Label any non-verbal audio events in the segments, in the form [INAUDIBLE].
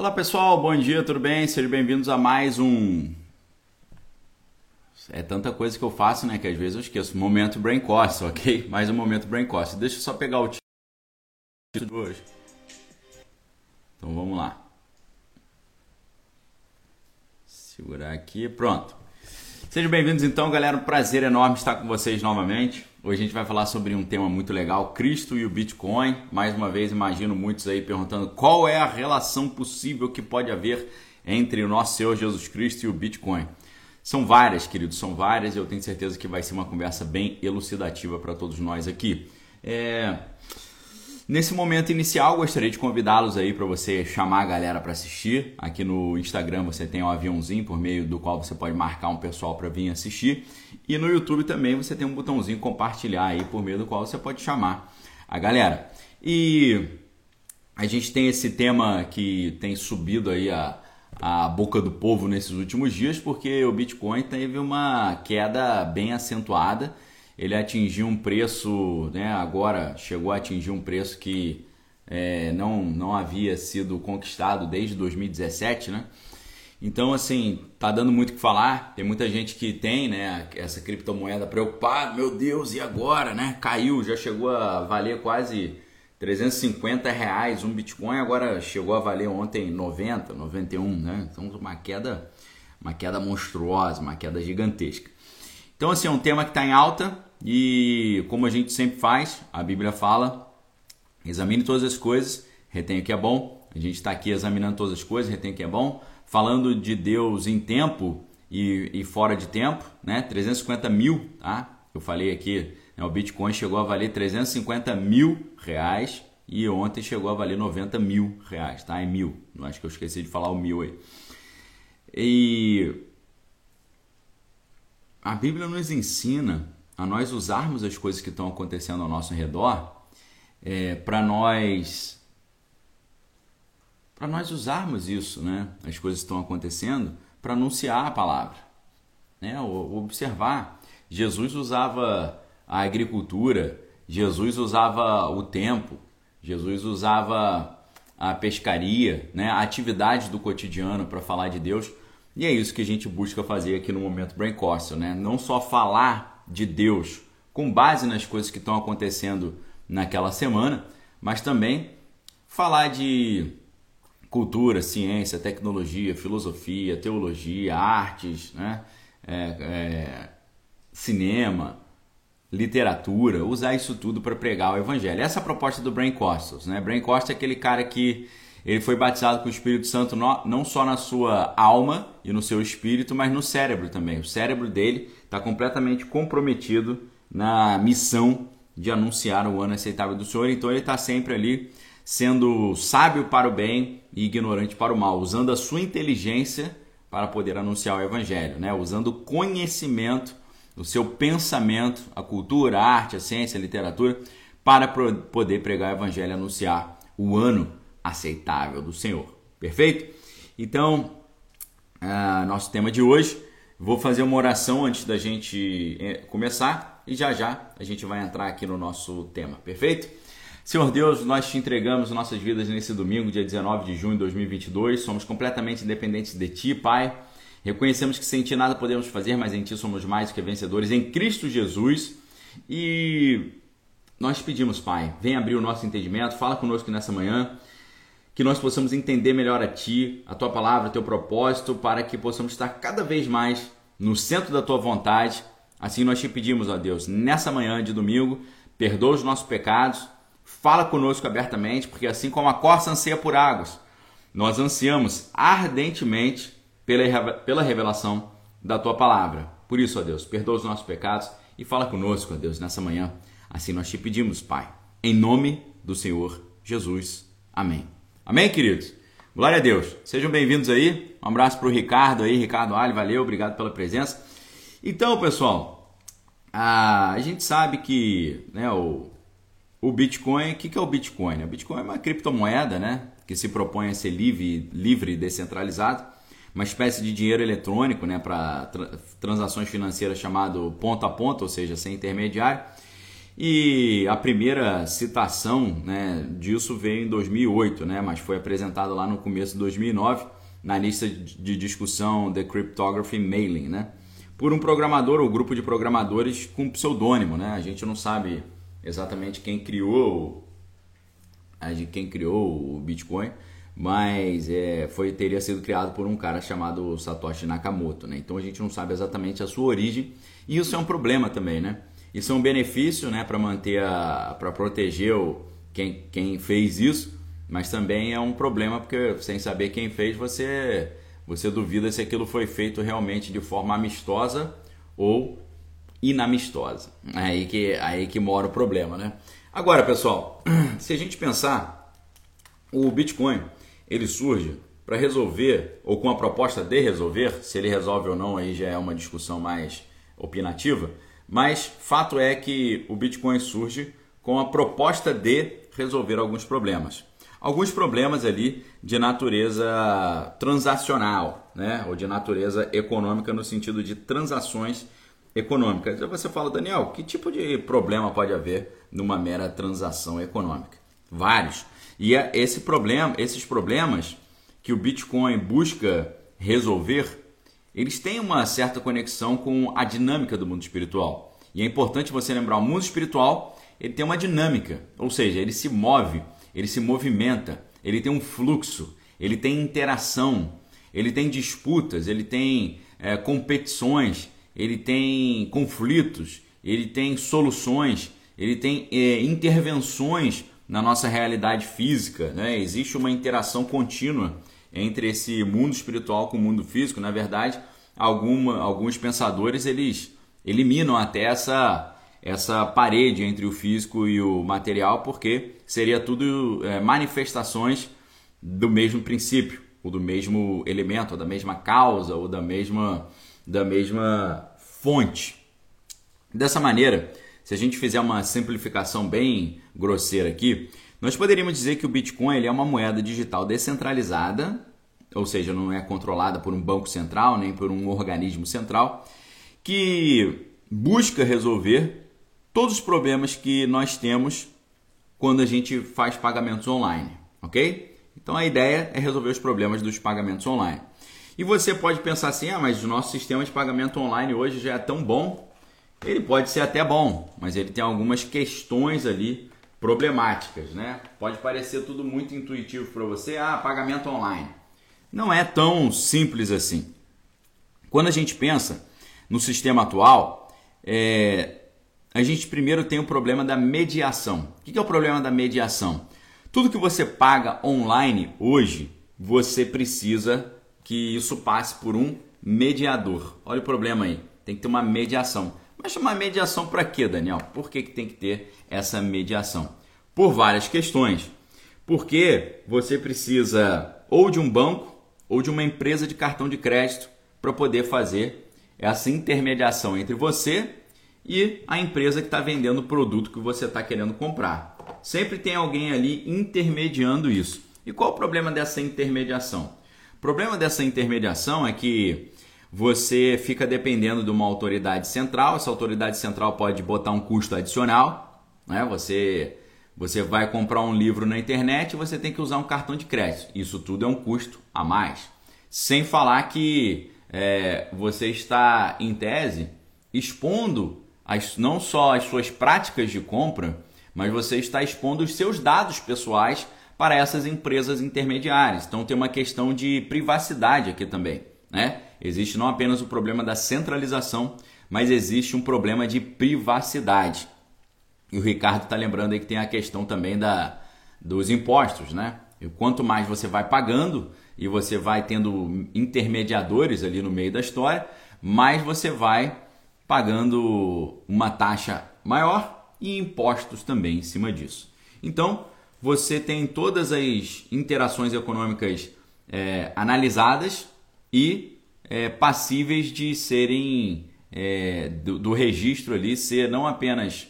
Olá pessoal, bom dia, tudo bem? Sejam bem-vindos a mais um. É tanta coisa que eu faço, né? Que às vezes eu esqueço. Momento Brain Cost, ok? Mais um momento Brain Cost. Deixa eu só pegar o título de hoje. Então vamos lá. Segurar aqui, pronto. Sejam bem-vindos então, galera. Um prazer enorme estar com vocês novamente. Hoje a gente vai falar sobre um tema muito legal, Cristo e o Bitcoin. Mais uma vez, imagino muitos aí perguntando qual é a relação possível que pode haver entre o nosso Senhor Jesus Cristo e o Bitcoin. São várias, queridos, são várias eu tenho certeza que vai ser uma conversa bem elucidativa para todos nós aqui. É... Nesse momento inicial, gostaria de convidá-los aí para você chamar a galera para assistir. Aqui no Instagram você tem um aviãozinho por meio do qual você pode marcar um pessoal para vir assistir. E no YouTube também você tem um botãozinho compartilhar aí por meio do qual você pode chamar a galera. E a gente tem esse tema que tem subido aí a, a boca do povo nesses últimos dias, porque o Bitcoin teve uma queda bem acentuada ele atingiu um preço, né, agora chegou a atingir um preço que é, não, não havia sido conquistado desde 2017, né? Então, assim, tá dando muito o que falar. Tem muita gente que tem, né, essa criptomoeda preocupada. Meu Deus, e agora, né? Caiu, já chegou a valer quase 350 reais um Bitcoin, agora chegou a valer ontem 90, 91, né? Então, uma queda, uma queda monstruosa, uma queda gigantesca. Então, assim, é um tema que está em alta. E como a gente sempre faz, a Bíblia fala: examine todas as coisas, retenha o que é bom. A gente está aqui examinando todas as coisas, retenha o que é bom. Falando de Deus em tempo e, e fora de tempo, né? 350 mil, tá? Eu falei aqui, né? o Bitcoin chegou a valer 350 mil reais e ontem chegou a valer 90 mil reais, tá? É mil. Não acho que eu esqueci de falar o mil aí. E a Bíblia nos ensina a nós usarmos as coisas que estão acontecendo ao nosso redor é, para nós para nós usarmos isso, né? As coisas estão acontecendo para anunciar a palavra, né? Observar. Jesus usava a agricultura, Jesus usava o tempo, Jesus usava a pescaria, né? A atividade do cotidiano para falar de Deus. E é isso que a gente busca fazer aqui no momento Brain Course, né? Não só falar de Deus com base nas coisas que estão acontecendo naquela semana, mas também falar de cultura, ciência, tecnologia, filosofia, teologia, artes, né? É, é, cinema, literatura, usar isso tudo para pregar o evangelho. Essa é a proposta do Brain Costals. Né? Brain Costa é aquele cara que ele foi batizado com o Espírito Santo não só na sua alma e no seu espírito, mas no cérebro também. O cérebro dele está completamente comprometido na missão de anunciar o ano aceitável do Senhor. Então ele está sempre ali sendo sábio para o bem e ignorante para o mal, usando a sua inteligência para poder anunciar o evangelho, né? Usando conhecimento, o seu pensamento, a cultura, a arte, a ciência, a literatura para poder pregar o evangelho e anunciar o ano aceitável do Senhor. Perfeito? Então, uh, nosso tema de hoje, vou fazer uma oração antes da gente eh, começar e já já a gente vai entrar aqui no nosso tema. Perfeito? Senhor Deus, nós te entregamos nossas vidas nesse domingo, dia 19 de junho de 2022. Somos completamente independentes de Ti, Pai. Reconhecemos que sem Ti nada podemos fazer, mas em Ti somos mais do que vencedores em Cristo Jesus. E nós pedimos, Pai, vem abrir o nosso entendimento, fala conosco nessa manhã que nós possamos entender melhor a Ti, a Tua palavra, o Teu propósito, para que possamos estar cada vez mais no centro da Tua vontade. Assim nós te pedimos, ó Deus, nessa manhã de domingo, perdoa os nossos pecados, fala conosco abertamente, porque assim como a corça anseia por águas, nós ansiamos ardentemente pela, pela revelação da Tua palavra. Por isso, ó Deus, perdoa os nossos pecados e fala conosco, ó Deus, nessa manhã. Assim nós te pedimos, Pai, em nome do Senhor Jesus. Amém. Amém, queridos? Glória a Deus. Sejam bem-vindos aí. Um abraço para o Ricardo aí, Ricardo Ali, valeu, obrigado pela presença. Então, pessoal, a, gente sabe que né, o, o Bitcoin, o que, que é o Bitcoin? O Bitcoin é uma criptomoeda, né? Que se propõe a ser livre, livre e descentralizado, uma espécie de dinheiro eletrônico, né? Para tra transações financeiras chamado ponto a ponto, ou seja, sem intermediário E a primeira citação né, disso veio em 2008, né, mas foi apresentado lá no começo de 2009 na lista de discussão The Cryptography Mailing, né? Por um programador ou grupo de programadores com pseudônimo, né? A gente não sabe exatamente quem criou, quem criou o Bitcoin, mas é, foi teria sido criado por um cara chamado Satoshi Nakamoto, né? Então a gente não sabe exatamente a sua origem e isso é um problema também, né? Isso é um benefício, né, para manter a, para proteger o, quem, quem fez isso, mas também é um problema porque sem saber quem fez você você duvida se aquilo foi feito realmente de forma amistosa ou inamistosa. É aí que aí que mora o problema, né? Agora, pessoal, [CLEARS THROAT] se a gente pensar o Bitcoin, ele surge para resolver ou com a proposta de resolver, se ele resolve ou não aí já é uma discussão mais opinativa, mas fato é que o Bitcoin surge com a proposta de resolver alguns problemas alguns problemas ali de natureza transacional, né? ou de natureza econômica no sentido de transações econômicas. Aí você fala, Daniel, que tipo de problema pode haver numa mera transação econômica? Vários. E é esse problema, esses problemas que o Bitcoin busca resolver, eles têm uma certa conexão com a dinâmica do mundo espiritual. E é importante você lembrar, o mundo espiritual ele tem uma dinâmica, ou seja, ele se move ele se movimenta, ele tem um fluxo, ele tem interação, ele tem disputas, ele tem é, competições, ele tem conflitos, ele tem soluções, ele tem é, intervenções na nossa realidade física. Né? Existe uma interação contínua entre esse mundo espiritual com o mundo físico. Na verdade, alguma, alguns pensadores eles eliminam até essa essa parede entre o físico e o material, porque seria tudo é, manifestações do mesmo princípio, ou do mesmo elemento, ou da mesma causa, ou da mesma, da mesma fonte. Dessa maneira, se a gente fizer uma simplificação bem grosseira aqui, nós poderíamos dizer que o Bitcoin ele é uma moeda digital descentralizada, ou seja, não é controlada por um banco central nem por um organismo central, que busca resolver todos os problemas que nós temos quando a gente faz pagamentos online, ok? Então a ideia é resolver os problemas dos pagamentos online. E você pode pensar assim, ah, mas o nosso sistema de pagamento online hoje já é tão bom. Ele pode ser até bom, mas ele tem algumas questões ali problemáticas, né? Pode parecer tudo muito intuitivo para você, ah, pagamento online. Não é tão simples assim. Quando a gente pensa no sistema atual, é, a gente primeiro tem o problema da mediação. O que é o problema da mediação? Tudo que você paga online hoje, você precisa que isso passe por um mediador. Olha o problema aí. Tem que ter uma mediação. Mas uma mediação para quê, Daniel? Por que, que tem que ter essa mediação? Por várias questões. Porque você precisa ou de um banco ou de uma empresa de cartão de crédito para poder fazer essa intermediação entre você e a empresa que está vendendo o produto que você está querendo comprar. Sempre tem alguém ali intermediando isso. E qual o problema dessa intermediação? O problema dessa intermediação é que você fica dependendo de uma autoridade central. Essa autoridade central pode botar um custo adicional. Né? Você, você vai comprar um livro na internet e você tem que usar um cartão de crédito. Isso tudo é um custo a mais. Sem falar que é, você está, em tese, expondo as, não só as suas práticas de compra, mas você está expondo os seus dados pessoais para essas empresas intermediárias. Então tem uma questão de privacidade aqui também. Né? Existe não apenas o problema da centralização, mas existe um problema de privacidade. E o Ricardo está lembrando aí que tem a questão também da, dos impostos, né? E quanto mais você vai pagando e você vai tendo intermediadores ali no meio da história, mais você vai pagando uma taxa maior e impostos também em cima disso. Então, você tem todas as interações econômicas é, analisadas e é, passíveis de serem é, do, do, registro ali ser não apenas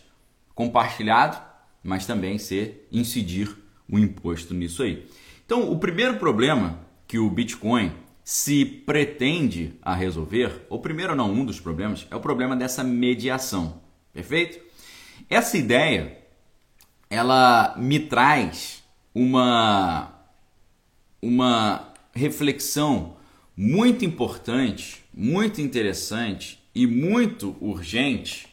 compartilhado, mas também ser incidir o imposto nisso aí. Então, o primeiro problema que o Bitcoin se pretende a resolver, ou primeiro não, um dos problemas, é o problema dessa mediação. Perfeito? Essa ideia, ela me traz uma, uma reflexão muito importante, muito interessante e muito urgente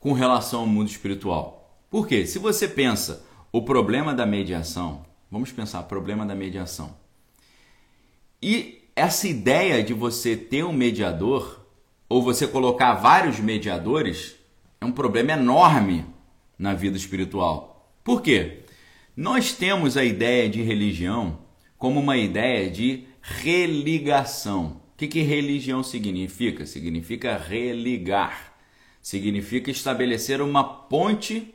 com relação ao mundo espiritual. Por quê? Se você pensa o problema da mediação, vamos pensar problema da mediação. E essa ideia de você ter um mediador ou você colocar vários mediadores é um problema enorme na vida espiritual. Por quê? Nós temos a ideia de religião como uma ideia de religação. O que, que religião significa? Significa religar. Significa estabelecer uma ponte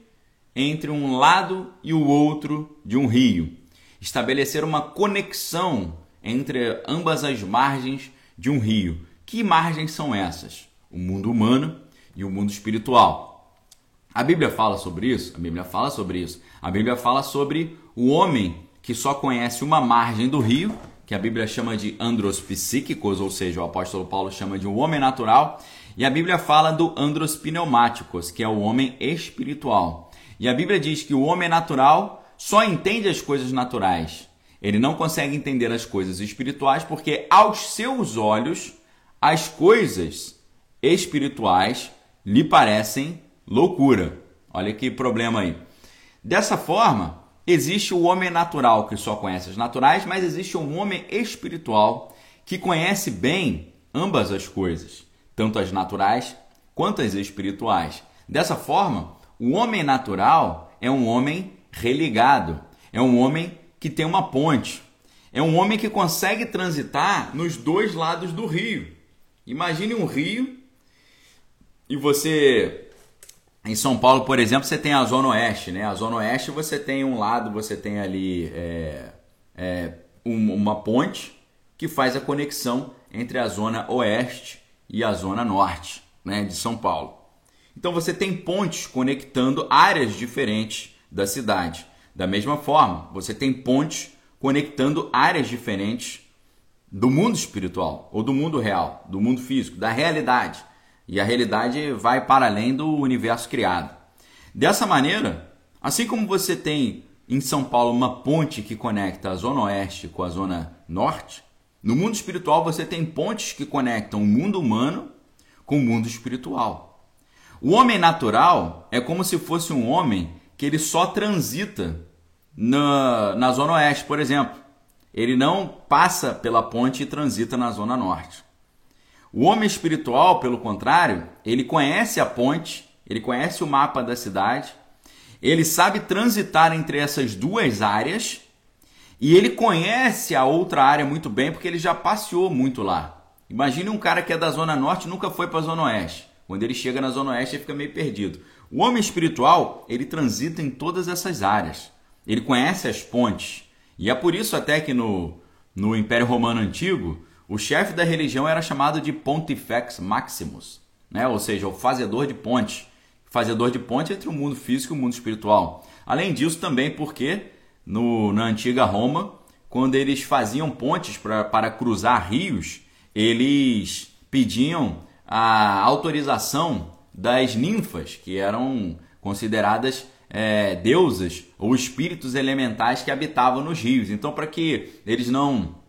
entre um lado e o outro de um rio. Estabelecer uma conexão entre ambas as margens de um rio. Que margens são essas? O mundo humano e o mundo espiritual. A Bíblia fala sobre isso? A Bíblia fala sobre isso. A Bíblia fala sobre o homem que só conhece uma margem do rio, que a Bíblia chama de andros psíquicos, ou seja, o apóstolo Paulo chama de o homem natural, e a Bíblia fala do andros pneumáticos, que é o homem espiritual. E a Bíblia diz que o homem natural só entende as coisas naturais. Ele não consegue entender as coisas espirituais porque aos seus olhos as coisas espirituais lhe parecem loucura. Olha que problema aí. Dessa forma, existe o homem natural que só conhece as naturais, mas existe um homem espiritual que conhece bem ambas as coisas, tanto as naturais quanto as espirituais. Dessa forma, o homem natural é um homem religado, é um homem que tem uma ponte, é um homem que consegue transitar nos dois lados do rio. Imagine um rio e você em São Paulo, por exemplo, você tem a Zona Oeste, né? A Zona Oeste você tem um lado, você tem ali é, é, um, uma ponte que faz a conexão entre a Zona Oeste e a Zona Norte né, de São Paulo. Então você tem pontes conectando áreas diferentes da cidade. Da mesma forma, você tem pontes conectando áreas diferentes do mundo espiritual ou do mundo real, do mundo físico, da realidade. E a realidade vai para além do universo criado. Dessa maneira, assim como você tem em São Paulo uma ponte que conecta a zona oeste com a zona norte, no mundo espiritual você tem pontes que conectam o mundo humano com o mundo espiritual. O homem natural é como se fosse um homem que ele só transita na, na zona oeste, por exemplo ele não passa pela ponte e transita na zona norte. O homem espiritual, pelo contrário, ele conhece a ponte, ele conhece o mapa da cidade, ele sabe transitar entre essas duas áreas e ele conhece a outra área muito bem porque ele já passeou muito lá. Imagine um cara que é da zona norte e nunca foi para a zona oeste. Quando ele chega na zona oeste, ele fica meio perdido. O homem espiritual, ele transita em todas essas áreas. Ele conhece as pontes, e é por isso até que no, no Império Romano Antigo, o chefe da religião era chamado de Pontifex Maximus, né? ou seja, o fazedor de ponte. Fazedor de ponte entre o mundo físico e o mundo espiritual. Além disso, também porque no, na antiga Roma, quando eles faziam pontes pra, para cruzar rios, eles pediam a autorização das ninfas, que eram consideradas é, deusas ou espíritos elementais que habitavam nos rios. Então, para que eles não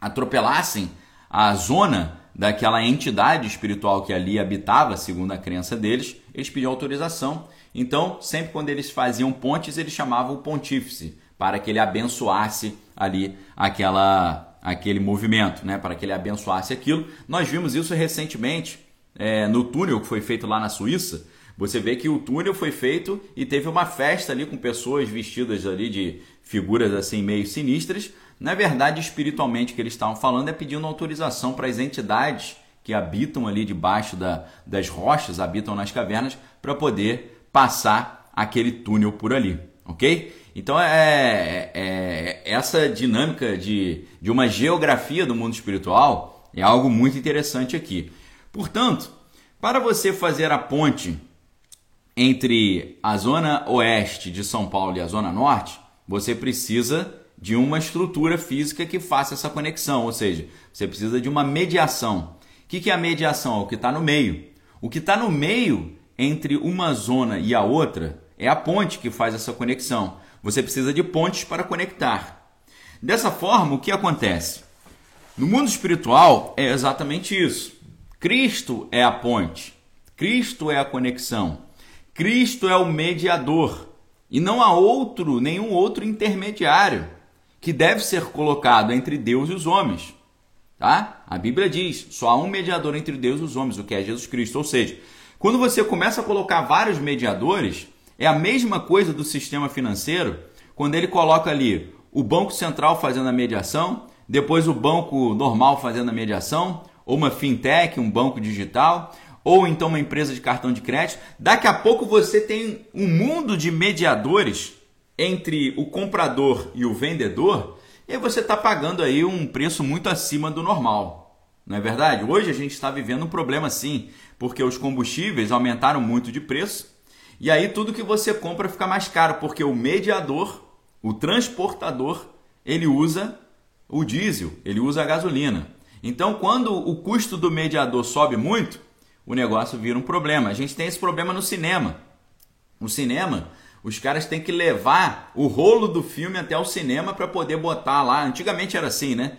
atropelassem a zona daquela entidade espiritual que ali habitava, segundo a crença deles, eles pediam autorização. Então, sempre quando eles faziam pontes, eles chamavam o pontífice para que ele abençoasse ali aquela aquele movimento, né? Para que ele abençoasse aquilo. Nós vimos isso recentemente é, no túnel que foi feito lá na Suíça, você vê que o túnel foi feito e teve uma festa ali com pessoas vestidas ali de figuras assim meio sinistras. Na verdade, espiritualmente, o que eles estavam falando é pedindo autorização para as entidades que habitam ali debaixo da, das rochas, habitam nas cavernas, para poder passar aquele túnel por ali, ok? Então é, é, é, essa dinâmica de, de uma geografia do mundo espiritual é algo muito interessante aqui. Portanto, para você fazer a ponte entre a zona oeste de São Paulo e a zona norte, você precisa de uma estrutura física que faça essa conexão, ou seja, você precisa de uma mediação. O que é a mediação? É o que está no meio. O que está no meio entre uma zona e a outra é a ponte que faz essa conexão. Você precisa de pontes para conectar. Dessa forma, o que acontece? No mundo espiritual é exatamente isso. Cristo é a ponte, Cristo é a conexão, Cristo é o mediador e não há outro, nenhum outro intermediário que deve ser colocado entre Deus e os homens. Tá? A Bíblia diz: só há um mediador entre Deus e os homens, o que é Jesus Cristo. Ou seja, quando você começa a colocar vários mediadores, é a mesma coisa do sistema financeiro, quando ele coloca ali o Banco Central fazendo a mediação, depois o banco normal fazendo a mediação, ou uma fintech, um banco digital, ou então uma empresa de cartão de crédito. Daqui a pouco você tem um mundo de mediadores entre o comprador e o vendedor, e você está pagando aí um preço muito acima do normal. Não é verdade? Hoje a gente está vivendo um problema sim, porque os combustíveis aumentaram muito de preço, e aí tudo que você compra fica mais caro, porque o mediador, o transportador, ele usa o diesel, ele usa a gasolina. Então, quando o custo do mediador sobe muito, o negócio vira um problema. A gente tem esse problema no cinema. No cinema, os caras têm que levar o rolo do filme até o cinema para poder botar lá. Antigamente era assim, né?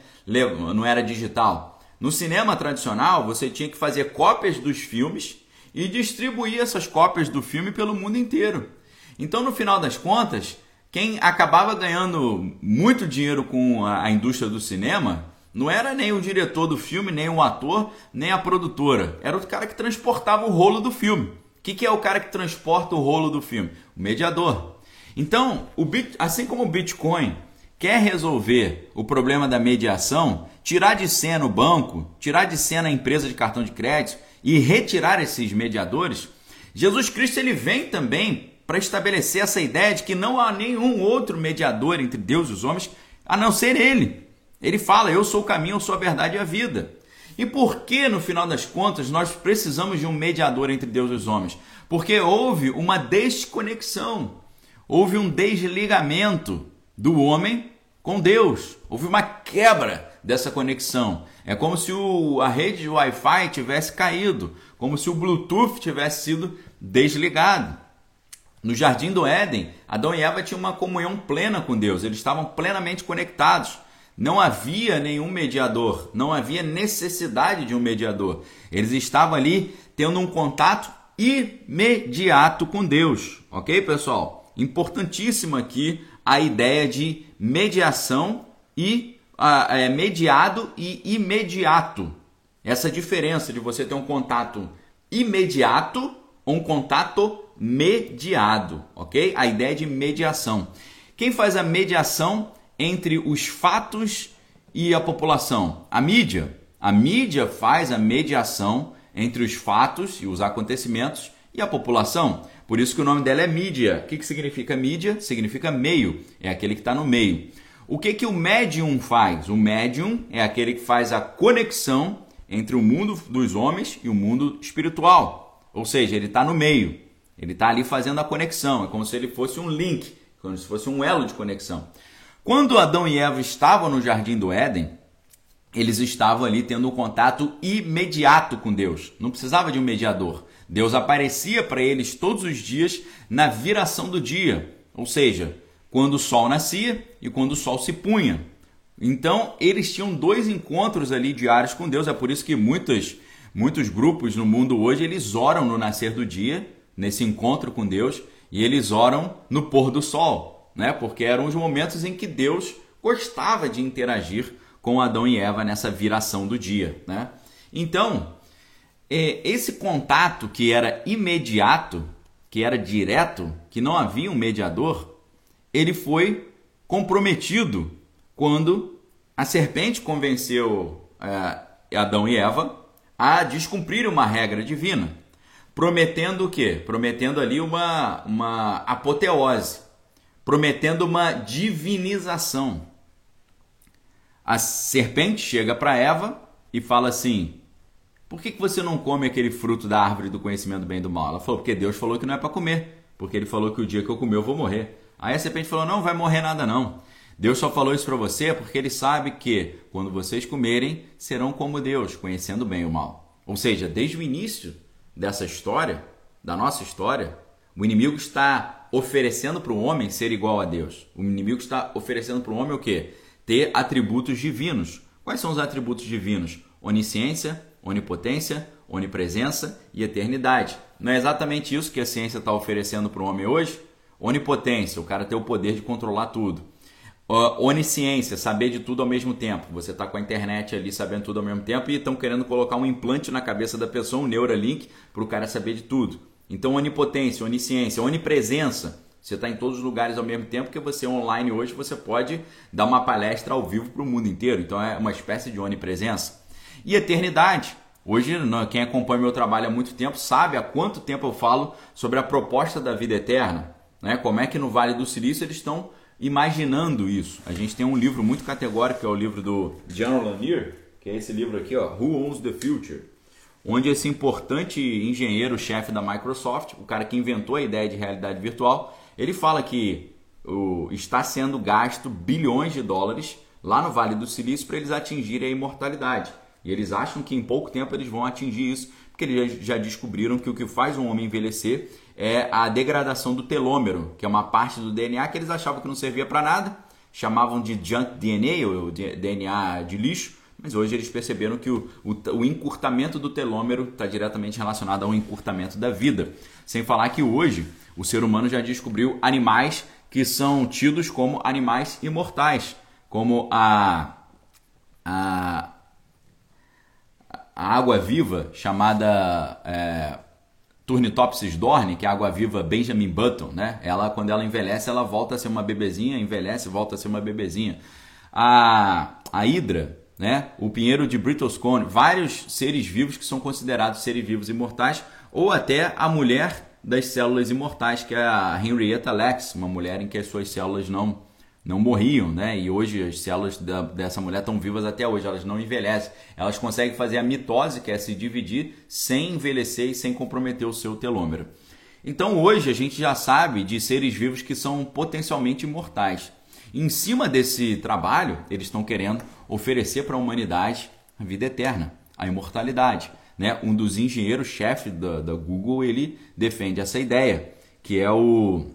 Não era digital. No cinema tradicional, você tinha que fazer cópias dos filmes e distribuir essas cópias do filme pelo mundo inteiro. Então, no final das contas, quem acabava ganhando muito dinheiro com a, indústria do cinema não era nem o diretor do filme, nem o ator, nem a produtora. Era o cara que transportava o rolo do filme. Que, que é o cara que transporta o rolo do filme? O mediador. Então, o bit, assim como o Bitcoin quer resolver o problema da mediação, tirar de cena o banco, tirar de cena a empresa de cartão de crédito e retirar esses mediadores, Jesus Cristo ele vem também para estabelecer essa ideia de que não há nenhum outro mediador entre Deus e os homens a não ser ele. Ele fala: Eu sou o caminho, eu sou a verdade e a vida. E por que, no final das contas, nós precisamos de um mediador entre Deus e os homens? Porque houve uma desconexão, houve um desligamento do homem com Deus, houve uma quebra dessa conexão. É como se o, a rede de Wi-Fi tivesse caído, como se o Bluetooth tivesse sido desligado. No jardim do Éden, Adão e Eva tinham uma comunhão plena com Deus, eles estavam plenamente conectados. Não havia nenhum mediador, não havia necessidade de um mediador. Eles estavam ali tendo um contato imediato com Deus, ok, pessoal? Importantíssimo aqui a ideia de mediação e uh, é, mediado e imediato. Essa diferença de você ter um contato imediato ou um contato mediado, ok? A ideia de mediação. Quem faz a mediação entre os fatos e a população? A mídia. A mídia faz a mediação entre os fatos e os acontecimentos e a população. Por isso que o nome dela é mídia. O que, que significa mídia? Significa meio. É aquele que está no meio. O que, que o médium faz? O médium é aquele que faz a conexão entre o mundo dos homens e o mundo espiritual. Ou seja, ele está no meio. Ele está ali fazendo a conexão, é como se ele fosse um link, como se fosse um elo de conexão. Quando Adão e Eva estavam no jardim do Éden, eles estavam ali tendo um contato imediato com Deus. Não precisava de um mediador. Deus aparecia para eles todos os dias na viração do dia, ou seja, quando o sol nascia e quando o sol se punha. Então, eles tinham dois encontros ali diários com Deus. É por isso que muitos, muitos grupos no mundo hoje eles oram no nascer do dia nesse encontro com Deus e eles oram no pôr do sol, né? Porque eram os momentos em que Deus gostava de interagir com Adão e Eva nessa viração do dia, né? Então, é, esse contato que era imediato, que era direto, que não havia um mediador, ele foi comprometido quando a serpente convenceu é, Adão e Eva a descumprir uma regra divina prometendo o quê? Prometendo ali uma, uma apoteose, prometendo uma divinização. A serpente chega para Eva e fala assim: Por que, que você não come aquele fruto da árvore do conhecimento do bem e do mal? Ela falou: Porque Deus falou que não é para comer, porque Ele falou que o dia que eu comer eu vou morrer. Aí a serpente falou: Não vai morrer nada não. Deus só falou isso para você porque Ele sabe que quando vocês comerem serão como Deus, conhecendo bem e o mal. Ou seja, desde o início dessa história, da nossa história, o inimigo está oferecendo para o homem ser igual a Deus. O inimigo está oferecendo para o homem o quê? Ter atributos divinos. Quais são os atributos divinos? Onisciência, onipotência, onipresença e eternidade. Não é exatamente isso que a ciência está oferecendo para o homem hoje? Onipotência, o cara ter o poder de controlar tudo. Uh, onisciência, saber de tudo ao mesmo tempo. Você está com a internet ali sabendo tudo ao mesmo tempo e estão querendo colocar um implante na cabeça da pessoa, um Neuralink, para o cara saber de tudo. Então, onipotência, onisciência, onipresença. Você está em todos os lugares ao mesmo tempo, que você online hoje você pode dar uma palestra ao vivo para o mundo inteiro. Então, é uma espécie de onipresença. E eternidade. Hoje, quem acompanha meu trabalho há muito tempo sabe há quanto tempo eu falo sobre a proposta da vida eterna. Né? Como é que no Vale do Silício eles estão imaginando isso. A gente tem um livro muito categórico, que é o livro do General Lanier, que é esse livro aqui, ó, Who Owns the Future? Onde esse importante engenheiro-chefe da Microsoft, o cara que inventou a ideia de realidade virtual, ele fala que o, está sendo gasto bilhões de dólares lá no Vale do Silício para eles atingirem a imortalidade. E eles acham que em pouco tempo eles vão atingir isso, porque eles já descobriram que o que faz um homem envelhecer é a degradação do telômero, que é uma parte do DNA que eles achavam que não servia para nada, chamavam de junk DNA, ou DNA de lixo, mas hoje eles perceberam que o, o, o encurtamento do telômero está diretamente relacionado ao encurtamento da vida. Sem falar que hoje o ser humano já descobriu animais que são tidos como animais imortais, como a, a, a água viva chamada é, Turnitopsis dorne, que é a água-viva Benjamin Button, né? Ela, quando ela envelhece, ela volta a ser uma bebezinha, envelhece, volta a ser uma bebezinha. A, a hidra, né? O pinheiro de Cone, vários seres vivos que são considerados seres vivos imortais, ou até a mulher das células imortais, que é a Henrietta Lacks, uma mulher em que as suas células não não morriam, né? E hoje as células da, dessa mulher estão vivas até hoje, elas não envelhecem. Elas conseguem fazer a mitose, que é se dividir, sem envelhecer e sem comprometer o seu telômero. Então hoje a gente já sabe de seres vivos que são potencialmente imortais. Em cima desse trabalho, eles estão querendo oferecer para a humanidade a vida eterna, a imortalidade. Né? Um dos engenheiros-chefe da, da Google ele defende essa ideia, que é o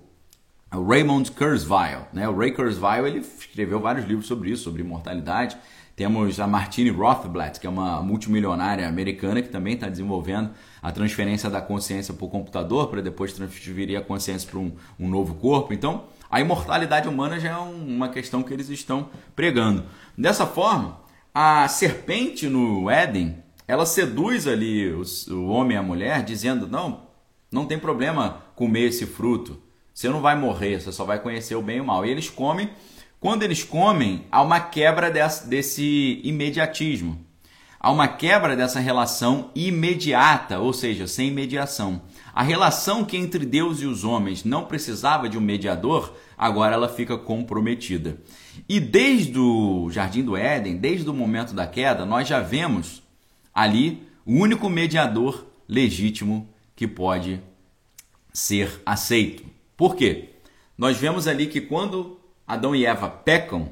Raymond Kurzweil. Né? O Ray Kurzweil ele escreveu vários livros sobre isso, sobre imortalidade. Temos a Martine Rothblatt, que é uma multimilionária americana que também está desenvolvendo a transferência da consciência para o computador para depois transferir a consciência para um, um, novo corpo. Então, a imortalidade humana já é uma questão que eles estão pregando. Dessa forma, a serpente no Éden, ela seduz ali o, o homem e a mulher, dizendo: não, não tem problema comer esse fruto. Você não vai morrer, você só vai conhecer o bem e o mal. E eles comem. Quando eles comem, há uma quebra desse, desse imediatismo. Há uma quebra dessa relação imediata, ou seja, sem mediação. A relação que entre Deus e os homens não precisava de um mediador, agora ela fica comprometida. E desde o Jardim do Éden, desde o momento da queda, nós já vemos ali o único mediador legítimo que pode ser aceito. Por quê? Nós vemos ali que quando Adão e Eva pecam,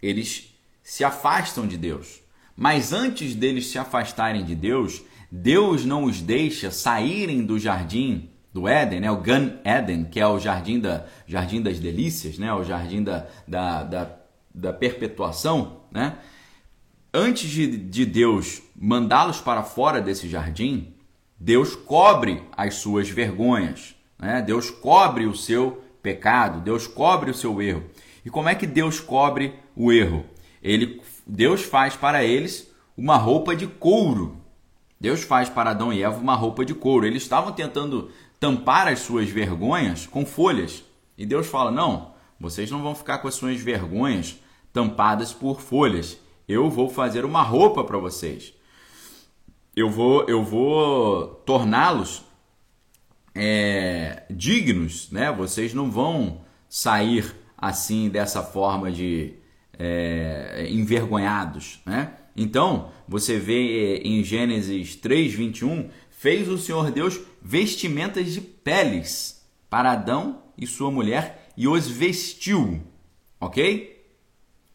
eles se afastam de Deus. Mas antes deles se afastarem de Deus, Deus não os deixa saírem do jardim do Éden, né? o Gan Eden, que é o jardim, da, jardim das delícias, né? o jardim da, da, da, da perpetuação. Né? Antes de, de Deus mandá-los para fora desse jardim, Deus cobre as suas vergonhas. Né? Deus cobre o seu pecado, Deus cobre o seu erro. E como é que Deus cobre o erro? Ele, Deus faz para eles uma roupa de couro. Deus faz para Adão e Eva uma roupa de couro. Eles estavam tentando tampar as suas vergonhas com folhas. E Deus fala: Não, vocês não vão ficar com as suas vergonhas tampadas por folhas. Eu vou fazer uma roupa para vocês. Eu vou, eu vou torná-los é, dignos, né? Vocês não vão sair assim dessa forma de é, envergonhados, né? Então, você vê é, em Gênesis 3:21, fez o Senhor Deus vestimentas de peles para Adão e sua mulher e os vestiu, ok?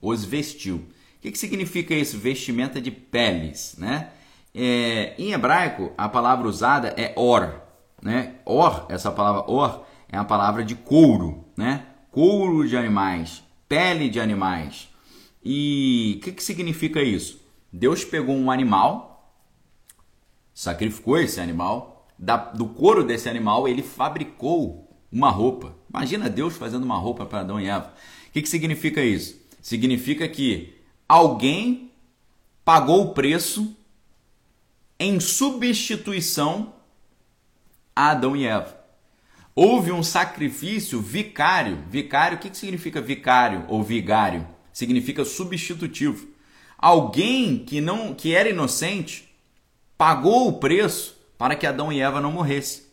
Os vestiu. O que, que significa isso? Vestimenta de peles, né? É, em hebraico, a palavra usada é or, né? Or, essa palavra or é a palavra de couro, né? Couro de animais, pele de animais. E o que, que significa isso? Deus pegou um animal, sacrificou esse animal, da, do couro desse animal ele fabricou uma roupa. Imagina Deus fazendo uma roupa para Adão e Eva. O que, que significa isso? Significa que alguém pagou o preço em substituição a Adão e Eva. Houve um sacrifício vicário. Vicário, o que significa vicário ou vigário? Significa substitutivo. Alguém que não que era inocente pagou o preço para que Adão e Eva não morressem.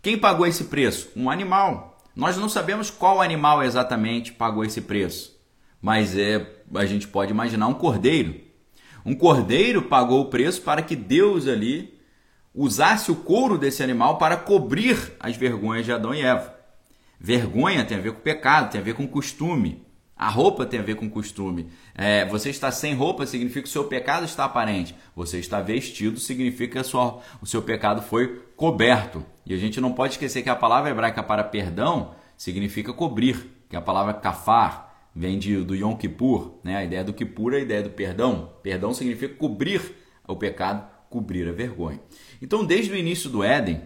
Quem pagou esse preço? Um animal. Nós não sabemos qual animal exatamente pagou esse preço, mas é a gente pode imaginar um cordeiro. Um cordeiro pagou o preço para que Deus ali usasse o couro desse animal para cobrir as vergonhas de Adão e Eva. Vergonha tem a ver com pecado, tem a ver com costume. A roupa tem a ver com costume. É, você está sem roupa significa que o seu pecado está aparente. Você está vestido significa que o seu pecado foi coberto. E a gente não pode esquecer que a palavra hebraica para perdão significa cobrir, que a palavra kafar vem de, do Yom Kippur. Né? A ideia do Kippur é a ideia do perdão. Perdão significa cobrir o pecado, cobrir a vergonha. Então, desde o início do Éden,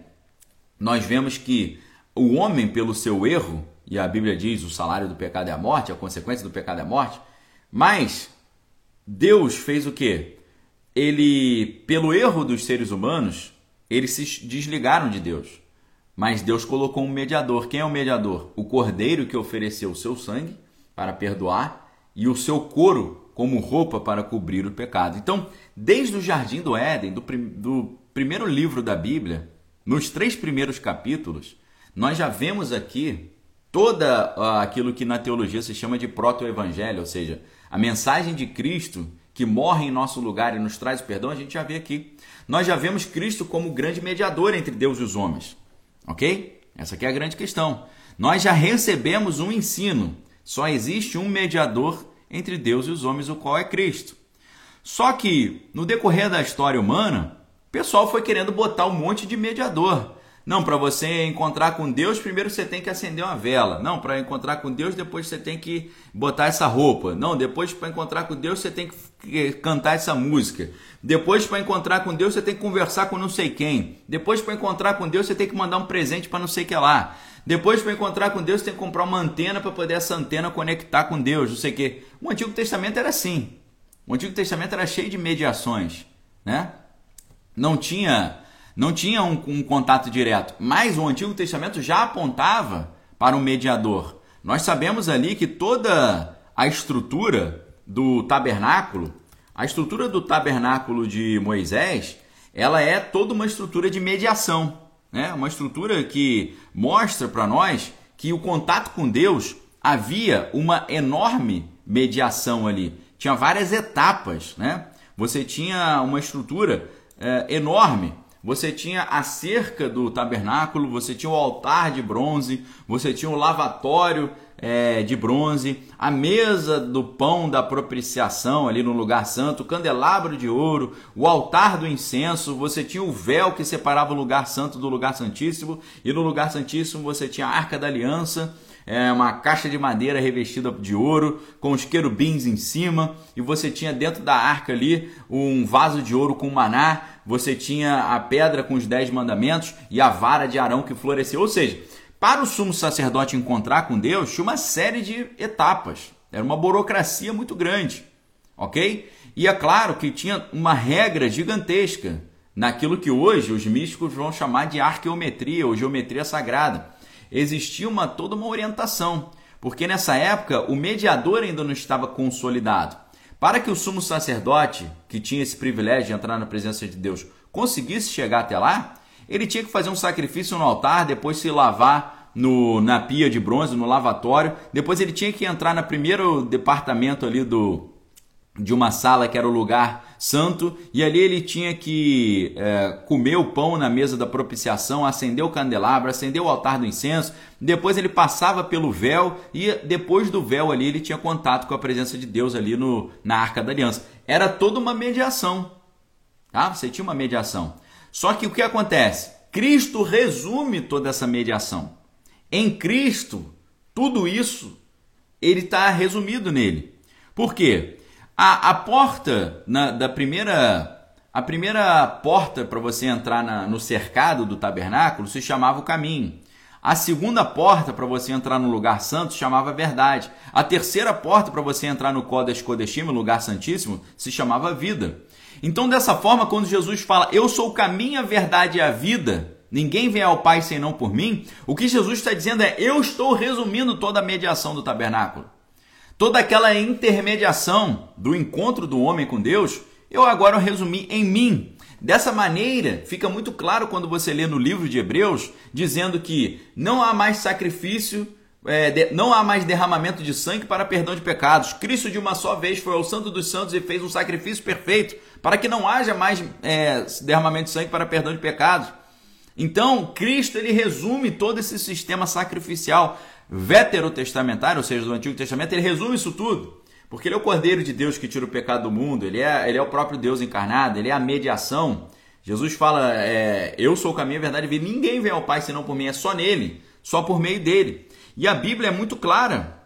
nós vemos que o homem, pelo seu erro, e a Bíblia diz o salário do pecado é a morte, a consequência do pecado é a morte, mas Deus fez o que? Ele, pelo erro dos seres humanos, eles se desligaram de Deus. Mas Deus colocou um mediador. Quem é o mediador? O cordeiro que ofereceu o seu sangue para perdoar e o seu couro como roupa para cobrir o pecado. Então, desde o jardim do Éden, do, do primeiro livro da Bíblia, nos três primeiros capítulos, nós já vemos aqui toda aquilo que na teologia se chama de proto-evangelho, ou seja, a mensagem de Cristo que morre em nosso lugar e nos traz o perdão, a gente já vê aqui. Nós já vemos Cristo como grande mediador entre Deus e os homens. Ok? Essa aqui é a grande questão. Nós já recebemos um ensino. Só existe um mediador entre Deus e os homens, o qual é Cristo. Só que, no decorrer da história humana, o pessoal foi querendo botar um monte de mediador. Não, para você encontrar com Deus, primeiro você tem que acender uma vela. Não, para encontrar com Deus, depois você tem que botar essa roupa. Não, depois para encontrar com Deus, você tem que cantar essa música. Depois para encontrar com Deus, você tem que conversar com não sei quem. Depois para encontrar com Deus, você tem que mandar um presente para não sei que lá. Depois para encontrar com Deus, você tem que comprar uma antena para poder essa antena conectar com Deus, não sei o que. O Antigo Testamento era assim. O Antigo Testamento era cheio de mediações, né? não tinha, não tinha um, um contato direto, mas o Antigo Testamento já apontava para um mediador. Nós sabemos ali que toda a estrutura do tabernáculo, a estrutura do tabernáculo de Moisés, ela é toda uma estrutura de mediação, né? Uma estrutura que mostra para nós que o contato com Deus havia uma enorme mediação ali. Tinha várias etapas, né? Você tinha uma estrutura é, enorme. Você tinha a cerca do tabernáculo, você tinha o altar de bronze, você tinha o lavatório é, de bronze, a mesa do pão da propiciação ali no lugar santo, o candelabro de ouro, o altar do incenso, você tinha o véu que separava o lugar santo do lugar santíssimo, e no lugar santíssimo você tinha a arca da aliança é, uma caixa de madeira revestida de ouro, com os querubins em cima, e você tinha dentro da arca ali um vaso de ouro com maná, você tinha a pedra com os dez mandamentos e a vara de Arão que floresceu. Ou seja, para o sumo sacerdote encontrar com Deus, tinha uma série de etapas. Era uma burocracia muito grande, ok? E é claro que tinha uma regra gigantesca naquilo que hoje os místicos vão chamar de arqueometria ou geometria sagrada existia uma, toda uma orientação, porque nessa época o mediador ainda não estava consolidado. Para que o sumo sacerdote, que tinha esse privilégio de entrar na presença de Deus, conseguisse chegar até lá, ele tinha que fazer um sacrifício no altar, depois se lavar no, na pia de bronze, no lavatório, depois ele tinha que entrar no primeiro departamento ali do, de uma sala que era o lugar santo, e ali ele tinha que é, comer o pão na mesa da propiciação, acender o candelabro, acender o altar do incenso, depois ele passava pelo véu, e depois do véu ali ele tinha contato com a presença de Deus ali no, na Arca da Aliança. Era toda uma mediação, tá? Você tinha uma mediação. Só que o que acontece? Cristo resume toda essa mediação. Em Cristo, tudo isso ele está resumido nele. Por quê? A, a porta na, da primeira a primeira porta para você entrar na, no cercado do tabernáculo se chamava o caminho. A segunda porta para você entrar no lugar santo se chamava verdade. A terceira porta para você entrar no Kodesh Kodeshim, o lugar santíssimo, se chamava vida. Então, dessa forma, quando Jesus fala, eu sou o caminho, a verdade e a vida, ninguém vem ao Pai senão por mim, o que Jesus está dizendo é, eu estou resumindo toda a mediação do tabernáculo. Toda aquela intermediação do encontro do homem com Deus, eu agora resumi em mim. Dessa maneira, fica muito claro quando você lê no livro de Hebreus, dizendo que não há mais sacrifício, é, de, não há mais derramamento de sangue para perdão de pecados. Cristo, de uma só vez, foi ao Santo dos Santos e fez um sacrifício perfeito para que não haja mais é, derramamento de sangue para perdão de pecados. Então, Cristo ele resume todo esse sistema sacrificial veterotestamentário, ou seja, do Antigo Testamento, ele resume isso tudo. Porque ele é o Cordeiro de Deus que tira o pecado do mundo, ele é, ele é o próprio Deus encarnado, ele é a mediação. Jesus fala: é, Eu sou o caminho, a verdade e. Ninguém vem ao Pai senão por mim, é só nele, só por meio dele. E a Bíblia é muito clara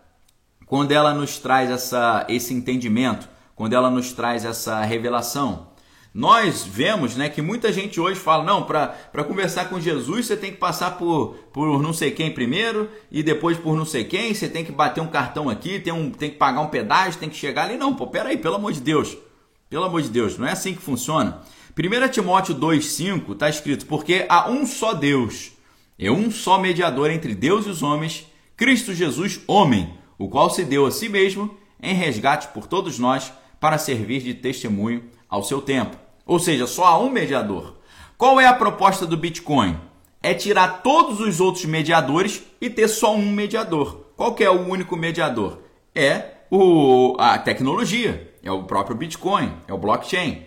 quando ela nos traz essa, esse entendimento, quando ela nos traz essa revelação. Nós vemos né, que muita gente hoje fala: não, para conversar com Jesus você tem que passar por, por não sei quem primeiro e depois por não sei quem, você tem que bater um cartão aqui, tem, um, tem que pagar um pedágio, tem que chegar ali. Não, pô, peraí, pelo amor de Deus. Pelo amor de Deus, não é assim que funciona. 1 Timóteo 2,5 está escrito: Porque há um só Deus, é um só mediador entre Deus e os homens, Cristo Jesus, homem, o qual se deu a si mesmo em resgate por todos nós para servir de testemunho ao seu tempo. Ou seja, só há um mediador. Qual é a proposta do Bitcoin? É tirar todos os outros mediadores e ter só um mediador. Qual é o único mediador? É o, a tecnologia, é o próprio Bitcoin, é o blockchain.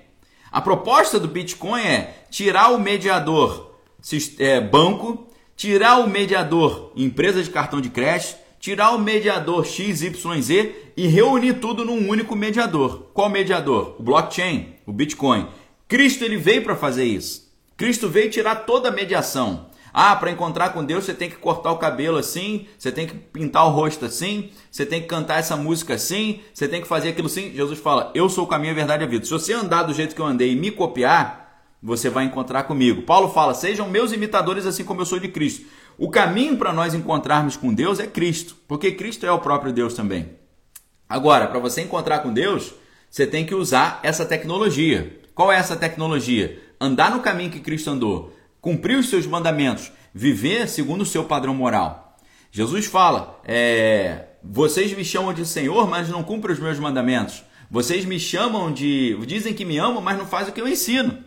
A proposta do Bitcoin é tirar o mediador é, banco, tirar o mediador empresa de cartão de crédito, tirar o mediador XYZ e reunir tudo num único mediador. Qual mediador? O blockchain, o Bitcoin. Cristo ele veio para fazer isso. Cristo veio tirar toda a mediação. Ah, para encontrar com Deus você tem que cortar o cabelo assim, você tem que pintar o rosto assim, você tem que cantar essa música assim, você tem que fazer aquilo assim. Jesus fala: Eu sou o caminho, a verdade e a vida. Se você andar do jeito que eu andei e me copiar, você vai encontrar comigo. Paulo fala: Sejam meus imitadores assim como eu sou de Cristo. O caminho para nós encontrarmos com Deus é Cristo, porque Cristo é o próprio Deus também. Agora, para você encontrar com Deus, você tem que usar essa tecnologia. Qual é essa tecnologia? Andar no caminho que Cristo andou, cumprir os seus mandamentos, viver segundo o seu padrão moral. Jesus fala: é, vocês me chamam de Senhor, mas não cumprem os meus mandamentos. Vocês me chamam de. dizem que me amam, mas não fazem o que eu ensino.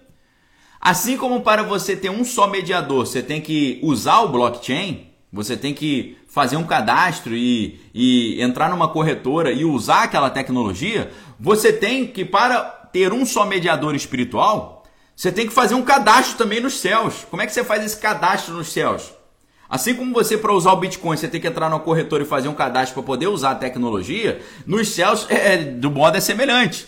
Assim como para você ter um só mediador, você tem que usar o blockchain, você tem que fazer um cadastro e, e entrar numa corretora e usar aquela tecnologia, você tem que, para ter um só mediador espiritual, você tem que fazer um cadastro também nos céus. Como é que você faz esse cadastro nos céus? Assim como você, para usar o Bitcoin, você tem que entrar no corretor e fazer um cadastro para poder usar a tecnologia, nos céus, é, do modo é semelhante.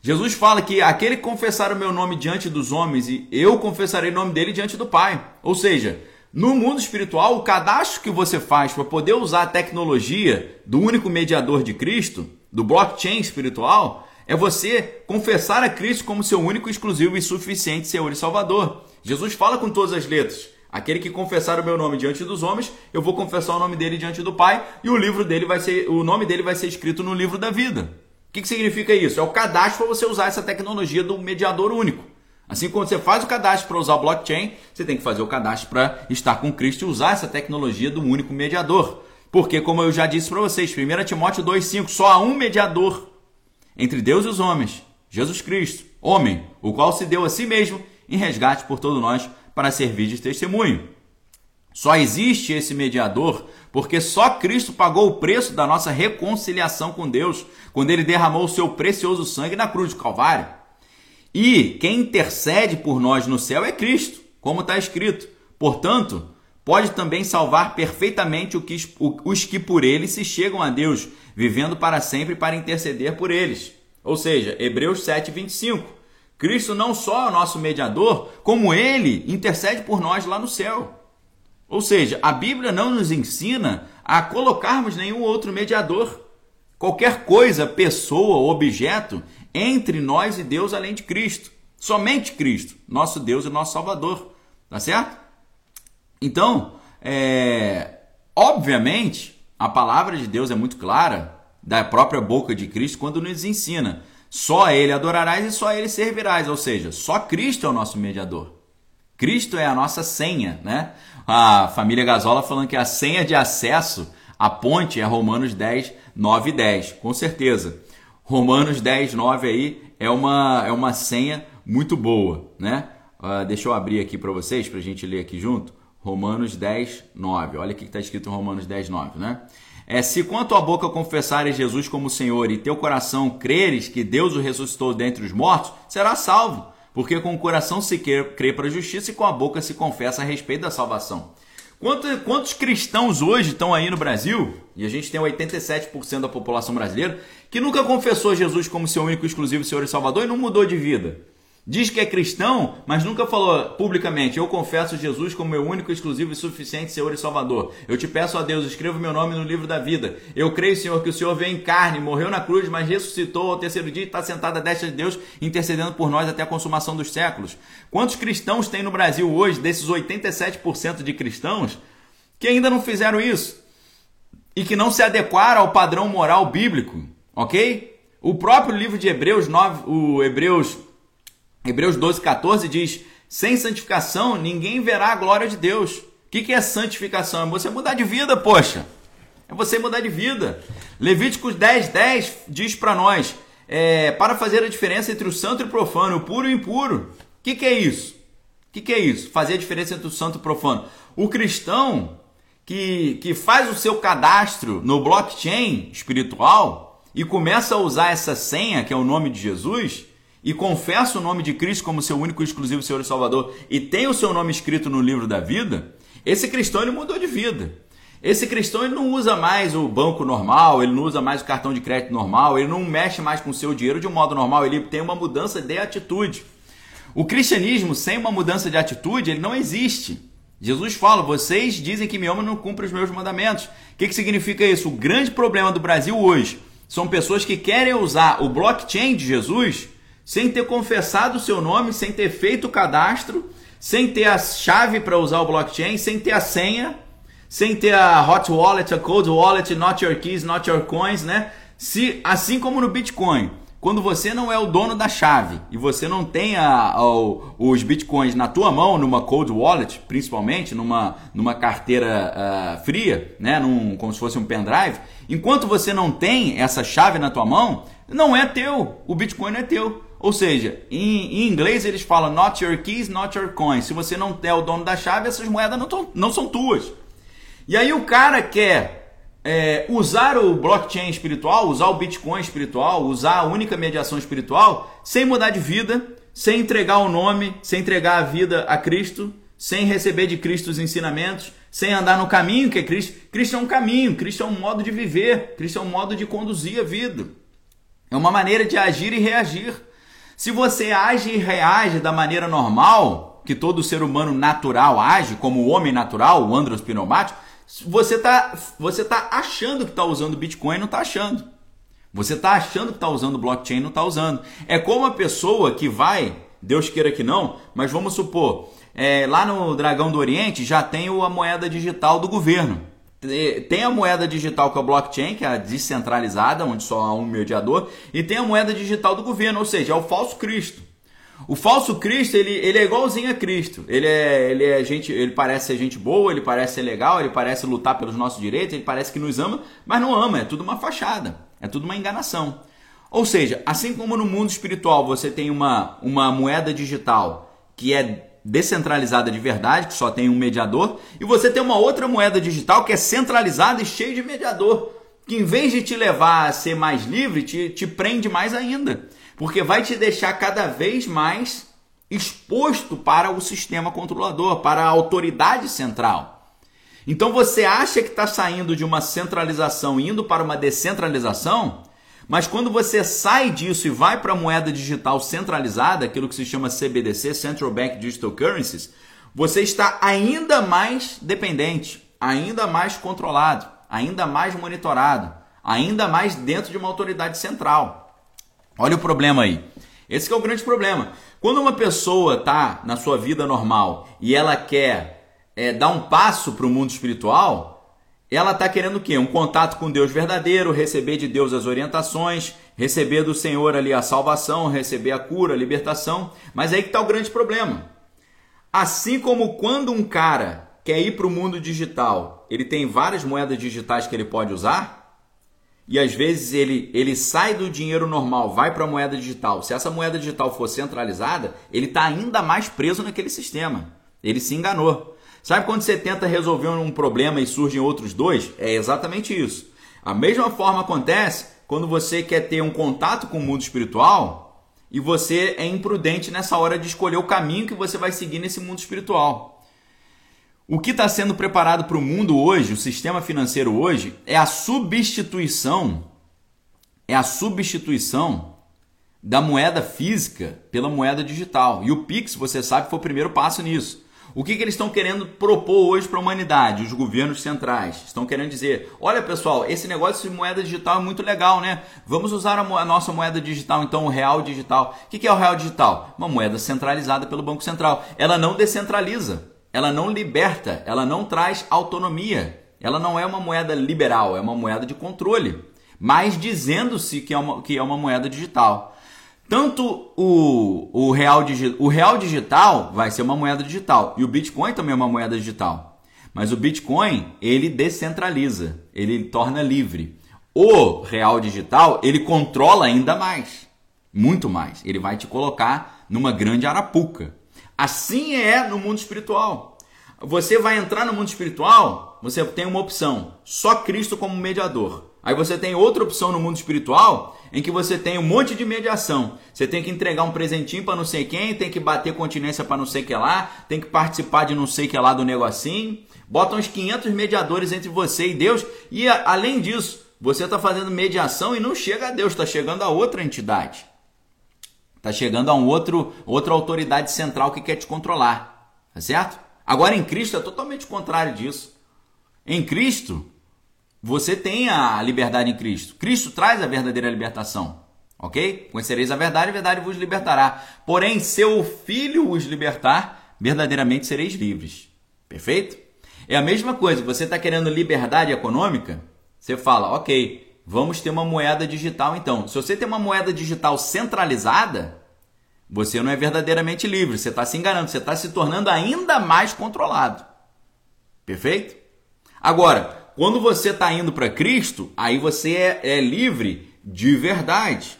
Jesus fala que aquele que confessar o meu nome diante dos homens, e eu confessarei o nome dele diante do Pai. Ou seja, no mundo espiritual, o cadastro que você faz para poder usar a tecnologia do único mediador de Cristo, do blockchain espiritual, é você confessar a Cristo como seu único, exclusivo e suficiente Senhor e Salvador. Jesus fala com todas as letras. Aquele que confessar o meu nome diante dos homens, eu vou confessar o nome dele diante do Pai, e o livro dele vai ser, o nome dele vai ser escrito no livro da vida. O que, que significa isso? É o cadastro para você usar essa tecnologia do mediador único. Assim como você faz o cadastro para usar blockchain, você tem que fazer o cadastro para estar com Cristo e usar essa tecnologia do único mediador. Porque, como eu já disse para vocês, 1 Timóteo 2,5, só há um mediador entre Deus e os homens, Jesus Cristo, homem, o qual se deu a si mesmo em resgate por todos nós para servir de testemunho. Só existe esse mediador porque só Cristo pagou o preço da nossa reconciliação com Deus quando ele derramou o seu precioso sangue na cruz do Calvário. E quem intercede por nós no céu é Cristo, como está escrito. Portanto, pode também salvar perfeitamente os que por ele se chegam a Deus, vivendo para sempre para interceder por eles. Ou seja, Hebreus 7, 25. Cristo não só é o nosso mediador, como ele intercede por nós lá no céu. Ou seja, a Bíblia não nos ensina a colocarmos nenhum outro mediador. Qualquer coisa, pessoa ou objeto entre nós e Deus além de Cristo. Somente Cristo, nosso Deus e nosso Salvador. Tá certo? Então, é, obviamente, a palavra de Deus é muito clara, da própria boca de Cristo, quando nos ensina: só Ele adorarás e só Ele servirás. Ou seja, só Cristo é o nosso mediador. Cristo é a nossa senha, né? A família Gasola falando que a senha de acesso à ponte é Romanos 10, 9 e 10. Com certeza. Romanos 10, 9 aí é uma, é uma senha muito boa, né? Uh, deixa eu abrir aqui para vocês, para a gente ler aqui junto. Romanos 10, 9. Olha o que está escrito em Romanos 10, 9, né? É, se com a tua boca confessares Jesus como Senhor e teu coração creres que Deus o ressuscitou dentre os mortos, será salvo. Porque com o coração se crê para a justiça e com a boca se confessa a respeito da salvação. Quantos, quantos cristãos hoje estão aí no Brasil, e a gente tem 87% da população brasileira, que nunca confessou Jesus como seu único, exclusivo Senhor e Salvador e não mudou de vida? Diz que é cristão, mas nunca falou publicamente: Eu confesso Jesus como meu único, exclusivo e suficiente Senhor e Salvador. Eu te peço a Deus, escreva meu nome no livro da vida. Eu creio, Senhor, que o Senhor veio em carne, morreu na cruz, mas ressuscitou ao terceiro dia e está sentado à destra de Deus, intercedendo por nós até a consumação dos séculos. Quantos cristãos tem no Brasil hoje, desses 87% de cristãos, que ainda não fizeram isso? E que não se adequaram ao padrão moral bíblico, ok? O próprio livro de Hebreus 9, o Hebreus Hebreus 12, 14 diz: sem santificação ninguém verá a glória de Deus. O que, que é santificação? É você mudar de vida, poxa. É você mudar de vida. Levíticos 10, 10 diz para nós: é, para fazer a diferença entre o santo e o profano, o puro e o impuro. O que, que é isso? O que, que é isso? Fazer a diferença entre o santo e o profano. O cristão que, que faz o seu cadastro no blockchain espiritual e começa a usar essa senha, que é o nome de Jesus, e confessa o nome de Cristo como seu único e exclusivo Senhor e Salvador e tem o seu nome escrito no livro da vida, esse cristão ele mudou de vida. Esse cristão ele não usa mais o banco normal, ele não usa mais o cartão de crédito normal, ele não mexe mais com o seu dinheiro de um modo normal, ele tem uma mudança de atitude. O cristianismo sem uma mudança de atitude, ele não existe. Jesus fala: vocês dizem que me amam e não cumprem os meus mandamentos. O que, que significa isso? O grande problema do Brasil hoje são pessoas que querem usar o blockchain de Jesus sem ter confessado o seu nome, sem ter feito o cadastro, sem ter a chave para usar o blockchain, sem ter a senha, sem ter a hot wallet, a cold wallet, not your keys, not your coins, né? Se, assim como no Bitcoin, quando você não é o dono da chave e você não tem a, a, os bitcoins na tua mão, numa cold wallet, principalmente, numa, numa carteira uh, fria, né? Num, como se fosse um pendrive, enquanto você não tem essa chave na tua mão, não é teu, o bitcoin não é teu. Ou seja, em, em, inglês eles falam not your keys, not your coins. Se você não é o dono da chave, essas moedas não, tão, não são tuas. E aí o cara quer é, usar o blockchain espiritual, usar o Bitcoin espiritual, usar a única mediação espiritual, sem mudar de vida, sem entregar o nome, sem entregar a vida a Cristo, sem receber de Cristo os ensinamentos, sem andar no caminho que é Cristo. Cristo é um caminho, Cristo é um modo de viver, Cristo é um modo de conduzir a vida. É uma maneira de agir e reagir. Se você age e reage da maneira normal, que todo ser humano natural age, como o homem natural, o andros pneumático, você está você tá achando que está usando Bitcoin não está achando. Você está achando que está usando blockchain não está usando. É como a pessoa que vai, Deus queira que não, mas vamos supor, é, lá no Dragão do Oriente já tem a moeda digital do governo. Tem a moeda digital que é o blockchain, que é a descentralizada, onde só há um mediador, e tem a moeda digital do governo, ou seja, é o falso Cristo. O falso Cristo, ele, ele é igualzinho a Cristo. Ele é, ele é gente, ele parece ser gente boa, ele parece ser legal, ele parece lutar pelos nossos direitos, ele parece que nos ama, mas não ama, é tudo uma fachada, é tudo uma enganação. Ou seja, assim como no mundo espiritual você tem uma, uma moeda digital que é descentralizada de verdade, que só tem um mediador, e você tem uma outra moeda digital que é centralizada e cheia de mediador, que em vez de te levar a ser mais livre, te, te prende mais ainda, porque vai te deixar cada vez mais exposto para o sistema controlador, para a autoridade central. Então você acha que está saindo de uma centralização indo para uma descentralização, Mas quando você sai disso e vai para a moeda digital centralizada, aquilo que se chama CBDC, Central Bank Digital Currencies, você está ainda mais dependente, ainda mais controlado, ainda mais monitorado, ainda mais dentro de uma autoridade central. Olha o problema aí. Esse é o grande problema. Quando uma pessoa está na sua vida normal e ela quer é, dar um passo para o mundo espiritual, ela está querendo o quê? Um contato com Deus verdadeiro, receber de Deus as orientações, receber do Senhor ali a salvação, receber a cura, a libertação. Mas aí que está o grande problema. Assim como quando um cara quer ir para o mundo digital, ele tem várias moedas digitais que ele pode usar, e às vezes ele, ele sai do dinheiro normal, vai para a moeda digital. Se essa moeda digital for centralizada, ele está ainda mais preso naquele sistema. Ele se enganou. Sabe quando você tenta resolver um problema e surgem outros dois? É exatamente isso. A mesma forma acontece quando você quer ter um contato com o mundo espiritual e você é imprudente nessa hora de escolher o caminho que você vai seguir nesse mundo espiritual. O que está sendo preparado para o mundo hoje, o sistema financeiro hoje, é a substituição, é a substituição da moeda física pela moeda digital. E o Pix, você sabe, foi o primeiro passo nisso. O que, que eles estão querendo propor hoje para a humanidade, os governos centrais? Estão querendo dizer: olha pessoal, esse negócio de moeda digital é muito legal, né? Vamos usar a, a nossa moeda digital, então o real digital. O que, que é o real digital? Uma moeda centralizada pelo Banco Central. Ela não descentraliza, ela não liberta, ela não traz autonomia. Ela não é uma moeda liberal, é uma moeda de controle, mas dizendo-se que, é uma, que é uma moeda digital. Tanto o, o, real, o real digital vai ser uma moeda digital e o Bitcoin também é uma moeda digital. Mas o Bitcoin, ele descentraliza, ele torna livre. O real digital, ele controla ainda mais, muito mais. Ele vai te colocar numa grande arapuca. Assim é no mundo espiritual. Você vai entrar no mundo espiritual, você tem uma opção, só Cristo como mediador. Aí você tem outra opção no mundo espiritual, em que você tem um monte de mediação. Você tem que entregar um presentinho para não sei quem, tem que bater continência para não sei que lá, tem que participar de não sei que lá do negocinho. Bota uns 500 mediadores entre você e Deus e além disso, você está fazendo mediação e não chega a Deus, está chegando a outra entidade. Está chegando a um outro, outra autoridade central que quer te controlar. Tá certo? Agora em Cristo é totalmente contrário disso. Em Cristo, você tem a liberdade em Cristo. Cristo traz a verdadeira libertação. Ok? Conhecereis a verdade, a verdade vos libertará. Porém, se o Filho os libertar, verdadeiramente sereis livres. Perfeito? É a mesma coisa. Você está querendo liberdade econômica? Você fala, ok, vamos ter uma moeda digital então. Se você tem uma moeda digital centralizada, você não é verdadeiramente livre. Você está se enganando. Você está se tornando ainda mais controlado. Perfeito? Agora, quando você está indo para Cristo, aí você é, é livre de verdade.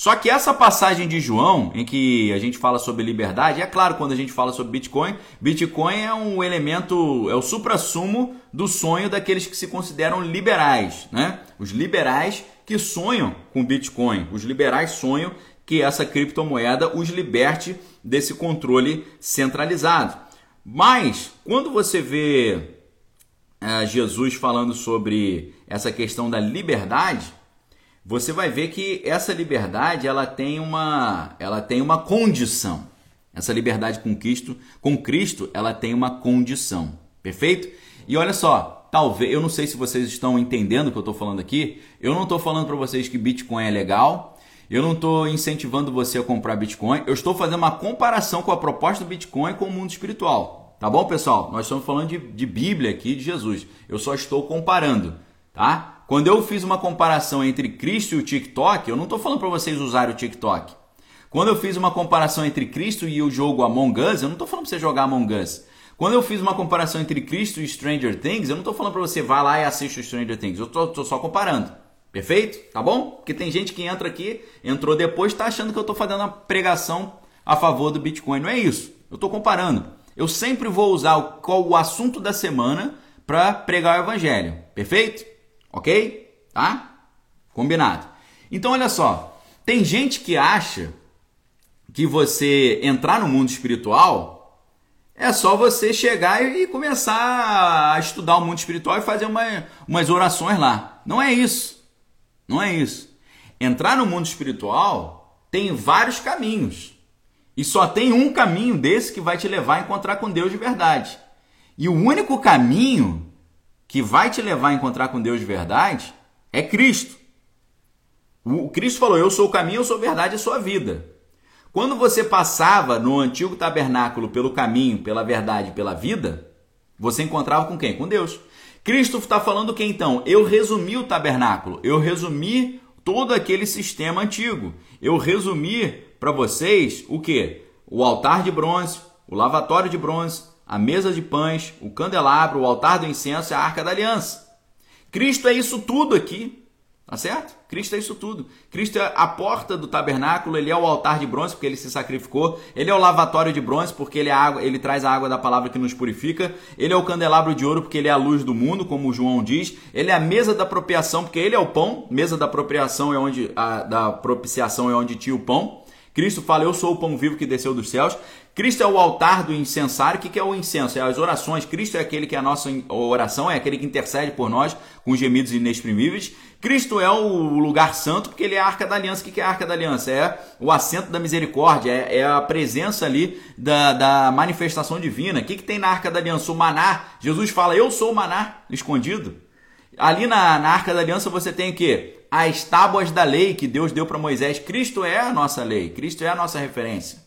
Só que essa passagem de João, em que a gente fala sobre liberdade, é claro, quando a gente fala sobre Bitcoin, Bitcoin é um elemento, é o suprassumo do sonho daqueles que se consideram liberais, né? Os liberais que sonham com Bitcoin, os liberais sonham que essa criptomoeda os liberte desse controle centralizado. Mas quando você vê Jesus falando sobre essa questão da liberdade, você vai ver que essa liberdade ela tem uma, ela tem uma condição. Essa liberdade com Cristo, com Cristo, ela tem uma condição. Perfeito? E olha só, talvez, eu não sei se vocês estão entendendo o que eu estou falando aqui. Eu não estou falando para vocês que Bitcoin é legal. Eu não estou incentivando você a comprar Bitcoin. Eu estou fazendo uma comparação com a proposta do Bitcoin com o mundo espiritual. Tá bom, pessoal? Nós estamos falando de, de Bíblia aqui, de Jesus. Eu só estou comparando, tá? Quando eu fiz uma comparação entre Cristo e o TikTok, eu não estou falando para vocês usarem o TikTok. Quando eu fiz uma comparação entre Cristo e o jogo Among Us, eu não estou falando para você jogar Among Us. Quando eu fiz uma comparação entre Cristo e Stranger Things, eu não estou falando para você vá lá e assista o Stranger Things. Eu estou só comparando. Perfeito? Tá bom? Porque tem gente que entra aqui, entrou depois, está achando que eu estou fazendo uma pregação a favor do Bitcoin. Não é isso. Eu estou comparando. Eu sempre vou usar o, qual o assunto da semana para pregar o evangelho. Perfeito? Ok? Tá? Combinado. Então olha só, tem gente que acha que você entrar no mundo espiritual é só você chegar e começar a estudar o mundo espiritual e fazer uma, umas orações lá. Não é isso. Não é isso. entrar no mundo espiritual tem vários caminhos. E só tem um caminho desse que vai te levar a encontrar com Deus de verdade. E o único caminho que vai te levar a encontrar com Deus de verdade é Cristo. O Cristo falou: Eu sou o caminho, eu sou a verdade, eu sou a vida. Quando você passava no antigo tabernáculo pelo caminho, pela verdade, pela vida, você encontrava com quem? Com Deus. Cristo está falando que então? Eu resumi o tabernáculo, eu resumi todo aquele sistema antigo. Eu resumi para vocês o que? O altar de bronze, o lavatório de bronze, a mesa de pães, o candelabro, o altar do incenso e a arca da aliança. Cristo é isso tudo aqui. Tá certo? Cristo é isso tudo. Cristo é a porta do tabernáculo, ele é o altar de bronze porque ele se sacrificou, ele é o lavatório de bronze porque ele é água, ele traz a água da palavra que nos purifica, ele é o candelabro de ouro porque ele é a luz do mundo, como João diz, ele é a mesa da apropriação porque ele é o pão, mesa da apropriação é onde a da propiciação é onde tinha o pão. Cristo fala: "Eu sou o pão vivo que desceu dos céus". Cristo é o altar do incensário. O que é o incenso? É as orações. Cristo é aquele que é a nossa oração, é aquele que intercede por nós com gemidos inexprimíveis. Cristo é o lugar santo porque ele é a arca da aliança. O que é a arca da aliança? É o assento da misericórdia, é, é a presença ali da, da manifestação divina. O que, que tem na arca da aliança? O maná. Jesus fala: Eu sou o maná escondido. Ali na, na arca da aliança você tem o quê? As tábuas da lei que Deus deu para Moisés. Cristo é a nossa lei, Cristo é a nossa referência.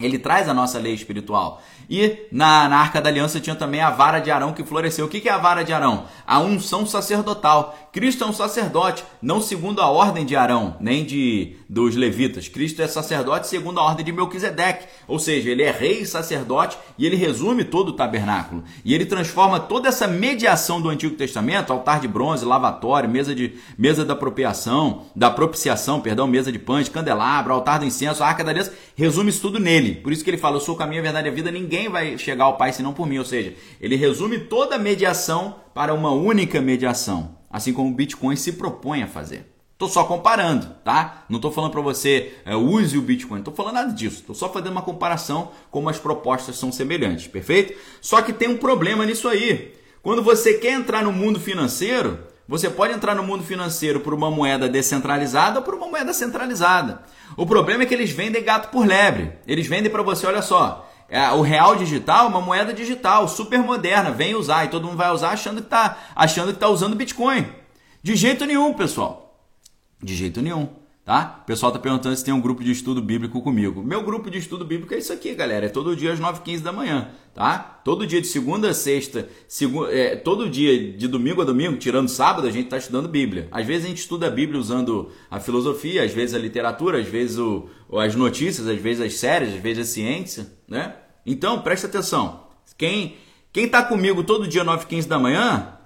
Ele traz a nossa lei espiritual. E na, na Arca da Aliança tinha também a vara de Arão que floresceu. O que é a vara de Arão? A unção sacerdotal. Cristo é um sacerdote, não segundo a ordem de Arão, nem de dos levitas. Cristo é sacerdote segundo a ordem de Melquisedeque. Ou seja, ele é rei e sacerdote e ele resume todo o tabernáculo. E ele transforma toda essa mediação do Antigo Testamento, altar de bronze, lavatório, mesa de mesa da apropriação, da propiciação, perdão, mesa de pães, candelabro, altar do incenso, arca da aliança, resume isso tudo nele. Por isso que ele fala: "Eu sou o caminho, a verdade e a vida, ninguém vai chegar ao Pai senão por mim". Ou seja, ele resume toda a mediação para uma única mediação assim como o Bitcoin se propõe a fazer. Estou só comparando, tá? Não estou falando para você é, use o Bitcoin, estou falando nada disso. Estou só fazendo uma comparação como as propostas são semelhantes, perfeito? Só que tem um problema nisso aí. Quando você quer entrar no mundo financeiro, você pode entrar no mundo financeiro por uma moeda descentralizada ou por uma moeda centralizada. O problema é que eles vendem gato por lebre. Eles vendem para você, olha só, o real digital é uma moeda digital super moderna, vem usar e todo mundo vai usar achando que está achando que está usando Bitcoin. De jeito nenhum, pessoal. De jeito nenhum. Tá? O pessoal está perguntando se tem um grupo de estudo bíblico comigo. Meu grupo de estudo bíblico é isso aqui, galera. É todo dia às 9h15 da manhã. Tá? Todo dia de segunda a sexta, segu... É, todo dia de domingo a domingo, tirando sábado, a gente está estudando Bíblia. Às vezes a gente estuda a Bíblia usando a filosofia, às vezes a literatura, às vezes o... as notícias, às vezes as séries, às vezes a ciência. Né? Então, presta atenção. Quem quem está comigo todo dia 9h15 da manhã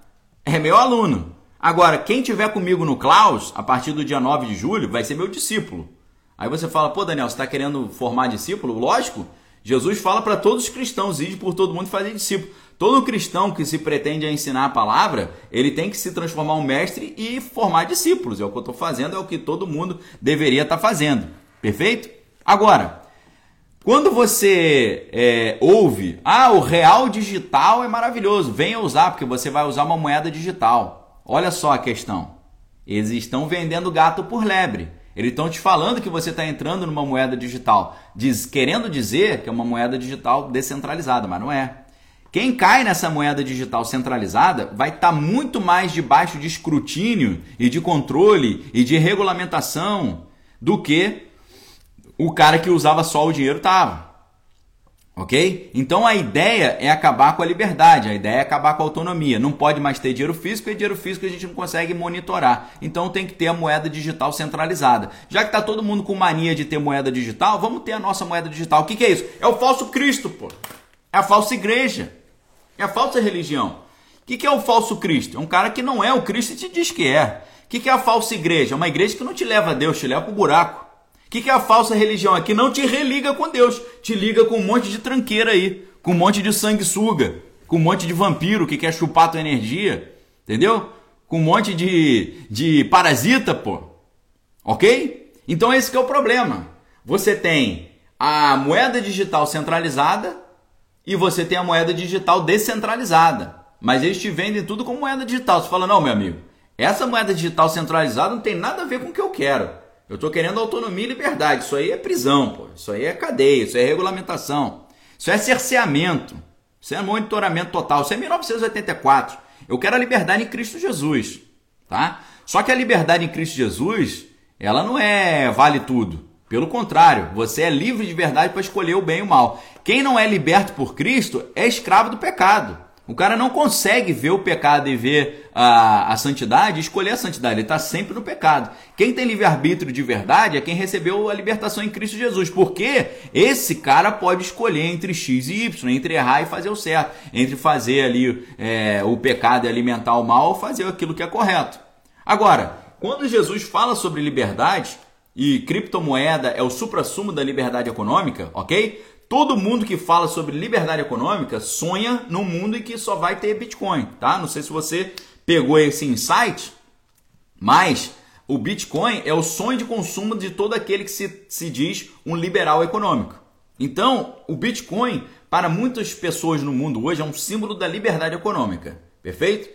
é meu aluno. Agora, quem tiver comigo no Klaus, a partir do dia 9 de julho, vai ser meu discípulo. Aí você fala, pô, Daniel, você está querendo formar discípulo? Lógico. Jesus fala para todos os cristãos, ir por todo mundo e fazer discípulo. Todo cristão que se pretende a ensinar a palavra, ele tem que se transformar um mestre e formar discípulos. É o que eu estou fazendo, é o que todo mundo deveria estar tá fazendo. Perfeito? Agora, quando você é, ouve, ah, o real digital é maravilhoso, venha usar, porque você vai usar uma moeda digital. Olha só a questão. Eles estão vendendo gato por lebre. Eles estão te falando que você está entrando numa moeda digital, diz, querendo dizer que é uma moeda digital descentralizada, mas não é. Quem cai nessa moeda digital centralizada vai estar tá muito mais debaixo de escrutínio e de controle e de regulamentação do que o cara que usava só o dinheiro estava. Ok? Então a ideia é acabar com a liberdade, a ideia é acabar com a autonomia. Não pode mais ter dinheiro físico e dinheiro físico a gente não consegue monitorar. Então tem que ter a moeda digital centralizada. Já que está todo mundo com mania de ter moeda digital, vamos ter a nossa moeda digital. O que, que é isso? É o falso Cristo, pô. É a falsa igreja. É a falsa religião. O que, que é o falso Cristo? É um cara que não é o Cristo e te diz que é. O que, que é a falsa igreja? É uma igreja que não te leva a Deus, te leva para o buraco. O que, que é a falsa religião? Que não te religa com Deus, te liga com um monte de tranqueira aí, com um monte de sanguessuga, com um monte de vampiro que quer chupar tua energia, entendeu? Com um monte de, de parasita, pô. Ok? Então esse é o problema. Você tem a moeda digital centralizada e você tem a moeda digital descentralizada. Mas eles te vendem tudo como moeda digital. Você fala, não, meu amigo, Essa moeda digital centralizada não tem nada a ver com o que eu quero. Eu estou querendo autonomia e liberdade. Isso aí é prisão, pô. Isso aí é cadeia, isso é regulamentação. Isso é cerceamento. Isso é monitoramento total. Isso é 1984. Eu quero a liberdade em Cristo Jesus, tá? Só que a liberdade em Cristo Jesus, ela não é vale tudo. Pelo contrário, você é livre de verdade para escolher o bem e o mal. Quem não é liberto por Cristo é escravo do pecado. O cara não consegue ver o pecado e ver a, a santidade e escolher a santidade. Ele está sempre no pecado. Quem tem livre-arbítrio de verdade é quem recebeu a libertação em Cristo Jesus. Porque esse cara pode escolher entre X e Y, entre errar e fazer o certo, entre fazer ali é, o pecado e alimentar o mal ou fazer aquilo que é correto. Agora, quando Jesus fala sobre liberdade, e criptomoeda é o supra-sumo da liberdade econômica, ok? Todo mundo que fala sobre liberdade econômica sonha num mundo em que só vai ter Bitcoin, tá? Não sei se você pegou esse insight, mas o Bitcoin é o sonho de consumo de todo aquele que se, se diz um liberal econômico. Então, o Bitcoin, para muitas pessoas no mundo hoje, é um símbolo da liberdade econômica, perfeito?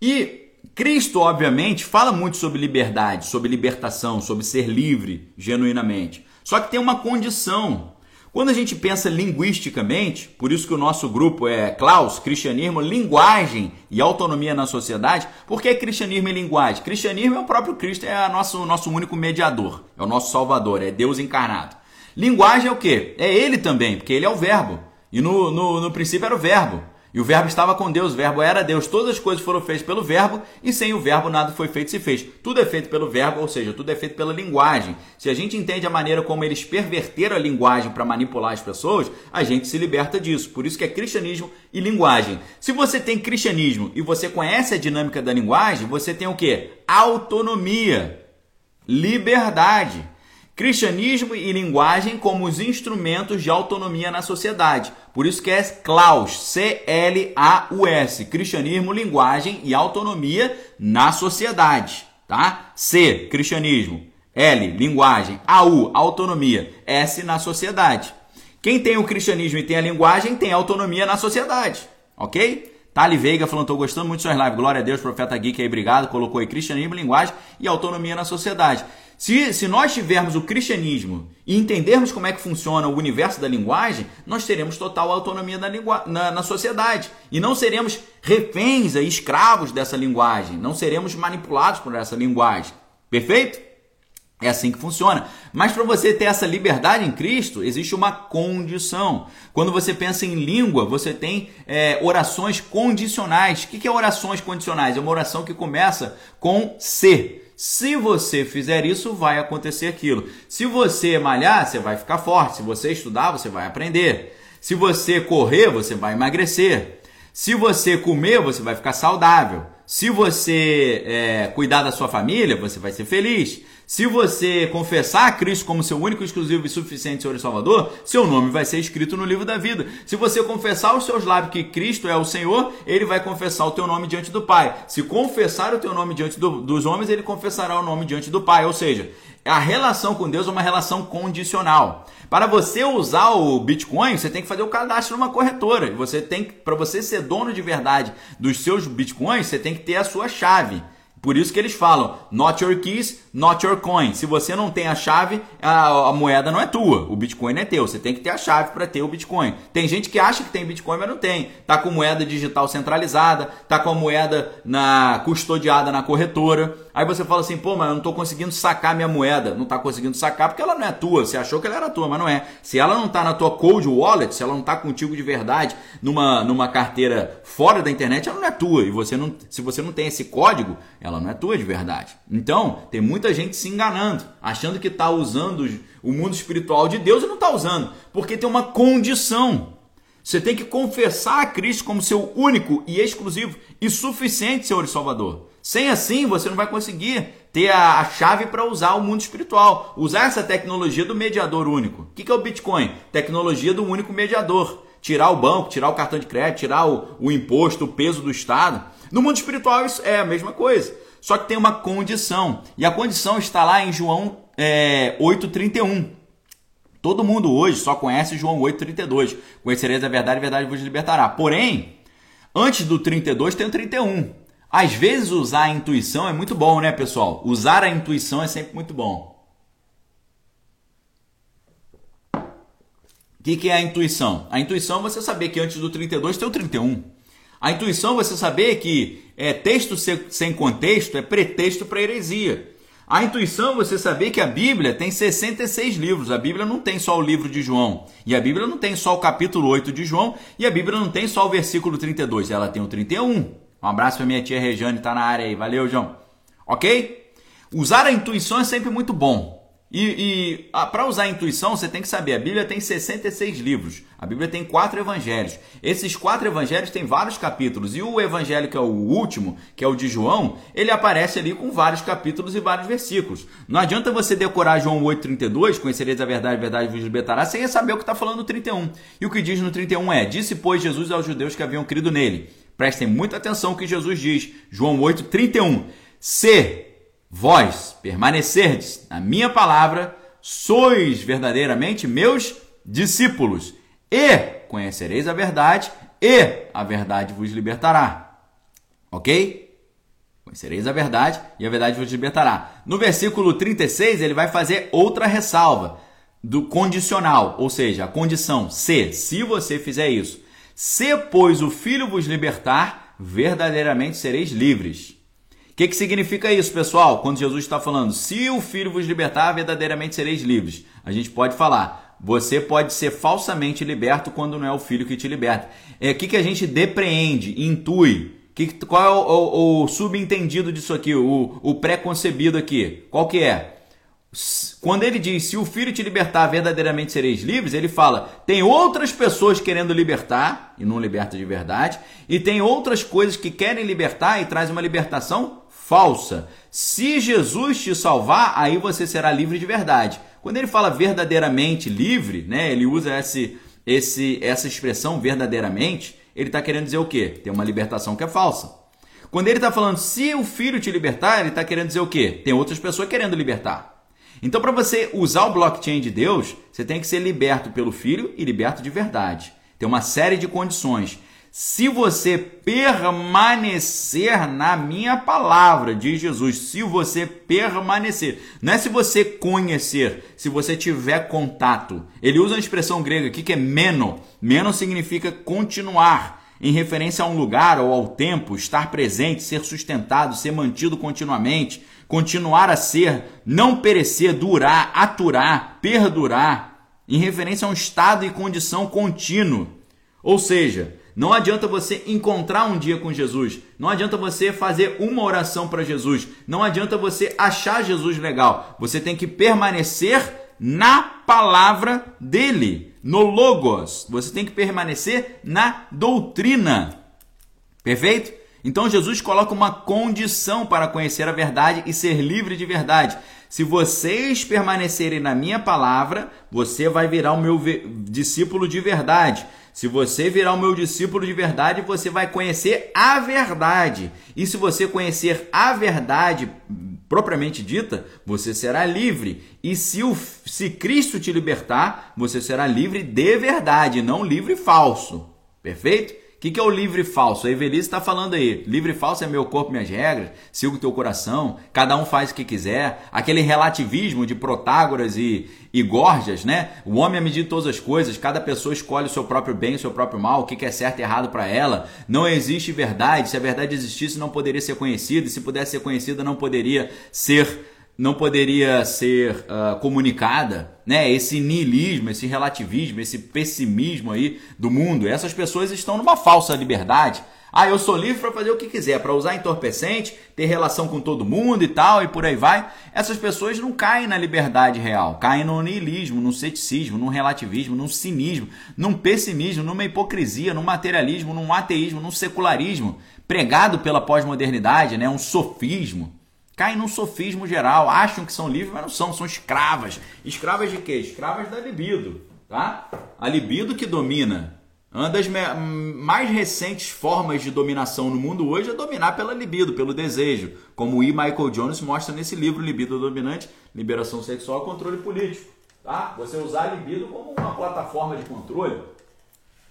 E Cristo, obviamente, fala muito sobre liberdade, sobre libertação, sobre ser livre genuinamente. Só que tem uma condição quando a gente pensa linguisticamente, por isso que o nosso grupo é Klaus, Cristianismo, Linguagem e Autonomia na Sociedade, por que cristianismo e linguagem? Cristianismo é o próprio Cristo, é o nosso, nosso único mediador, é o nosso salvador, é Deus encarnado. Linguagem é o quê? É ele também, porque ele é o verbo. E no, no, no princípio era o verbo. E o Verbo estava com Deus, o Verbo era Deus. Todas as coisas foram feitas pelo Verbo e sem o Verbo nada foi feito se fez. Tudo é feito pelo Verbo, ou seja, tudo é feito pela linguagem. Se a gente entende a maneira como eles perverteram a linguagem para manipular as pessoas, a gente se liberta disso. Por isso que é cristianismo e linguagem. Se você tem cristianismo e você conhece a dinâmica da linguagem, você tem o que? Autonomia, liberdade. Cristianismo e linguagem como os instrumentos de autonomia na sociedade. Por isso que é CLAUS, C-L-A-U-S, Cristianismo, linguagem e autonomia na sociedade, tá? C, cristianismo, L, linguagem, A-U, autonomia, S na sociedade. Quem tem o cristianismo e tem a linguagem tem autonomia na sociedade, ok? Tali Veiga falando, estou gostando muito de suas lives. Glória a Deus, profeta Geek aí, obrigado. Colocou aí cristianismo, linguagem e autonomia na sociedade. Se, se nós tivermos o cristianismo e entendermos como é que funciona o universo da linguagem, nós teremos total autonomia na, na, na sociedade. E não seremos reféns e escravos dessa linguagem. Não seremos manipulados por essa linguagem. Perfeito? É assim que funciona. Mas para você ter essa liberdade em Cristo, existe uma condição. Quando você pensa em língua, você tem é, orações condicionais. O que é orações condicionais? É uma oração que começa com ser. Se você fizer isso, vai acontecer aquilo. Se você malhar, você vai ficar forte. Se você estudar, você vai aprender. Se você correr, você vai emagrecer. Se você comer, você vai ficar saudável. Se você é, cuidar da sua família, você vai ser feliz. Se você confessar a Cristo como seu único, exclusivo e suficiente Senhor e Salvador, seu nome vai ser escrito no livro da vida. Se você confessar os seus lábios que Cristo é o Senhor, ele vai confessar o teu nome diante do Pai. Se confessar o teu nome diante do, dos homens, ele confessará o nome diante do Pai. Ou seja, a relação com Deus é uma relação condicional. Para você usar o Bitcoin, você tem que fazer o cadastro numa corretora. Você tem para você ser dono de verdade dos seus Bitcoins, você tem que ter a sua chave. Por isso que eles falam, not your keys, not your coin. Se você não tem a chave, a, a, moeda não é tua. O Bitcoin é teu. Você tem que ter a chave para ter o Bitcoin. Tem gente que acha que tem Bitcoin, mas não tem. Tá com moeda digital centralizada, tá com a moeda na custodiada na corretora. Aí você fala assim, pô, mas eu não estou conseguindo sacar minha moeda. Não está conseguindo sacar porque ela não é tua. Você achou que ela era tua, mas não é. Se ela não está na tua cold wallet, se ela não está contigo de verdade numa, numa carteira fora da internet, ela não é tua. E você não, se você não tem esse código, ela não é tua de verdade. Então, tem muita gente se enganando, achando que está usando o mundo espiritual de Deus e não está usando, porque tem uma condição. Você tem que confessar a Cristo como seu único e exclusivo e suficiente Senhor e Salvador. Sem assim, você não vai conseguir ter a, a chave para usar o mundo espiritual, usar essa tecnologia do mediador único. O que, que é o Bitcoin? Tecnologia do único mediador. Tirar o banco, tirar o cartão de crédito, tirar o, o imposto, o peso do Estado. No mundo espiritual isso é a mesma coisa. Só que tem uma condição. E a condição está lá em João é, 8,31. Todo mundo hoje só conhece João 8,32. Conhecereis a verdade, a verdade vos libertará. Porém, antes do 32 tem o 31. Às vezes usar a intuição é muito bom, né, pessoal? Usar a intuição é sempre muito bom. O que, que é a intuição? A intuição é você saber que antes do 32 tem o 31. A intuição é você saber que é, texto sem contexto é pretexto para heresia. A intuição é você saber que a Bíblia tem 66 livros. A Bíblia não tem só o livro de João. E a Bíblia não tem só o capítulo 8 de João. E a Bíblia não tem só o versículo 32. Ela tem o 31. Um abraço para minha tia Rejane, tá na área aí. Valeu, João. Ok? Usar a intuição é sempre muito bom. E, e para usar a intuição, você tem que saber: a Bíblia tem 66 livros, a Bíblia tem quatro evangelhos. Esses quatro evangelhos têm vários capítulos, e o evangelho que é o último, que é o de João, ele aparece ali com vários capítulos e vários versículos. Não adianta você decorar João 8,32, conhecereis a verdade, a verdade vos libertará, sem saber o que está falando no 31. E o que diz no 31 é: Disse, pois, Jesus aos judeus que haviam crido nele. Prestem muita atenção que Jesus diz, João 8,31. Se vós permanecerdes na minha palavra, sois verdadeiramente meus discípulos, e conhecereis a verdade, e a verdade vos libertará. Ok? Conhecereis a verdade e a verdade vos libertará. No versículo 36, ele vai fazer outra ressalva do condicional, ou seja, a condição se, se você fizer isso. Se, pois, o Filho vos libertar, verdadeiramente sereis livres. O que, que significa isso, pessoal? Quando Jesus está falando, se o Filho vos libertar, verdadeiramente sereis livres. A gente pode falar, você pode ser falsamente liberto quando não é o Filho que te liberta. É o que, que a gente depreende, intui. Que, qual é o, o, o subentendido disso aqui, o, o pré-concebido aqui? Qual que é? Quando ele diz, se o Filho te libertar, verdadeiramente sereis livres, ele fala, tem outras pessoas querendo libertar, e não liberta de verdade, e tem outras coisas que querem libertar e traz uma libertação falsa. Se Jesus te salvar, aí você será livre de verdade. Quando ele fala verdadeiramente livre, né, ele usa esse, esse, essa expressão verdadeiramente, ele está querendo dizer o quê? Tem uma libertação que é falsa. Quando ele está falando se o filho te libertar, ele está querendo dizer o quê? Tem outras pessoas querendo libertar. Então, para você usar o blockchain de Deus, você tem que ser liberto pelo filho e liberto de verdade. Tem uma série de condições. Se você permanecer na minha palavra, diz Jesus, se você permanecer, não é se você conhecer, se você tiver contato. Ele usa uma expressão grega aqui que é meno. Meno significa continuar, em referência a um lugar ou ao tempo, estar presente, ser sustentado, ser mantido continuamente, continuar a ser, não perecer, durar, aturar, perdurar, em referência a um estado e condição contínuo. Ou seja, não adianta você encontrar um dia com Jesus. Não adianta você fazer uma oração para Jesus. Não adianta você achar Jesus legal. Você tem que permanecer na palavra dele, no Logos. Você tem que permanecer na doutrina. Perfeito? Então Jesus coloca uma condição para conhecer a verdade e ser livre de verdade. Se vocês permanecerem na minha palavra, você vai virar o meu discípulo de verdade. Se você virar o meu discípulo de verdade, você vai conhecer a verdade. E se você conhecer a verdade propriamente dita, você será livre. E se, o, se Cristo te libertar, você será livre de verdade, não livre falso. Perfeito? Que, que é o livre falso? A Evelise está falando aí. Livre falso é meu corpo, minhas regras, sigo o teu coração, cada um faz o que quiser. Aquele relativismo de Protágoras e, e Gorgias, né? O homem é medir todas as coisas, cada pessoa escolhe o seu próprio bem, o seu próprio mal, o que, que é certo e errado para ela. Não existe verdade. Se a verdade existisse, não poderia ser conhecida, e se pudesse ser conhecida, não poderia ser não poderia ser uh, comunicada, né? Esse niilismo, esse relativismo, esse pessimismo aí do mundo. Essas pessoas estão numa falsa liberdade. Ah, eu sou livre para fazer o que quiser, para usar entorpecente, ter relação com todo mundo e tal, e por aí vai. Essas pessoas não caem na liberdade real, caem no niilismo, no ceticismo, no relativismo, num cinismo, num pessimismo, numa hipocrisia, num materialismo, num ateísmo, num secularismo, pregado pela pós-modernidade, né? um sofismo caem num sofismo geral, acham que são livres, mas não são, são escravas. Escravas de quê? Escravas da libido, tá? A libido que domina. Uma das mais recentes formas de dominação no mundo hoje é dominar pela libido, pelo desejo, como o E. Michael Jones mostra nesse livro Libido Dominante, Liberação Sexual e Controle Político. Tá? Você usar a libido como uma plataforma de controle.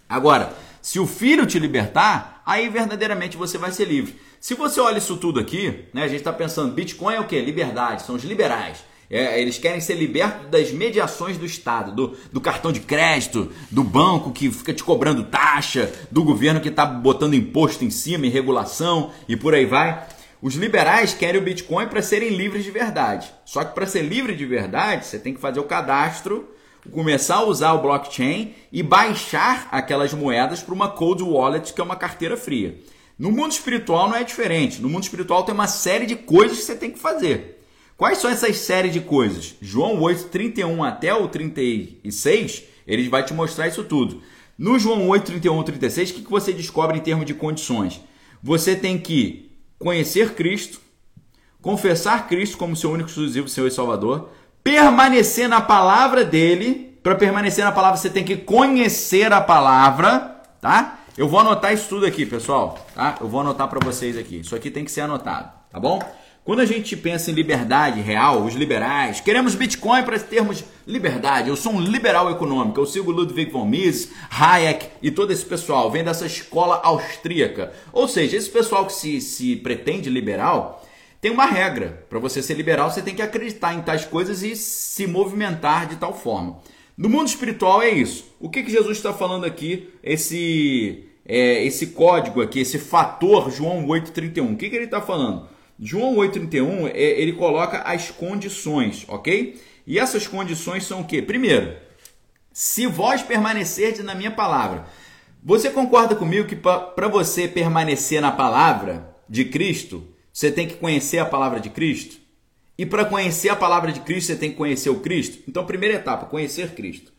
Agora, Se o Filho te libertar, aí verdadeiramente você vai ser livre. Se você olha isso tudo aqui, né, a gente está pensando, Bitcoin é o quê? Liberdade, são os liberais. É, eles querem ser libertos das mediações do Estado, do, do, cartão de crédito, do banco que fica te cobrando taxa, do governo que está botando imposto em cima, em regulação e por aí vai. Os liberais querem o Bitcoin para serem livres de verdade. Só que para ser livre de verdade, você tem que fazer o cadastro, começar a usar o blockchain e baixar aquelas moedas para uma cold wallet, que é uma carteira fria. No mundo espiritual não é diferente. No mundo espiritual tem uma série de coisas que você tem que fazer. Quais são essas séries de coisas? João 8, 31 até o 36, ele vai te mostrar isso tudo. No João 8, 31 36, o que você descobre em termos de condições? Você tem que conhecer Cristo, confessar Cristo como seu único exclusivo Senhor e Salvador, permanecer na palavra dele. Para permanecer na palavra, você tem que conhecer a palavra, tá? Eu vou anotar isso tudo aqui, pessoal, tá? Eu vou anotar para vocês aqui. Isso aqui tem que ser anotado, tá bom? Quando a gente pensa em liberdade real, os liberais, queremos Bitcoin para termos liberdade. Eu sou um liberal econômico, eu sigo Ludwig von Mises, Hayek e todo esse pessoal, vem dessa escola austríaca. Ou seja, esse pessoal que se, se pretende liberal tem uma regra. Para você ser liberal, você tem que acreditar em tais coisas e se movimentar de tal forma. No mundo espiritual é isso. O que, que Jesus está falando aqui? Esse, é, esse código aqui, esse fator João 8,31. O que, que ele está falando? João 8,31, é, ele coloca as condições, ok? E essas condições são o quê? Primeiro, se vós permanecerdes na minha palavra. Você concorda comigo que para você permanecer na palavra de Cristo, você tem que conhecer a palavra de Cristo? E para conhecer a palavra de Cristo, você tem que conhecer o Cristo? Então, primeira etapa, conhecer Cristo.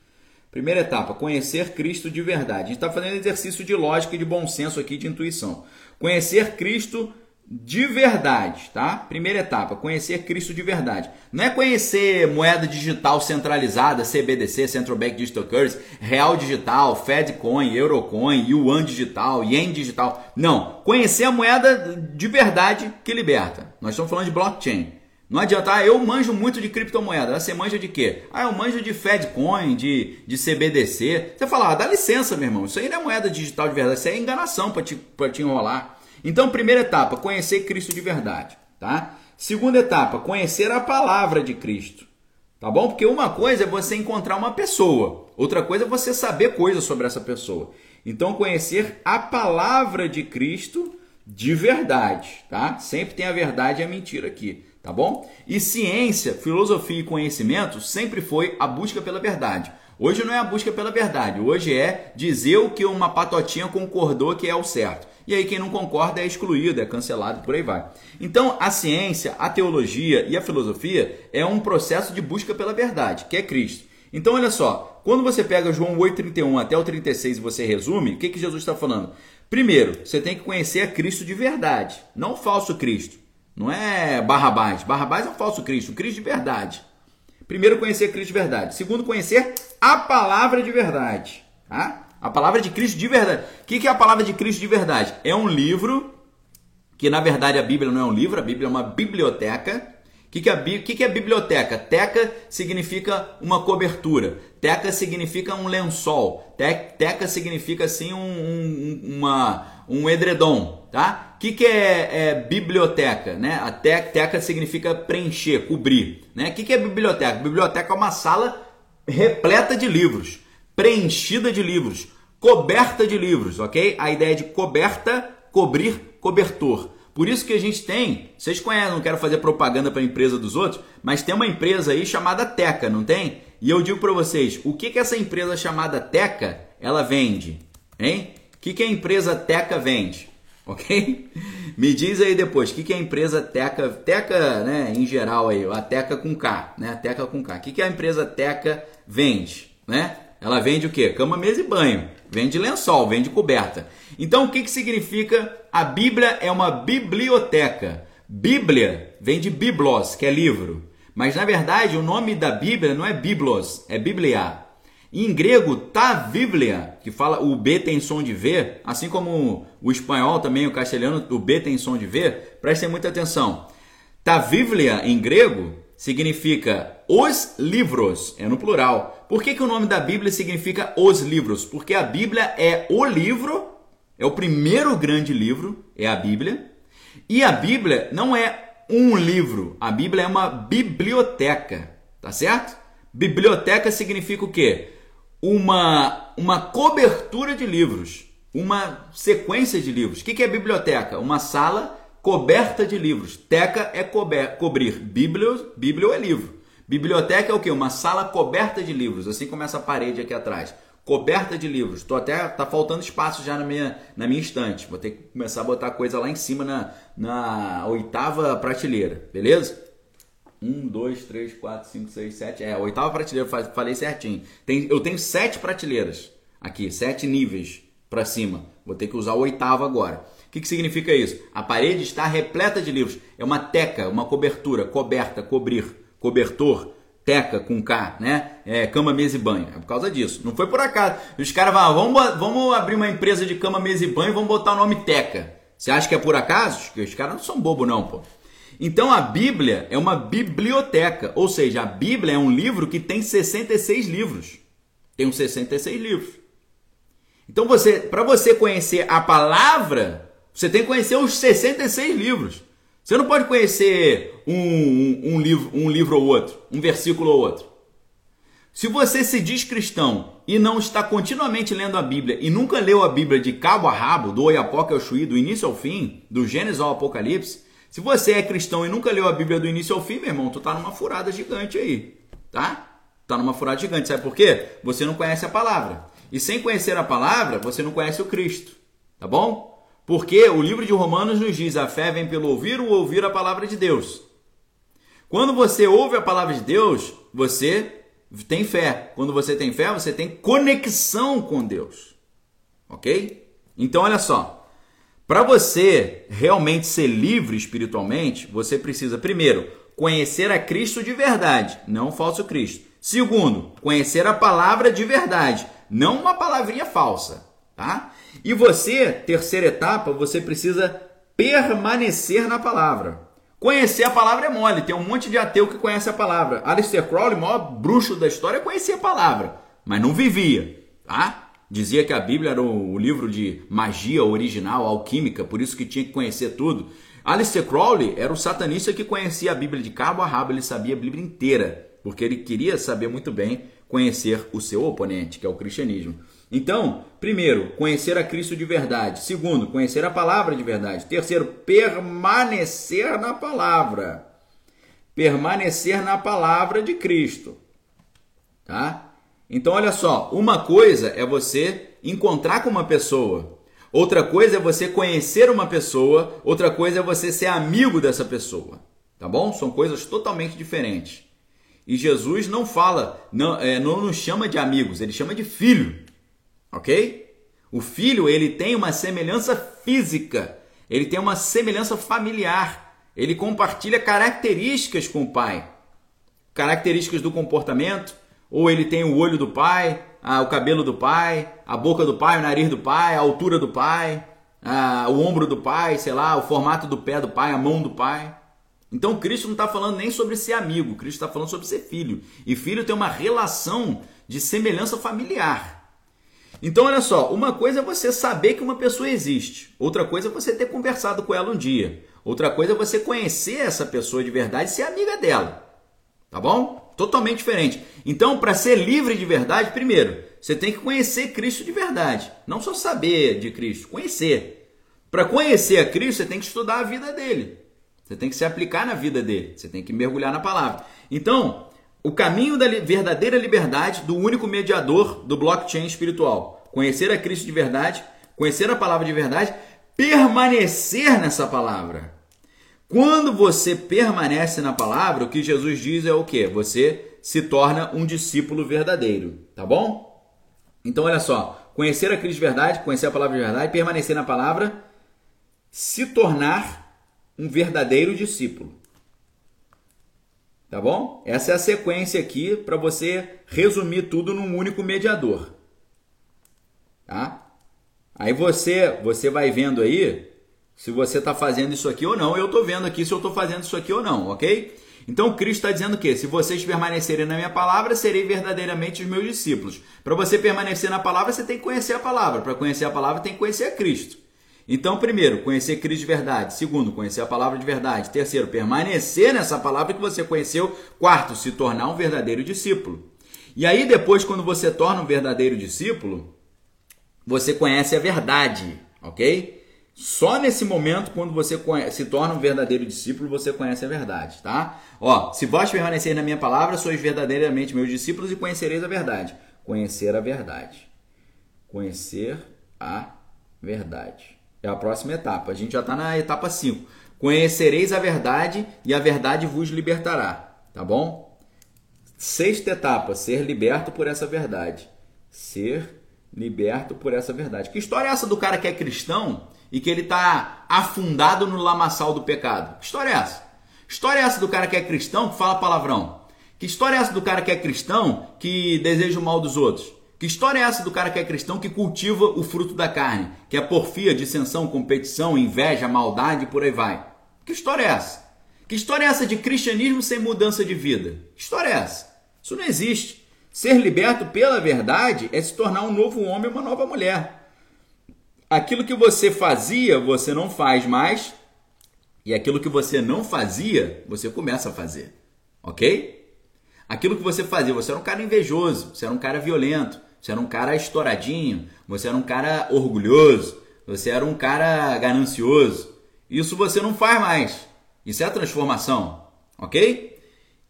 Primeira etapa, conhecer Cristo de verdade. A gente está fazendo exercício de lógica e de bom senso aqui, de intuição. Conhecer Cristo de verdade, tá? Primeira etapa, conhecer Cristo de verdade. Não é conhecer moeda digital centralizada, CBDC, Central Bank Digital Currency, Real Digital, Fedcoin, Eurocoin, Yuan Digital, Yen Digital. Não, conhecer a moeda de verdade que liberta. Nós estamos falando de blockchain. Não adianta, ah, eu manjo muito de criptomoeda. Você manja de quê? Ah, eu manjo de Fedcoin, de, de CBDC. Você fala, ah, dá licença, meu irmão. Isso aí não é moeda digital de verdade, isso aí é enganação para te, te enrolar. Então, primeira etapa, conhecer Cristo de verdade, tá? Segunda etapa, conhecer a palavra de Cristo. Tá bom? Porque uma coisa é você encontrar uma pessoa, outra coisa é você saber coisas sobre essa pessoa. Então, conhecer a palavra de Cristo de verdade, tá? Sempre tem a verdade e a mentira aqui, tá bom? E ciência, filosofia e conhecimento sempre foi a busca pela verdade. Hoje não é a busca pela verdade, hoje é dizer o que uma patotinha concordou que é o certo. E aí quem não concorda é excluído, é cancelado, por aí vai. Então, a ciência, a teologia e a filosofia é um processo de busca pela verdade, que é Cristo. Então, olha só, quando você pega João 8,31 até o 36 e você resume, o que, que Jesus está falando? Primeiro, você tem que conhecer a Cristo de verdade, não o falso Cristo. Não é Barrabás. Barrabás é o falso Cristo, o Cristo de verdade. Primeiro, conhecer Cristo de verdade. Segundo, conhecer a palavra de verdade. Tá? A palavra de Cristo de verdade. O que é a palavra de Cristo de verdade? É um livro, que na verdade a Bíblia não é um livro, a Bíblia é uma biblioteca. O que, que, é, que, que é biblioteca? Teca significa uma cobertura. Teca significa um lençol. Teca significa assim um, um, uma, um edredom. Tá? O que, que é, é, biblioteca? Né? A teca significa preencher, cobrir. Né? O que, que é biblioteca? Biblioteca é uma sala repleta de livros preenchida de livros, coberta de livros, ok? A ideia de coberta, cobrir, cobertor. Por isso que a gente tem, vocês conhecem, não quero fazer propaganda para a empresa dos outros, mas tem uma empresa aí chamada Teca, não tem? E eu digo para vocês, o que que essa empresa chamada Teca, ela vende? Hein? O que que a empresa Teca vende? [LAUGHS] Ok? Me diz aí depois, o que, que a empresa Teca, Teca, né, em geral aí, a Teca com K, né, Teca com K. O que, que a empresa Teca vende, né? Ela vende o quê? Cama, mesa e banho. Vende lençol, vende coberta. Então, o que, que significa? A Bíblia é uma biblioteca. Bíblia vem de biblos, que é livro. Mas, na verdade, o nome da Bíblia não é biblos, é Biblia. Em grego, tá Bíblia, que fala o B tem som de V, assim como o espanhol também, o castelhano, o B tem som de V. Prestem muita atenção. Tá Bíblia em grego significa os livros, é no plural. Por que, que o nome da Bíblia significa os livros? Porque a Bíblia é o livro, é o primeiro grande livro, é a Bíblia. E a Bíblia não é um livro, a Bíblia é uma biblioteca, tá certo? Biblioteca significa o quê? Uma, uma cobertura de livros, uma sequência de livros. O que é biblioteca? Uma sala coberta de livros. Teca é cober, cobrir. Bíblio, bíblio é livro. Biblioteca é o que? Uma sala coberta de livros, assim como essa parede aqui atrás. Coberta de livros. Tô até tá faltando espaço já na minha, na minha estante. Vou ter que começar a botar coisa lá em cima na, na oitava prateleira, beleza? Um, dois, três, quatro, cinco, seis, sete. É, a oitava prateleira, falei certinho. Tem, eu tenho sete prateleiras aqui, sete níveis para cima. Vou ter que usar o oitavo agora que, que significa isso? A parede está repleta de livros. É uma teca, uma cobertura, coberta, cobrir, cobertor, teca com K, né? É, cama, mesa e banho. É por causa disso. Não foi por acaso. Os caras falam, vamos, vamos abrir uma empresa de cama, mesa e banho e vamos botar o nome Teca. Você acha que é por acaso? Os caras não são bobo não, pô. Então a Bíblia é uma biblioteca, ou seja, a Bíblia é um livro que tem 66 livros. Tem uns 66 livros. Então você, para você conhecer a palavra você tem que conhecer os 66 livros. Você não pode conhecer um, um, um, livro, um livro ou outro, um versículo ou outro. Se você se diz cristão e não está continuamente lendo a Bíblia e nunca leu a Bíblia de cabo a rabo, do Oiapoque ao Chuí, do início ao fim, do Gênesis ao Apocalipse, se você é cristão e nunca leu a Bíblia do início ao fim, meu irmão, tu tá numa furada gigante aí, tá? Tá numa furada gigante, sabe por quê? Você não conhece a palavra. E sem conhecer a palavra, você não conhece o Cristo, tá bom? Porque o livro de Romanos nos diz: a fé vem pelo ouvir ou ouvir a palavra de Deus. Quando você ouve a palavra de Deus, você tem fé. Quando você tem fé, você tem conexão com Deus. Ok? Então, olha só. Para você realmente ser livre espiritualmente, você precisa, primeiro, conhecer a Cristo de verdade, não o falso Cristo. Segundo, conhecer a palavra de verdade, não uma palavrinha falsa. Tá? E você, terceira etapa, você precisa permanecer na palavra. Conhecer a palavra é mole, tem um monte de ateu que conhece a palavra. Alistair Crowley, maior bruxo da história, conhecia a palavra, mas não vivia, tá? Dizia que a Bíblia era o livro de magia original, alquímica, por isso que tinha que conhecer tudo. Alistair Crowley era o satanista que conhecia a Bíblia de cabo a rabo, ele sabia a Bíblia inteira, porque ele queria saber muito bem conhecer o seu oponente, que é o cristianismo. Então, primeiro, conhecer a Cristo de verdade. Segundo, conhecer a palavra de verdade. Terceiro, permanecer na palavra. Permanecer na palavra de Cristo. Tá? Então, olha só, uma coisa é você encontrar com uma pessoa. Outra coisa é você conhecer uma pessoa, outra coisa é você ser amigo dessa pessoa. Tá bom? São coisas totalmente diferentes. E Jesus não fala, não, é, não nos chama de amigos, ele chama de filho ok? O filho ele tem uma semelhança física, ele tem uma semelhança familiar, ele compartilha características com o pai, características do comportamento, ou ele tem o olho do pai, o cabelo do pai, a boca do pai, o nariz do pai, a altura do pai, o ombro do pai, sei lá, o formato do pé do pai, a mão do pai. Então Cristo não está falando nem sobre ser amigo, Cristo está falando sobre ser filho. E filho tem uma relação de semelhança familiar. Então, olha só, uma coisa é você saber que uma pessoa existe, outra coisa é você ter conversado com ela um dia, outra coisa é você conhecer essa pessoa de verdade e ser amiga dela. Tá bom? Totalmente diferente. Então, para ser livre de verdade, primeiro, você tem que conhecer Cristo de verdade. Não só saber de Cristo, conhecer. Para conhecer a Cristo, você tem que estudar a vida dele. Você tem que se aplicar na vida dele. Você tem que mergulhar na palavra. Então, o caminho da verdadeira liberdade do único mediador do blockchain espiritual. Conhecer a Cristo de verdade, conhecer a palavra de verdade, permanecer nessa palavra. Quando você permanece na palavra, o que Jesus diz é o que? Você se torna um discípulo verdadeiro, tá bom? Então olha só, conhecer a Cristo de verdade, conhecer a palavra de verdade, permanecer na palavra, se tornar um verdadeiro discípulo. Tá bom? Essa é a sequência aqui para você resumir tudo num único mediador. Tá? Aí você, você vai vendo aí se você está fazendo isso aqui ou não. Eu estou vendo aqui se eu estou fazendo isso aqui ou não, ok? Então Cristo está dizendo que se vocês permanecerem na minha palavra, serei verdadeiramente os meus discípulos. Para você permanecer na palavra, você tem que conhecer a palavra. Para conhecer a palavra, tem que conhecer a Cristo. Então, primeiro, conhecer Cristo de verdade. Segundo, conhecer a palavra de verdade. Terceiro, permanecer nessa palavra que você conheceu. Quarto, se tornar um verdadeiro discípulo. E aí, depois, quando você torna um verdadeiro discípulo, você conhece a verdade, ok? Só nesse momento, quando você se torna um verdadeiro discípulo, você conhece a verdade, tá? Ó, se vós permanecer na minha palavra, sois verdadeiramente meus discípulos e conhecereis a verdade. Conhecer a verdade. Conhecer a verdade. É a próxima etapa. A gente já está na etapa 5. Conhecereis a verdade e a verdade vos libertará. Tá bom? Sexta etapa: ser liberto por essa verdade. Ser liberto por essa verdade. Que história é essa do cara que é cristão e que ele está afundado no lamaçal do pecado? Que história é essa? História é essa do cara que é cristão que fala palavrão? Que história é essa do cara que é cristão que deseja o mal dos outros? Que história é essa do cara que é cristão que cultiva o fruto da carne? Que é porfia, dissensão, competição, inveja, maldade e por aí vai. Que história é essa? Que história é essa de cristianismo sem mudança de vida? Que história é essa? Isso não existe. Ser liberto pela verdade é se tornar um novo homem, uma nova mulher. Aquilo que você fazia, você não faz mais, e aquilo que você não fazia, você começa a fazer. Ok? Aquilo que você fazia, você era um cara invejoso, você era um cara violento, você era um cara estouradinho, você era um cara orgulhoso, você era um cara ganancioso. Isso você não faz mais. Isso é a transformação. Ok?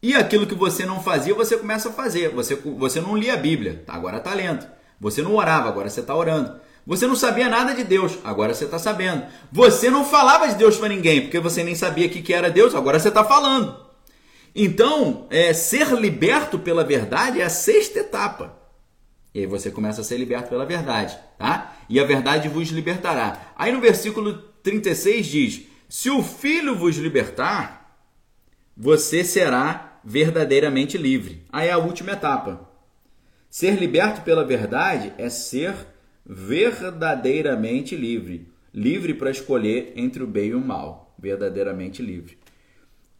E aquilo que você não fazia, você começa a fazer. Você, você não lia a Bíblia, agora está lendo. Você não orava, agora você está orando. Você não sabia nada de Deus, agora você está sabendo. Você não falava de Deus para ninguém, porque você nem sabia o que, que era Deus, agora você está falando. Então, é, ser liberto pela verdade é a sexta etapa. E aí você começa a ser liberto pela verdade, tá? E a verdade vos libertará. Aí no versículo 36 diz: Se o filho vos libertar, você será verdadeiramente livre. Aí é a última etapa. Ser liberto pela verdade é ser verdadeiramente livre. Livre para escolher entre o bem e o mal. Verdadeiramente livre.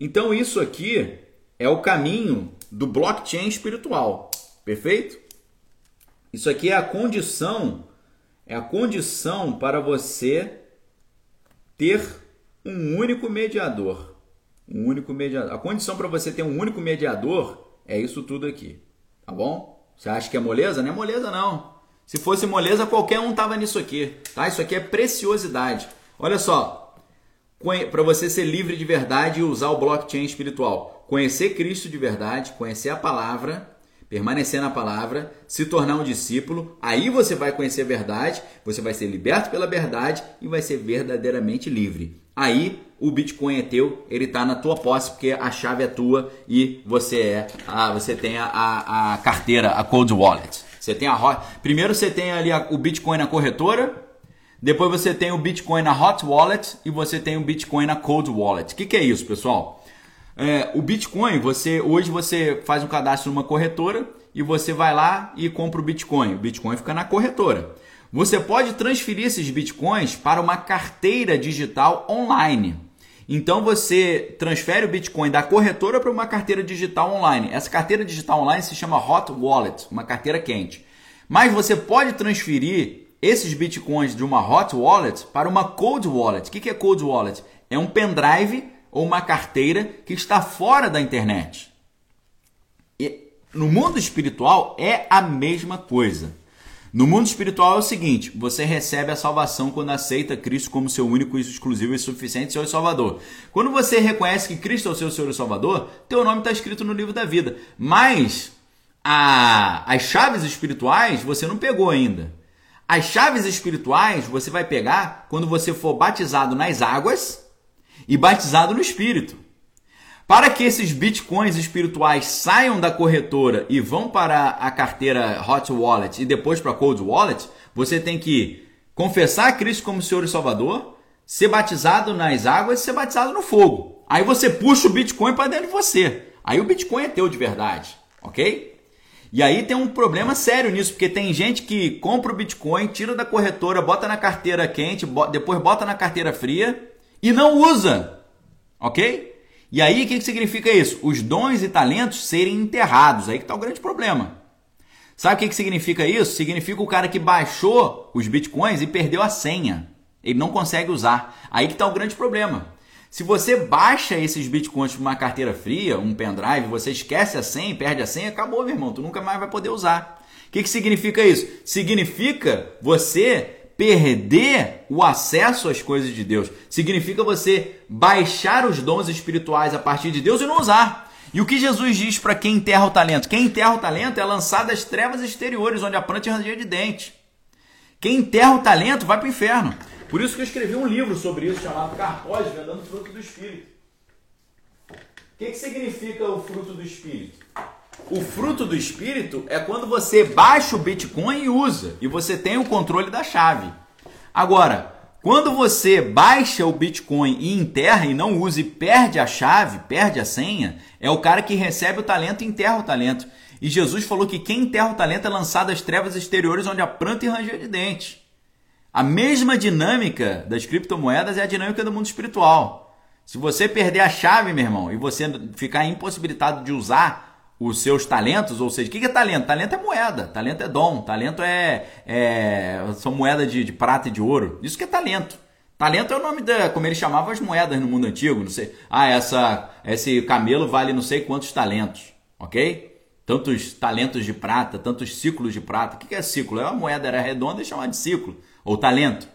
Então, isso aqui é o caminho do blockchain espiritual. Perfeito? Isso aqui é a condição, é a condição para você ter um único mediador um único mediador. A condição para você ter um único mediador é isso tudo aqui, tá bom? Você acha que é moleza? Não é moleza não. Se fosse moleza, qualquer um tava nisso aqui, tá? Isso aqui é preciosidade. Olha só, para você ser livre de verdade e usar o blockchain espiritual, conhecer Cristo de verdade, conhecer a palavra, permanecer na palavra, se tornar um discípulo, aí você vai conhecer a verdade, você vai ser liberto pela verdade e vai ser verdadeiramente livre. Aí o Bitcoin é teu, ele está na tua posse porque a chave é tua e você é, a, você tem a, a, a carteira, a cold wallet. Você tem a primeiro você tem ali a, o Bitcoin na corretora, depois você tem o Bitcoin na hot wallet e você tem o Bitcoin na cold wallet. O que, que é isso, pessoal? É, o Bitcoin, você hoje você faz um cadastro numa corretora e você vai lá e compra o Bitcoin. O Bitcoin fica na corretora. Você pode transferir esses Bitcoins para uma carteira digital online. Então você transfere o Bitcoin da corretora para uma carteira digital online. Essa carteira digital online se chama Hot Wallet, uma carteira quente. Mas você pode transferir esses Bitcoins de uma Hot Wallet para uma Cold Wallet. O que é Cold Wallet? É um pendrive ou uma carteira que está fora da internet. E no mundo espiritual é a mesma coisa. No mundo espiritual é o seguinte: você recebe a salvação quando aceita Cristo como seu único, exclusivo e suficiente Senhor e Salvador. Quando você reconhece que Cristo é o seu Senhor e Salvador, teu nome está escrito no livro da vida. Mas a, as chaves espirituais você não pegou ainda. As chaves espirituais você vai pegar quando você for batizado nas águas e batizado no Espírito. Para que esses bitcoins espirituais saiam da corretora e vão para a carteira Hot Wallet e depois para a Cold Wallet, você tem que confessar Cristo como Senhor e Salvador, ser batizado nas águas e ser batizado no fogo. Aí você puxa o Bitcoin para dentro de você. Aí o Bitcoin é teu de verdade, ok? E aí tem um problema sério nisso, porque tem gente que compra o Bitcoin, tira da corretora, bota na carteira quente, depois bota na carteira fria e não usa, ok? E aí, o que, que significa isso? Os dons e talentos serem enterrados. Aí que está o grande problema. Sabe o que, que significa isso? Significa o cara que baixou os bitcoins e perdeu a senha. Ele não consegue usar. Aí que está o grande problema. Se você baixa esses bitcoins para uma carteira fria, um pendrive, você esquece a senha, perde a senha, acabou, meu irmão. Tu nunca mais vai poder usar. O que, que significa isso? Significa você perder o acesso às coisas de Deus. Significa você baixar os dons espirituais a partir de Deus e não usar. E o que Jesus diz para quem enterra o talento? Quem enterra o talento é lançado às trevas exteriores, onde a planta ranger de dente. Quem enterra o talento vai para o inferno. Por isso que eu escrevi um livro sobre isso, chamado Carpós, Vendando Fruto do Espírito. O que, que significa o fruto do Espírito? O fruto do Espírito é quando você baixa o Bitcoin e usa, e você tem o controle da chave. Agora, quando você baixa o Bitcoin e enterra e não usa e perde a chave, perde a senha, é o cara que recebe o talento e enterra o talento. E Jesus falou que quem enterra o talento é lançado às trevas exteriores onde a planta e ranger de dente. A mesma dinâmica das criptomoedas é a dinâmica do mundo espiritual. Se você perder a chave, meu irmão, e você ficar impossibilitado de usar os seus talentos, ou seja, o que é talento? Talento é moeda, talento é dom, talento é, é são moedas de, de, prata e de ouro. Isso que é talento. Talento é o nome da, como eles chamavam as moedas no mundo antigo, não sei. Ah, essa, esse camelo vale não sei quantos talentos, ok? Tantos talentos de prata, tantos ciclos de prata. O que é ciclo? É uma moeda era redonda e chamada de ciclo, ou talento.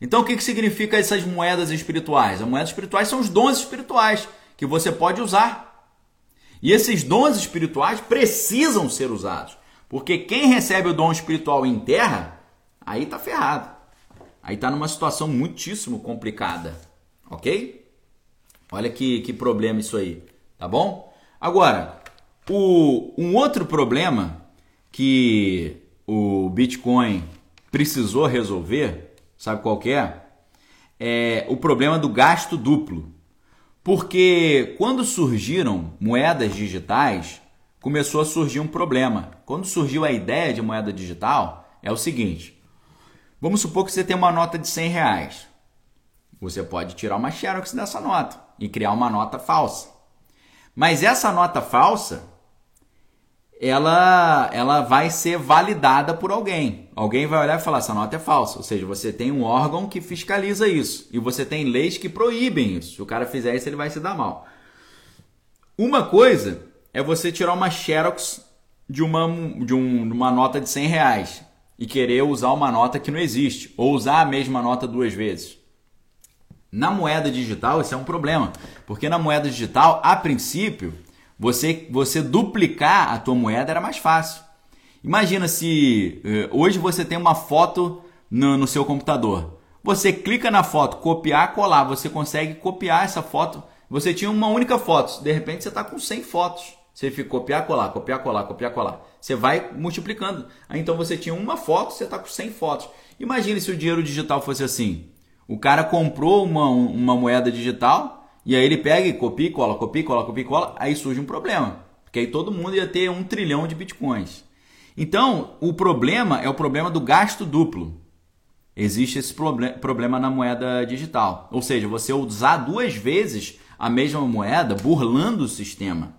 Então o que, que significa essas moedas espirituais? As moedas espirituais são os dons espirituais que você pode usar e esses dons espirituais precisam ser usados. Porque quem recebe o dom espiritual em terra, aí tá ferrado. Aí tá numa situação muitíssimo complicada. Ok? Olha que, que problema isso aí. Tá bom? Agora, o, um outro problema que o Bitcoin precisou resolver, sabe qual é? É o problema do gasto duplo. Porque quando surgiram moedas digitais, começou a surgir um problema. Quando surgiu a ideia de moeda digital, é o seguinte: vamos supor que você tem uma nota de 100 reais. Você pode tirar uma xerox dessa nota e criar uma nota falsa. Mas essa nota falsa, ela, ela vai ser validada por alguém. Alguém vai olhar e falar: essa nota é falsa. Ou seja, você tem um órgão que fiscaliza isso. E você tem leis que proíbem isso. Se o cara fizer isso, ele vai se dar mal. Uma coisa é você tirar uma xerox de uma, de um, uma nota de 100 reais e querer usar uma nota que não existe. Ou usar a mesma nota duas vezes. Na moeda digital, isso é um problema. Porque na moeda digital, a princípio você, você duplicar a tua moeda era mais fácil. Imagina se uh, hoje você tem uma foto no, no seu computador. Você clica na foto, copiar, colar. Você consegue copiar essa foto. Você tinha uma única foto. De repente você está com 100 fotos. Você fica copiar, colar, copiar, colar, copiar, colar. Você vai multiplicando. Então você tinha uma foto, você está com 100 fotos. Imagine se o dinheiro digital fosse assim. O cara comprou uma, uma moeda digital, e aí ele pega e copia e cola, copia e cola, copia e cola, aí surge um problema. Porque aí todo mundo ia ter um trilhão de bitcoins. Então, o problema é o problema do gasto duplo. Existe esse problema na moeda digital. Ou seja, você usar duas vezes a mesma moeda, burlando o sistema.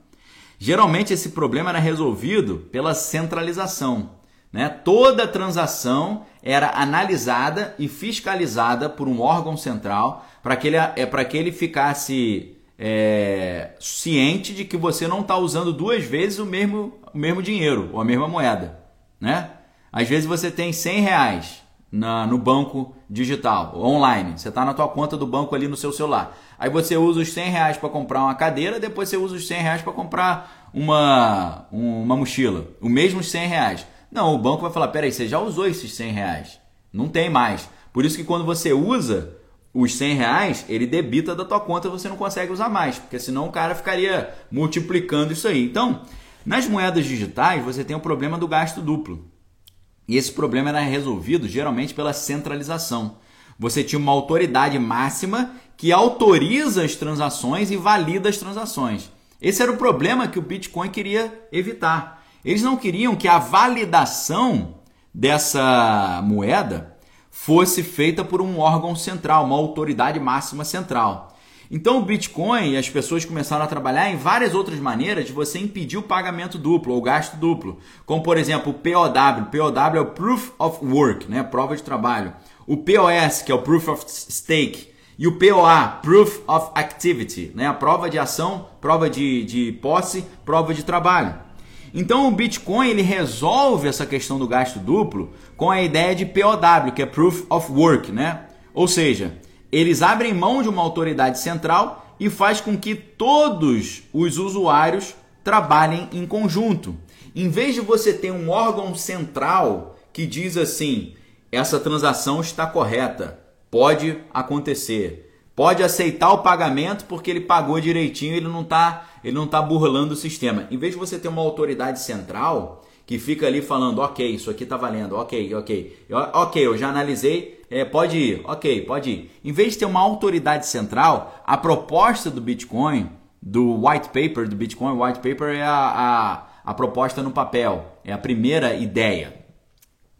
Geralmente esse problema era resolvido pela centralização. Né? Toda transação era analisada e fiscalizada por um órgão central para que, ele, é, que ele ficasse é, ciente de que você não está usando duas vezes o mesmo, o mesmo dinheiro ou a mesma moeda. Né? Às vezes você tem 100 reais na, no banco digital, online. Você está na tua conta do banco ali no seu celular. Aí você usa os 100 reais para comprar uma cadeira, depois você usa os 100 reais para comprar uma, uma mochila. O mesmo 100 reais. Não, o banco vai falar, peraí, você já usou esses 100 reais. Não tem mais. Por isso que quando você usa os 100 reais, ele debita da tua conta você não consegue usar mais, porque senão o cara ficaria multiplicando isso aí. Então, nas moedas digitais, você tem o problema do gasto duplo. E esse problema era resolvido geralmente pela centralização. Você tinha uma autoridade máxima que autoriza as transações e valida as transações. Esse era o problema que o Bitcoin queria evitar. Eles não queriam que a validação dessa moeda fosse feita por um órgão central, uma autoridade máxima central. Então o Bitcoin e as pessoas começaram a trabalhar em várias outras maneiras de você impedir o pagamento duplo ou gasto duplo, como por exemplo o POW. POW é o Proof of Work, né? prova de trabalho. O POS, que é o Proof of Stake. E o POA, Proof of Activity, né? a prova de ação, prova de, de posse, prova de trabalho. Então o Bitcoin ele resolve essa questão do gasto duplo com a ideia de POW, que é Proof of Work, né? Ou seja, eles abrem mão de uma autoridade central e faz com que todos os usuários trabalhem em conjunto. Em vez de você ter um órgão central que diz assim: essa transação está correta, pode acontecer. Pode aceitar o pagamento porque ele pagou direitinho, ele não está ele não tá burlando o sistema. Em vez de você ter uma autoridade central que fica ali falando, ok, isso aqui está valendo, ok, ok, ok, eu já analisei, é, pode ir, ok, pode ir. Em vez de ter uma autoridade central, a proposta do Bitcoin, do white paper do Bitcoin, white paper é a, a, a proposta no papel, é a primeira ideia.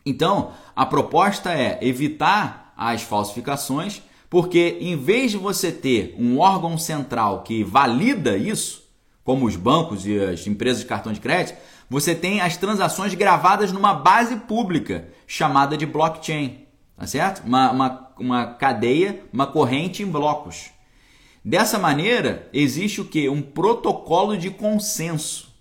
Então, a proposta é evitar as falsificações, porque em vez de você ter um órgão central que valida isso, como os bancos e as empresas de cartão de crédito, você tem as transações gravadas numa base pública chamada de blockchain, tá certo? Uma, uma, uma cadeia, uma corrente em blocos. Dessa maneira, existe o que? Um protocolo de consenso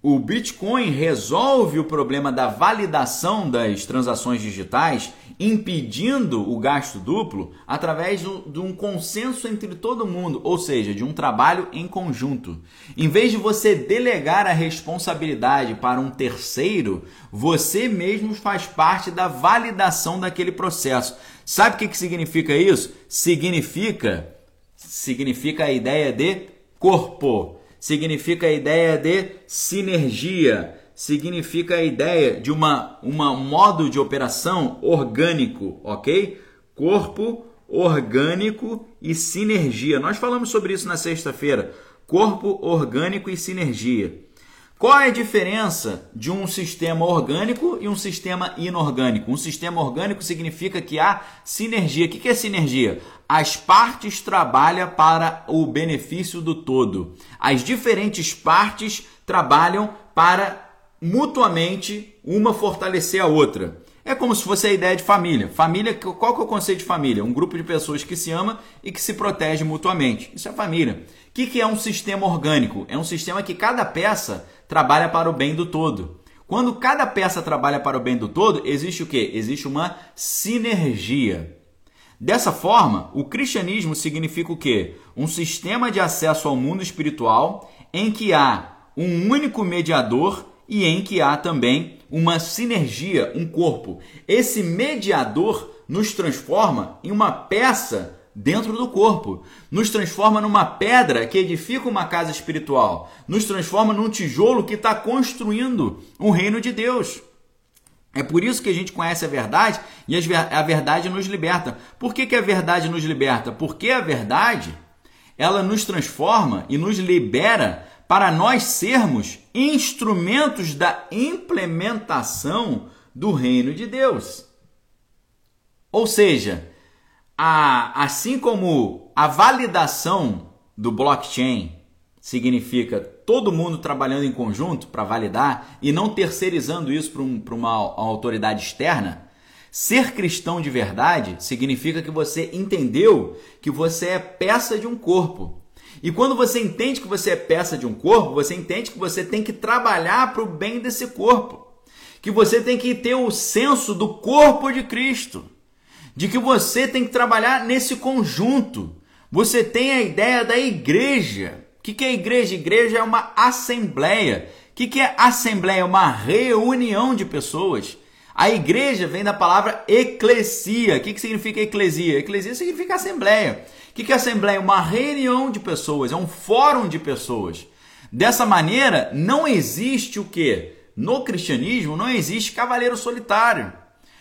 o Bitcoin resolve o problema da validação das transações digitais, impedindo o gasto duplo através de um consenso entre todo mundo, ou seja, de um trabalho em conjunto. Em vez de você delegar a responsabilidade para um terceiro, você mesmo faz parte da validação daquele processo. Sabe o que, que significa isso? Significa significa a ideia de corpo significa a ideia de sinergia, significa a ideia de uma, uma modo de operação orgânico, ok? Corpo orgânico e sinergia. Nós falamos sobre isso na sexta-feira. Corpo orgânico e sinergia. Qual é a diferença de um sistema orgânico e um sistema inorgânico? Um sistema orgânico significa que há sinergia. O que é sinergia? As partes trabalham para o benefício do todo. As diferentes partes trabalham para mutuamente uma fortalecer a outra. É como se fosse a ideia de família. Família, qual que é o conceito de família? Um grupo de pessoas que se ama e que se protege mutuamente. Isso é família. O que é um sistema orgânico? É um sistema que cada peça trabalha para o bem do todo. Quando cada peça trabalha para o bem do todo, existe o que? Existe uma sinergia. Dessa forma, o cristianismo significa o quê? Um sistema de acesso ao mundo espiritual em que há um único mediador e em que há também uma sinergia, um corpo. Esse mediador nos transforma em uma peça dentro do corpo, nos transforma numa pedra que edifica uma casa espiritual, nos transforma num tijolo que está construindo o reino de Deus. É por isso que a gente conhece a verdade e a verdade nos liberta. Por que, que a verdade nos liberta? Porque a verdade ela nos transforma e nos libera para nós sermos instrumentos da implementação do reino de Deus. Ou seja, a, assim como a validação do blockchain significa todo mundo trabalhando em conjunto para validar e não terceirizando isso para um, uma, uma autoridade externa, ser cristão de verdade significa que você entendeu que você é peça de um corpo. E quando você entende que você é peça de um corpo, você entende que você tem que trabalhar para o bem desse corpo. Que você tem que ter o senso do corpo de Cristo de que você tem que trabalhar nesse conjunto. Você tem a ideia da igreja. O que é igreja? Igreja é uma assembleia. O que é assembleia? É uma reunião de pessoas. A igreja vem da palavra eclesia. O que significa eclesia? Eclesia significa assembleia. O que é assembleia? Uma reunião de pessoas, é um fórum de pessoas. Dessa maneira, não existe o que? No cristianismo, não existe cavaleiro solitário.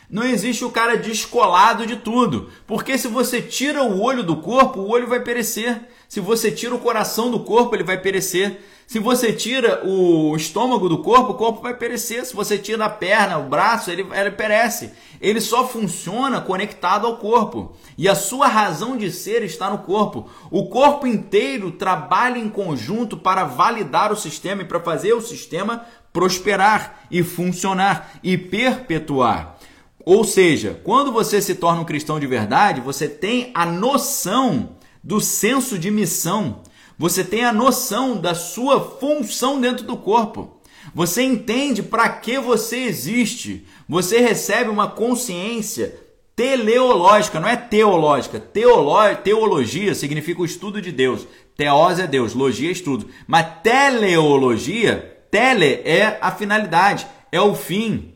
Não existe o cara descolado de tudo. Porque se você tira o olho do corpo, o olho vai perecer. Se você tira o coração do corpo, ele vai perecer. Se você tira o estômago do corpo, o corpo vai perecer. Se você tira a perna, o braço, ele, ele perece. Ele só funciona conectado ao corpo. E a sua razão de ser está no corpo. O corpo inteiro trabalha em conjunto para validar o sistema e para fazer o sistema prosperar e funcionar e perpetuar. Ou seja, quando você se torna um cristão de verdade, você tem a noção do senso de missão. Você tem a noção da sua função dentro do corpo. Você entende para que você existe. Você recebe uma consciência teleológica, não é teológica. Teolo, teologia significa o estudo de Deus. Teos é Deus, logia é estudo. Mas teleologia, tele é a finalidade, é o fim,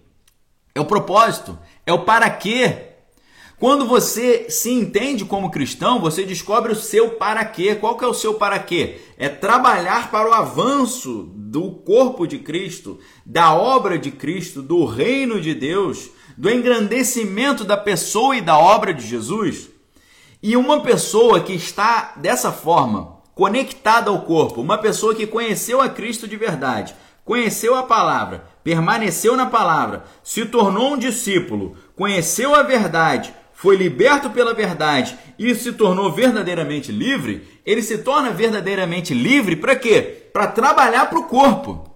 é o propósito, é o para quê. Quando você se entende como cristão, você descobre o seu para quê. Qual que é o seu para quê? É trabalhar para o avanço do corpo de Cristo, da obra de Cristo, do reino de Deus, do engrandecimento da pessoa e da obra de Jesus. E uma pessoa que está dessa forma, conectada ao corpo, uma pessoa que conheceu a Cristo de verdade, conheceu a palavra, permaneceu na palavra, se tornou um discípulo, conheceu a verdade, foi liberto pela verdade e se tornou verdadeiramente livre, ele se torna verdadeiramente livre para quê? Para trabalhar para o corpo,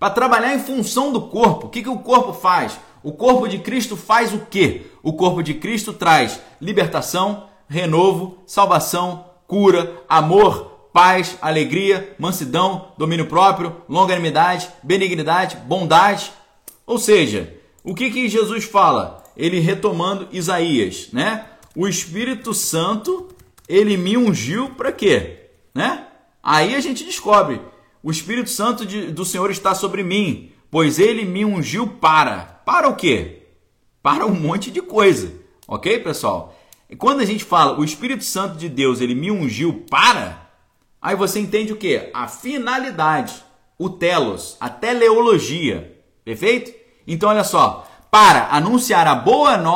para trabalhar em função do corpo. O que, que o corpo faz? O corpo de Cristo faz o quê? O corpo de Cristo traz libertação, renovo, salvação, cura, amor, paz, alegria, mansidão, domínio próprio, longanimidade, benignidade, bondade. Ou seja, o que, que Jesus fala? Ele retomando Isaías, né? O Espírito Santo, ele me ungiu para quê? Né? Aí a gente descobre, o Espírito Santo de, do Senhor está sobre mim, pois ele me ungiu para. Para o quê? Para um monte de coisa. OK, pessoal? E quando a gente fala o Espírito Santo de Deus, ele me ungiu para, aí você entende o que? A finalidade, o telos, a teleologia. Perfeito? Então olha só, para anunciar a boa, no...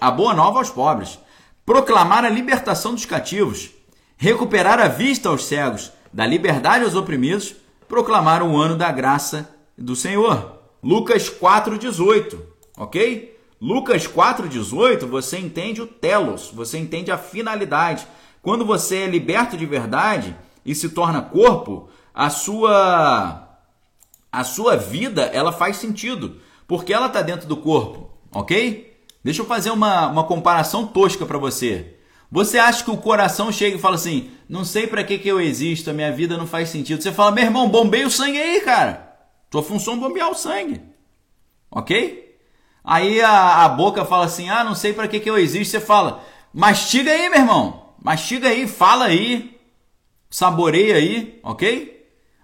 a boa nova aos pobres, proclamar a libertação dos cativos, recuperar a vista aos cegos, dar liberdade aos oprimidos, proclamar o ano da graça do Senhor. Lucas 4,18, ok? Lucas 4,18, você entende o telos, você entende a finalidade. Quando você é liberto de verdade e se torna corpo, a sua a sua vida ela faz sentido porque ela está dentro do corpo, ok? Deixa eu fazer uma, uma comparação tosca para você. Você acha que o coração chega e fala assim: não sei para que, que eu existo, a minha vida não faz sentido. Você fala: meu irmão, bombeia o sangue aí, cara. Tua função é bombear o sangue, ok? Aí a, a boca fala assim: ah, não sei para que, que eu existo. Você fala: mastiga aí, meu irmão, mastiga aí, fala aí, saboreia aí, ok?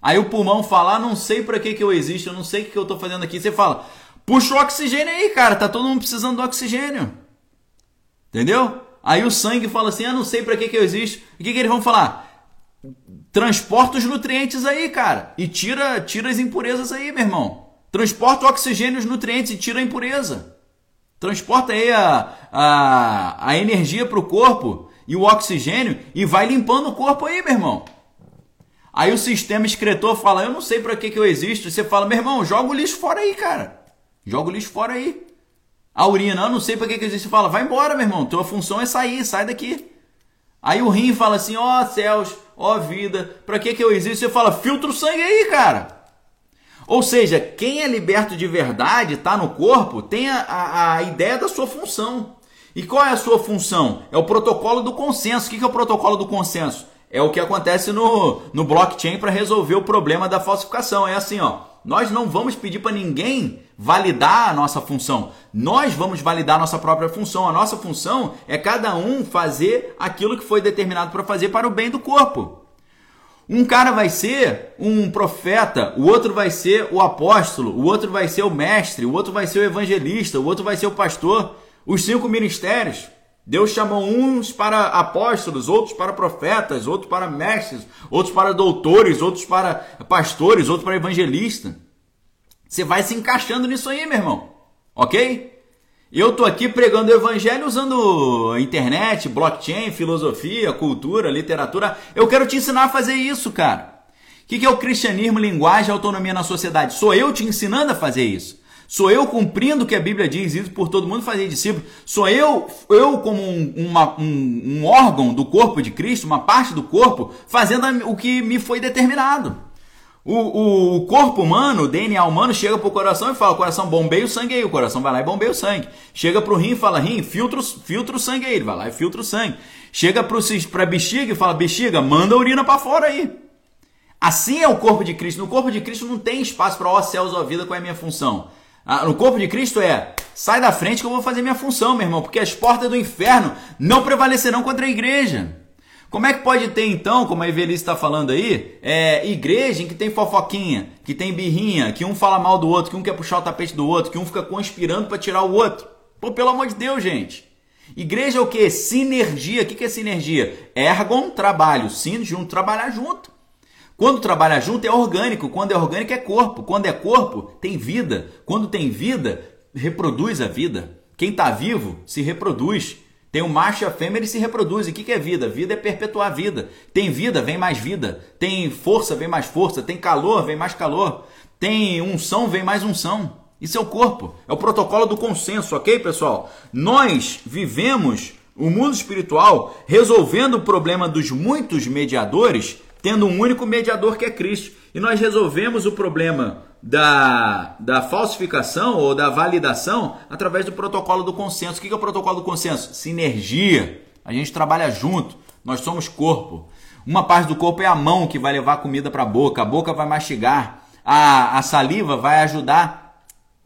Aí o pulmão fala: ah, não sei para que, que eu existo, eu não sei o que, que eu estou fazendo aqui. Você fala: Puxa o oxigênio aí, cara. Tá todo mundo precisando do oxigênio. Entendeu? Aí o sangue fala assim: ah, não sei para que, que eu existo. O que, que eles vão falar? Transporta os nutrientes aí, cara. E tira, tira as impurezas aí, meu irmão. Transporta o oxigênio e os nutrientes e tira a impureza. Transporta aí a, a, a energia para o corpo e o oxigênio e vai limpando o corpo aí, meu irmão. Aí o sistema excretor fala: Eu não sei para que, que eu existo. Você fala: Meu irmão, joga o lixo fora aí, cara. Joga o lixo fora aí. A urina, eu não sei para que, que existe. Fala, vai embora, meu irmão. Tua função é sair, sai daqui. Aí o rim fala assim, ó oh, céus, ó oh, vida, para que, que eu existo? Você fala, filtra o sangue aí, cara. Ou seja, quem é liberto de verdade, está no corpo, tem a, a, a, ideia da sua função. E qual é a sua função? É o protocolo do consenso. O que, que é o protocolo do consenso? É o que acontece no, no blockchain para resolver o problema da falsificação. É assim, ó. Nós não vamos pedir para ninguém validar a nossa função. Nós vamos validar a nossa própria função. A nossa função é cada um fazer aquilo que foi determinado para fazer para o bem do corpo. Um cara vai ser um profeta, o outro vai ser o apóstolo, o outro vai ser o mestre, o outro vai ser o evangelista, o outro vai ser o pastor. Os cinco ministérios. Deus chamou uns para apóstolos, outros para profetas, outros para mestres, outros para doutores, outros para pastores, outros para evangelistas. Você vai se encaixando nisso aí, meu irmão. Ok? Eu tô aqui pregando o evangelho usando internet, blockchain, filosofia, cultura, literatura. Eu quero te ensinar a fazer isso, cara. O que é o cristianismo, linguagem e autonomia na sociedade? Sou eu te ensinando a fazer isso. Sou eu cumprindo o que a Bíblia diz, isso por todo mundo fazer discípulo. Sou eu, eu como um, uma, um, um órgão do corpo de Cristo, uma parte do corpo, fazendo o que me foi determinado. O, o, o, corpo humano, o DNA humano, chega pro coração e fala: coração, bombeia o sangue aí. O coração vai lá e bombeia o sangue. Chega pro rim e fala: rim, filtra, filtra o sangue aí. Ele vai lá e filtra o sangue. Chega pro, pra bexiga e fala: bexiga, manda a urina para fora aí. Assim é o corpo de Cristo. No corpo de Cristo não tem espaço para ó céus, ó vida, qual é a minha função? Ah, no corpo de Cristo é: sai da frente que eu vou fazer minha função, meu irmão, porque as portas do inferno não prevalecerão contra a igreja. Como é que pode ter então, como a Evelice está falando aí, é, igreja em que tem fofoquinha, que tem birrinha, que um fala mal do outro, que um quer puxar o tapete do outro, que um fica conspirando para tirar o outro? Pô, pelo amor de Deus, gente. Igreja é o que? Sinergia. O que é sinergia? Ergon, trabalho. Sin, junto, trabalhar junto. Quando trabalha junto é orgânico. Quando é orgânico é corpo. Quando é corpo, tem vida. Quando tem vida, reproduz a vida. Quem está vivo se reproduz. Tem o macho e a fêmea, eles se reproduzem. O que é vida? Vida é perpetuar a vida. Tem vida, vem mais vida. Tem força, vem mais força. Tem calor, vem mais calor. Tem unção, vem mais unção. Isso é o corpo. É o protocolo do consenso, ok, pessoal? Nós vivemos o mundo espiritual resolvendo o problema dos muitos mediadores, tendo um único mediador que é Cristo. E nós resolvemos o problema da, da falsificação ou da validação através do protocolo do consenso. O que é o protocolo do consenso? Sinergia. A gente trabalha junto, nós somos corpo. Uma parte do corpo é a mão que vai levar comida para a boca, a boca vai mastigar, a, a saliva vai ajudar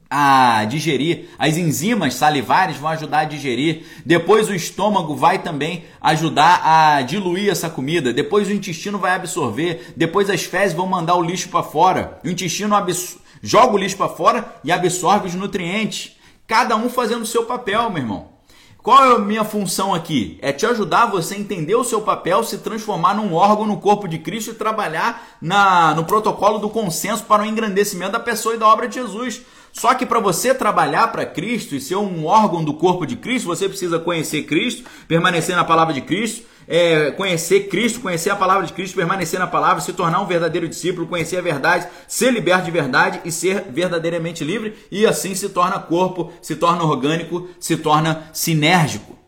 a digerir. As enzimas salivares vão ajudar a digerir. Depois o estômago vai também ajudar a diluir essa comida. Depois o intestino vai absorver. Depois as fezes vão mandar o lixo para fora. O intestino joga o lixo para fora e absorve os nutrientes. Cada um fazendo o seu papel, meu irmão. Qual é a minha função aqui? É te ajudar você a entender o seu papel, se transformar num órgão no corpo de Cristo e trabalhar na, no protocolo do consenso para o engrandecimento da pessoa e da obra de Jesus. Só que para você trabalhar para Cristo e ser um órgão do corpo de Cristo, você precisa conhecer Cristo, permanecer na palavra de Cristo, é, conhecer Cristo, conhecer a palavra de Cristo, permanecer na palavra, se tornar um verdadeiro discípulo, conhecer a verdade, ser liberto de verdade e ser verdadeiramente livre, e assim se torna corpo, se torna orgânico, se torna sinérgico.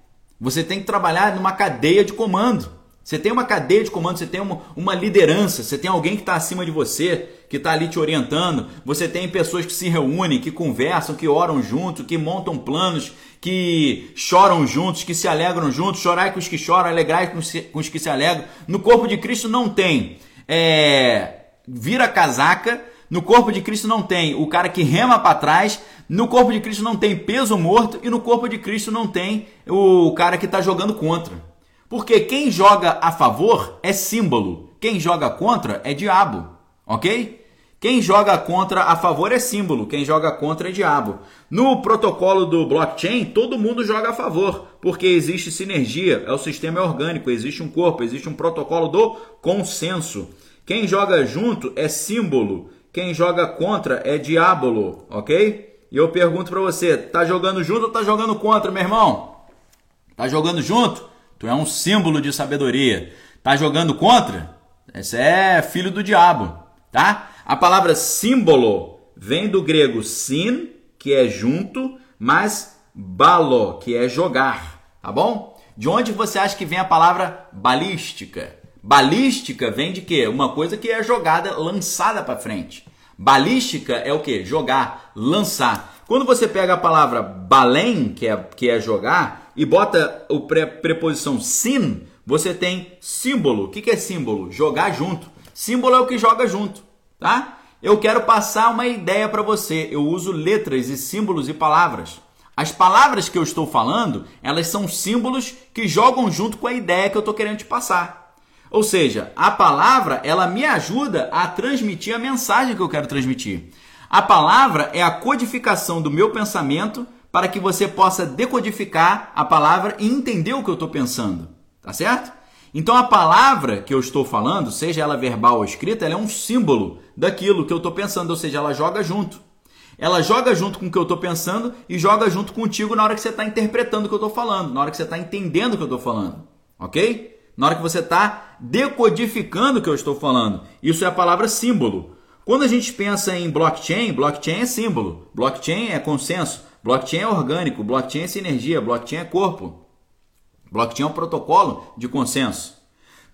Você tem que trabalhar numa cadeia de comando. Você tem uma cadeia de comando, você tem uma, uma liderança, você tem alguém que está acima de você, que está ali te orientando. Você tem pessoas que se reúnem, que conversam, que oram juntos, que montam planos, que choram juntos, que se alegram juntos. Chorai com os que choram, alegrai com os que se alegram. No corpo de Cristo não tem é, vira casaca. No corpo de Cristo não tem o cara que rema para trás. No corpo de Cristo não tem peso morto. E no corpo de Cristo não tem o cara que está jogando contra. Porque quem joga a favor é símbolo, quem joga contra é diabo, ok? Quem joga contra a favor é símbolo, quem joga contra é diabo. No protocolo do blockchain, todo mundo joga a favor, porque existe sinergia, é o sistema orgânico, existe um corpo, existe um protocolo do consenso. Quem joga junto é símbolo, quem joga contra é diabolo, ok? E eu pergunto para você, tá jogando junto ou tá jogando contra, meu irmão? Tá jogando junto? Tu é um símbolo de sabedoria. Tá jogando contra? Esse é filho do diabo, tá? A palavra símbolo vem do grego sin, que é junto, mas balo, que é jogar, tá bom? De onde você acha que vem a palavra balística? Balística vem de quê? Uma coisa que é jogada, lançada para frente. Balística é o que? Jogar, lançar. Quando você pega a palavra balém, que é, que é jogar, e bota o pre preposição sim, você tem símbolo. O que, que é símbolo? Jogar junto. Símbolo é o que joga junto, tá? Eu quero passar uma ideia para você. Eu uso letras e símbolos e palavras. As palavras que eu estou falando, elas são símbolos que jogam junto com a ideia que eu estou querendo te passar. Ou seja, a palavra, ela me ajuda a transmitir a mensagem que eu quero transmitir. A palavra é a codificação do meu pensamento para que você possa decodificar a palavra e entender o que eu estou pensando. Tá certo? Então a palavra que eu estou falando, seja ela verbal ou escrita, ela é um símbolo daquilo que eu estou pensando, ou seja, ela joga junto. Ela joga junto com o que eu estou pensando e joga junto contigo na hora que você está interpretando o que eu estou falando, na hora que você está entendendo o que eu estou falando, ok? Na hora que você está decodificando o que eu estou falando. Isso é a palavra símbolo. Quando a gente pensa em blockchain, blockchain é símbolo, blockchain é consenso, blockchain é orgânico, blockchain é sinergia, blockchain é corpo. Blockchain é um protocolo de consenso.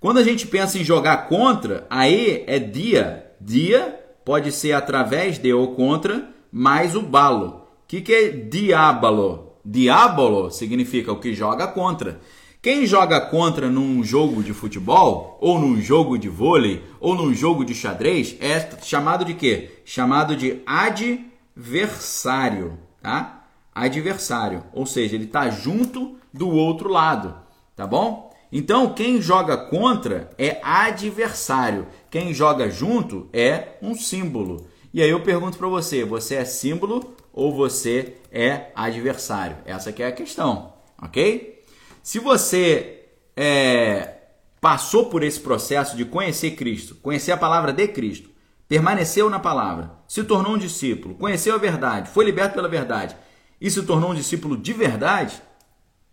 Quando a gente pensa em jogar contra, aí é dia. Dia pode ser através de ou contra, mais o balo. O que, que é diabolo? Diabolo significa o que joga contra. Quem joga contra num jogo de futebol, ou num jogo de vôlei, ou num jogo de xadrez, é chamado de quê? Chamado de adversário, tá? Adversário, ou seja, ele está junto do outro lado, tá bom? Então, quem joga contra é adversário. Quem joga junto é um símbolo. E aí eu pergunto para você, você é símbolo ou você é adversário? Essa que é a questão, ok? Se você é, passou por esse processo de conhecer Cristo, conhecer a palavra de Cristo, permaneceu na palavra, se tornou um discípulo, conheceu a verdade, foi liberto pela verdade e se tornou um discípulo de verdade,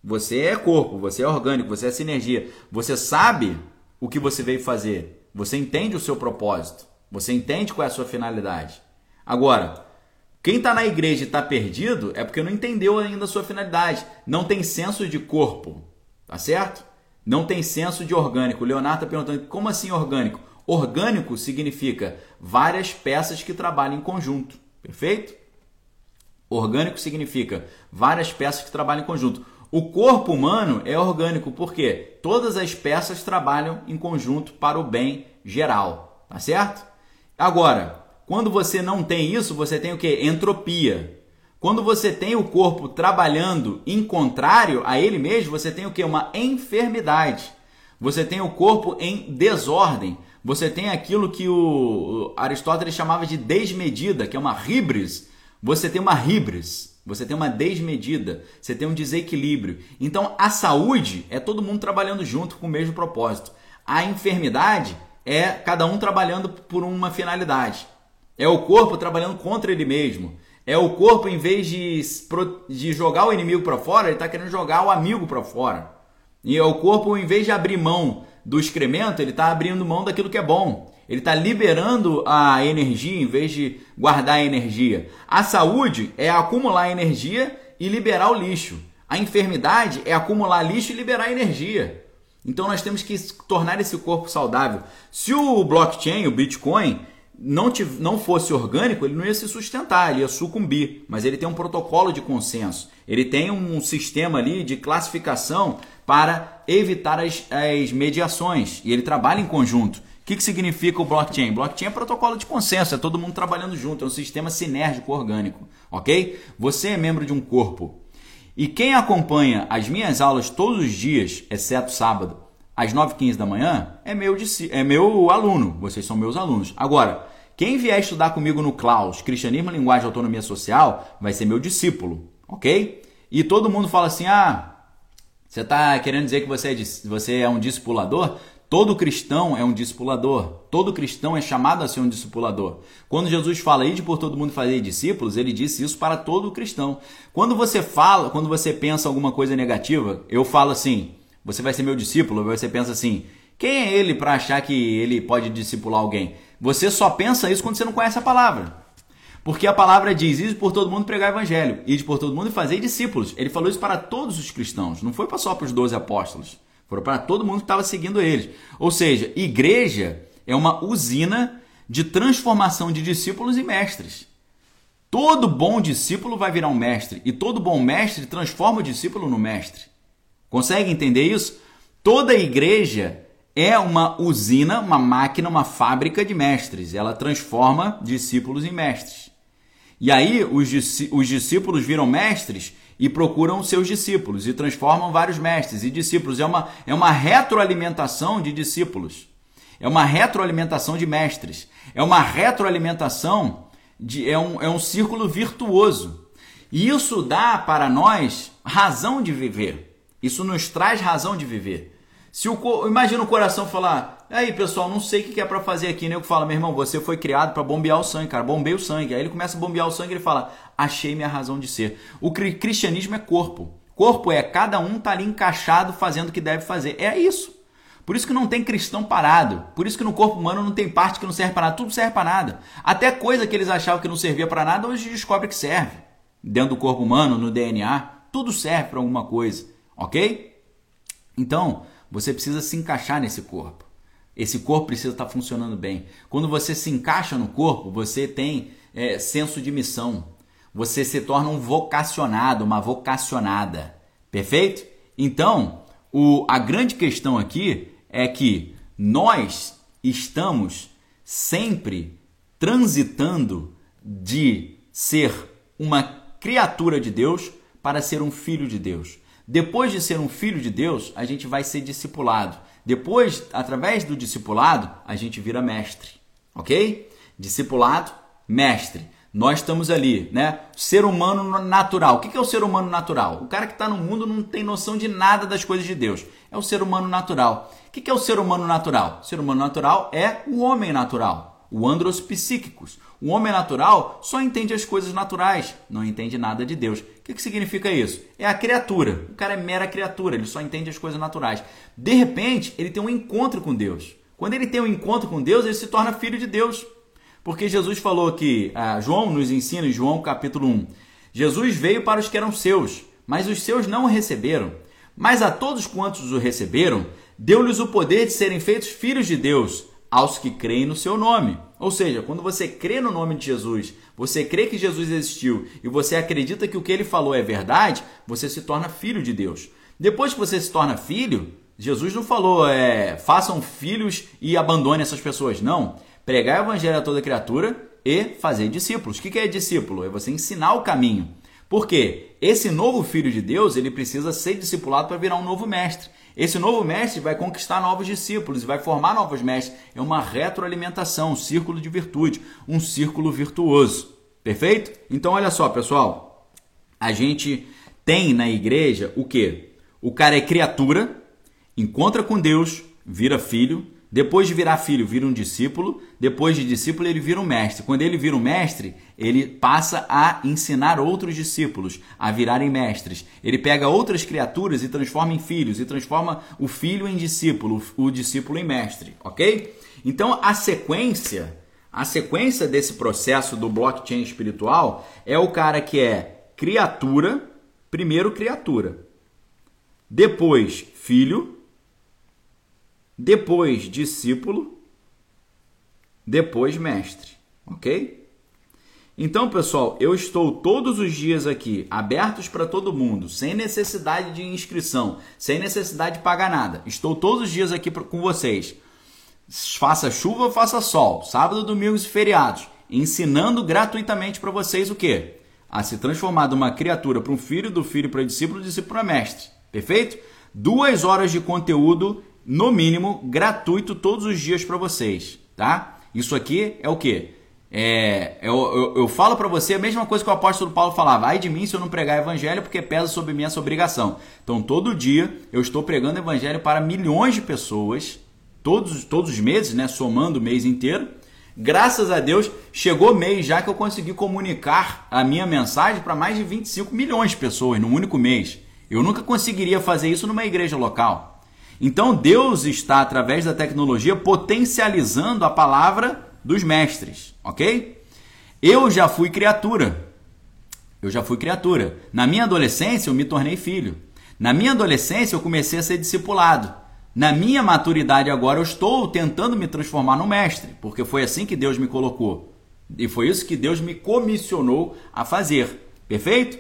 você é corpo, você é orgânico, você é sinergia. Você sabe o que você veio fazer. Você entende o seu propósito. Você entende qual é a sua finalidade. Agora, quem está na igreja e está perdido é porque não entendeu ainda a sua finalidade. Não tem senso de corpo. Tá certo? Não tem senso de orgânico. O Leonardo está perguntando como assim orgânico? Orgânico significa várias peças que trabalham em conjunto. Perfeito? Orgânico significa várias peças que trabalham em conjunto. O corpo humano é orgânico porque todas as peças trabalham em conjunto para o bem geral, tá certo? Agora, quando você não tem isso, você tem o que? Entropia. Quando você tem o corpo trabalhando em contrário a ele mesmo, você tem o que? Uma enfermidade. Você tem o corpo em desordem. Você tem aquilo que o Aristóteles chamava de desmedida, que é uma híbris. Você tem uma híbris. Você tem uma desmedida, você tem um desequilíbrio. Então, a saúde é todo mundo trabalhando junto com o mesmo propósito. A enfermidade é cada um trabalhando por uma finalidade. É o corpo trabalhando contra ele mesmo. É o corpo, em vez de, de jogar o inimigo para fora, ele está querendo jogar o amigo para fora. E é o corpo, em vez de abrir mão do excremento, ele está abrindo mão daquilo que é bom. Ele está liberando a energia em vez de guardar a energia. A saúde é acumular energia e liberar o lixo. A enfermidade é acumular lixo e liberar energia. Então nós temos que tornar esse corpo saudável. Se o blockchain, o Bitcoin, não, não fosse orgânico, ele não ia se sustentar, ele ia sucumbir. Mas ele tem um protocolo de consenso. Ele tem um sistema ali de classificação para evitar as, as mediações. E ele trabalha em conjunto que, que significa o blockchain? Blockchain é protocolo de consenso, é todo mundo trabalhando junto, é um sistema sinérgico orgânico, ok? Você é membro de um corpo. E quem acompanha as minhas aulas todos os dias, exceto sábado, às 9h15 da manhã, é meu, é meu aluno, vocês são meus alunos. Agora, quem vier estudar comigo no Klaus, Cristianismo, Linguagem e Autonomia Social, vai ser meu discípulo, ok? E todo mundo fala assim, ah, você está querendo dizer que você é, você é um discipulador? Todo cristão é um discipulador. Todo cristão é chamado a ser um discipulador. Quando Jesus fala ide por todo mundo fazer discípulos, ele disse isso para todo cristão. Quando você fala, quando você pensa alguma coisa negativa, eu falo assim: você vai ser meu discípulo, você pensa assim: quem é ele para achar que ele pode discipular alguém? Você só pensa isso quando você não conhece a palavra. Porque a palavra diz: ide por todo mundo pregar o evangelho, ide por todo mundo fazer discípulos. Ele falou isso para todos os cristãos, não foi só para os doze apóstolos. Foram para todo mundo que estava seguindo eles. Ou seja, igreja é uma usina de transformação de discípulos e mestres. Todo bom discípulo vai virar um mestre e todo bom mestre transforma o discípulo no mestre. Consegue entender isso? Toda igreja é uma usina, uma máquina, uma fábrica de mestres. Ela transforma discípulos em mestres. E aí os, os discípulos viram mestres e procuram seus discípulos e transformam vários mestres e discípulos. É uma, é uma retroalimentação de discípulos. É uma retroalimentação de mestres. É uma retroalimentação de. É um, é um círculo virtuoso. E isso dá para nós razão de viver. Isso nos traz razão de viver. Se o, imagina o coração falar: Aí, pessoal, não sei o que é para fazer aqui. Nego fala, meu irmão, você foi criado para bombear o sangue, cara. Bombei o sangue. Aí ele começa a bombear o sangue e ele fala, achei minha razão de ser. O cristianismo é corpo. Corpo é cada um tá ali encaixado fazendo o que deve fazer. É isso. Por isso que não tem cristão parado. Por isso que no corpo humano não tem parte que não serve para nada. Tudo serve para nada. Até coisa que eles achavam que não servia para nada, hoje descobre que serve. Dentro do corpo humano, no DNA, tudo serve para alguma coisa. Ok? Então, você precisa se encaixar nesse corpo. Esse corpo precisa estar funcionando bem. Quando você se encaixa no corpo, você tem é, senso de missão. Você se torna um vocacionado, uma vocacionada. Perfeito? Então, o, a grande questão aqui é que nós estamos sempre transitando de ser uma criatura de Deus para ser um filho de Deus. Depois de ser um filho de Deus, a gente vai ser discipulado. Depois, através do discipulado, a gente vira mestre. Ok? Discipulado, mestre. Nós estamos ali, né? Ser humano natural. O que é o ser humano natural? O cara que está no mundo não tem noção de nada das coisas de Deus. É o ser humano natural. O que é o ser humano natural? O ser humano natural é o homem natural, o andros psíquicos. O homem natural só entende as coisas naturais, não entende nada de Deus. O que, que significa isso? É a criatura. O cara é mera criatura, ele só entende as coisas naturais. De repente, ele tem um encontro com Deus. Quando ele tem um encontro com Deus, ele se torna filho de Deus. Porque Jesus falou que, ah, João nos ensina em João capítulo 1, Jesus veio para os que eram seus, mas os seus não o receberam. Mas a todos quantos o receberam, deu-lhes o poder de serem feitos filhos de Deus, aos que creem no seu nome. Ou seja, quando você crê no nome de Jesus, você crê que Jesus existiu e você acredita que o que ele falou é verdade, você se torna filho de Deus. Depois que você se torna filho, Jesus não falou, é, façam filhos e abandone essas pessoas. Não. Pregar o evangelho a toda criatura e fazer discípulos. O que é discípulo? É você ensinar o caminho. Porque esse novo filho de Deus, ele precisa ser discipulado para virar um novo mestre. Esse novo mestre vai conquistar novos discípulos, vai formar novos mestres. É uma retroalimentação, um círculo de virtude, um círculo virtuoso. Perfeito? Então olha só, pessoal. A gente tem na igreja o que? O cara é criatura, encontra com Deus, vira filho, depois de virar filho, vira um discípulo. Depois de discípulo, ele vira um mestre. Quando ele vira um mestre, ele passa a ensinar outros discípulos a virarem mestres. Ele pega outras criaturas e transforma em filhos, e transforma o filho em discípulo, o discípulo em mestre, ok? Então a sequência, a sequência desse processo do blockchain espiritual é o cara que é criatura, primeiro criatura, depois filho depois discípulo, depois mestre, ok? Então, pessoal, eu estou todos os dias aqui abertos para todo mundo, sem necessidade de inscrição, sem necessidade de pagar nada. Estou todos os dias aqui com vocês. Faça chuva, faça sol, sábado, domingos e feriados, ensinando gratuitamente para vocês o quê? A se transformar de uma criatura para um filho, do filho para discípulo, do discípulo para mestre. Perfeito? Duas horas de conteúdo no mínimo, gratuito todos os dias para vocês, tá? Isso aqui é o que? É, eu, eu, eu falo para você a mesma coisa que o apóstolo Paulo falava: ai de mim se eu não pregar evangelho, porque pesa sobre mim essa obrigação. Então, todo dia eu estou pregando evangelho para milhões de pessoas, todos, todos os meses, né? Somando o mês inteiro. Graças a Deus, chegou mês já que eu consegui comunicar a minha mensagem para mais de 25 milhões de pessoas num único mês. Eu nunca conseguiria fazer isso numa igreja local. Então Deus está, através da tecnologia, potencializando a palavra dos mestres, ok? Eu já fui criatura. Eu já fui criatura. Na minha adolescência, eu me tornei filho. Na minha adolescência, eu comecei a ser discipulado. Na minha maturidade agora, eu estou tentando me transformar no mestre, porque foi assim que Deus me colocou. E foi isso que Deus me comissionou a fazer. Perfeito?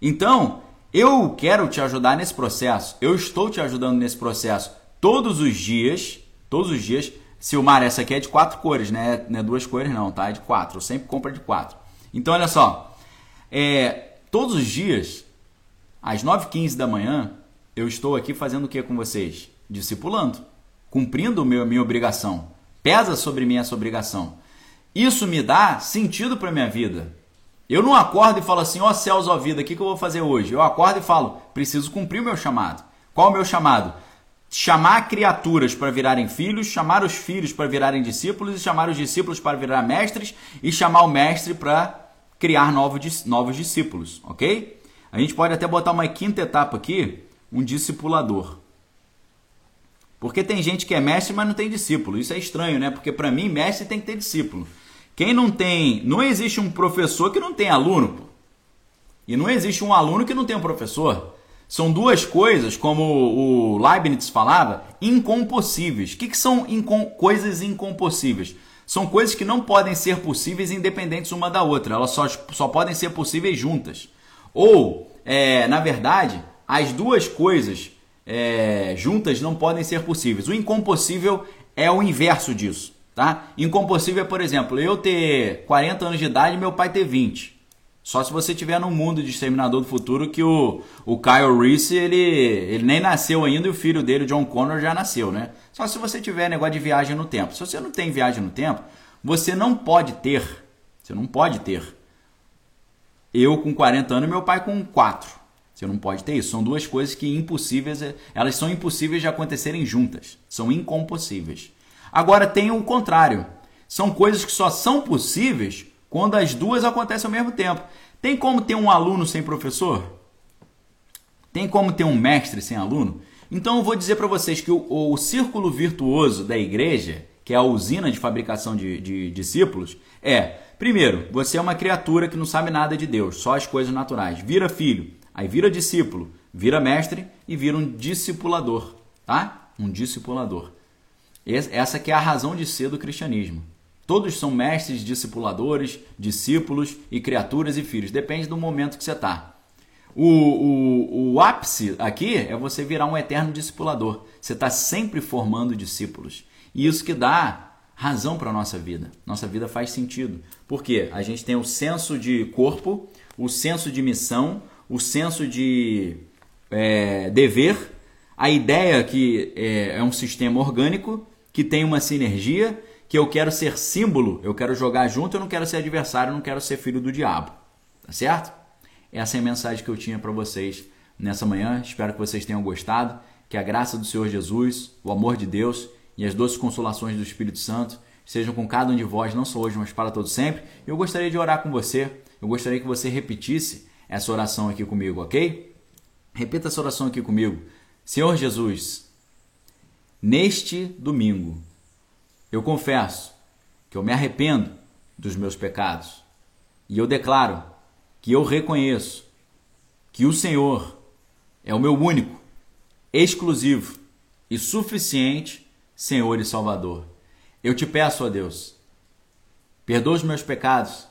Então, eu quero te ajudar nesse processo. Eu estou te ajudando nesse processo todos os dias. Todos os dias. Silmar, essa aqui é de quatro cores, né? Não é duas cores, não, tá? É de quatro. Eu sempre compro de quatro. Então, olha só. É, todos os dias, às 9h15 da manhã, eu estou aqui fazendo o que com vocês? Discipulando. Cumprindo a minha obrigação. Pesa sobre mim essa obrigação. Isso me dá sentido para minha vida. Eu não acordo e falo assim, ó oh, céus, ó vida, o que, que eu vou fazer hoje? Eu acordo e falo, preciso cumprir o meu chamado. Qual o meu chamado? chamar criaturas para virarem filhos, chamar os filhos para virarem discípulos, e chamar os discípulos para virar mestres, e chamar o mestre para criar novos, novos discípulos, ok? A gente pode até botar uma quinta etapa aqui, um discipulador. Porque tem gente que é mestre, mas não tem discípulo. Isso é estranho, né? Porque para mim, mestre tem que ter discípulo. Quem não tem. Não existe um professor que não tem aluno, pô. E não existe um aluno que não tem um professor. São duas coisas, como o Leibniz falava, incompossíveis. O que, que são incom coisas incompossíveis? São coisas que não podem ser possíveis independentes uma da outra. Elas só, só podem ser possíveis juntas. Ou, é, na verdade, as duas coisas é, juntas não podem ser possíveis. O incompossível é o inverso disso. Tá? Incompossível é, por exemplo, eu ter 40 anos de idade e meu pai ter 20. Só se você tiver no mundo de Exterminador do Futuro que o, o Kyle Reese, ele, ele nem nasceu ainda e o filho dele, John Connor, já nasceu, né? Só se você tiver negócio de viagem no tempo. Se você não tem viagem no tempo, você não pode ter, você não pode ter eu com 40 anos e meu pai com 4. Você não pode ter isso. São duas coisas que impossíveis, elas são impossíveis de acontecerem juntas. São incompossíveis. Agora tem o contrário. São coisas que só são possíveis quando as duas acontecem ao mesmo tempo. Tem como ter um aluno sem professor? Tem como ter um mestre sem aluno? Então eu vou dizer para vocês que o, o, círculo virtuoso da igreja, que é a usina de fabricação de, de discípulos, é: primeiro, você é uma criatura que não sabe nada de Deus, só as coisas naturais. Vira filho, aí vira discípulo, vira mestre e vira um discipulador, tá? Um discipulador. Essa que é a razão de ser do cristianismo. Todos são mestres, discipuladores, discípulos e criaturas e filhos. Depende do momento que você está. O, o, o ápice aqui é você virar um eterno discipulador. Você está sempre formando discípulos. E isso que dá razão para a nossa vida. Nossa vida faz sentido. Porque a gente tem o senso de corpo, o senso de missão, o senso de é, dever, a ideia que é, é um sistema orgânico que tem uma sinergia, que eu quero ser símbolo, eu quero jogar junto, eu não quero ser adversário, eu não quero ser filho do diabo. Tá certo? Essa é a mensagem que eu tinha para vocês nessa manhã. Espero que vocês tenham gostado. Que a graça do Senhor Jesus, o amor de Deus e as doces consolações do Espírito Santo sejam com cada um de vós, não só hoje, mas para todo sempre. Eu gostaria de orar com você. Eu gostaria que você repetisse essa oração aqui comigo, ok? Repita essa oração aqui comigo. Senhor Jesus, Neste domingo, eu confesso que eu me arrependo dos meus pecados e eu declaro que eu reconheço que o Senhor é o meu único, exclusivo e suficiente Senhor e Salvador. Eu te peço, ó Deus, perdoa os meus pecados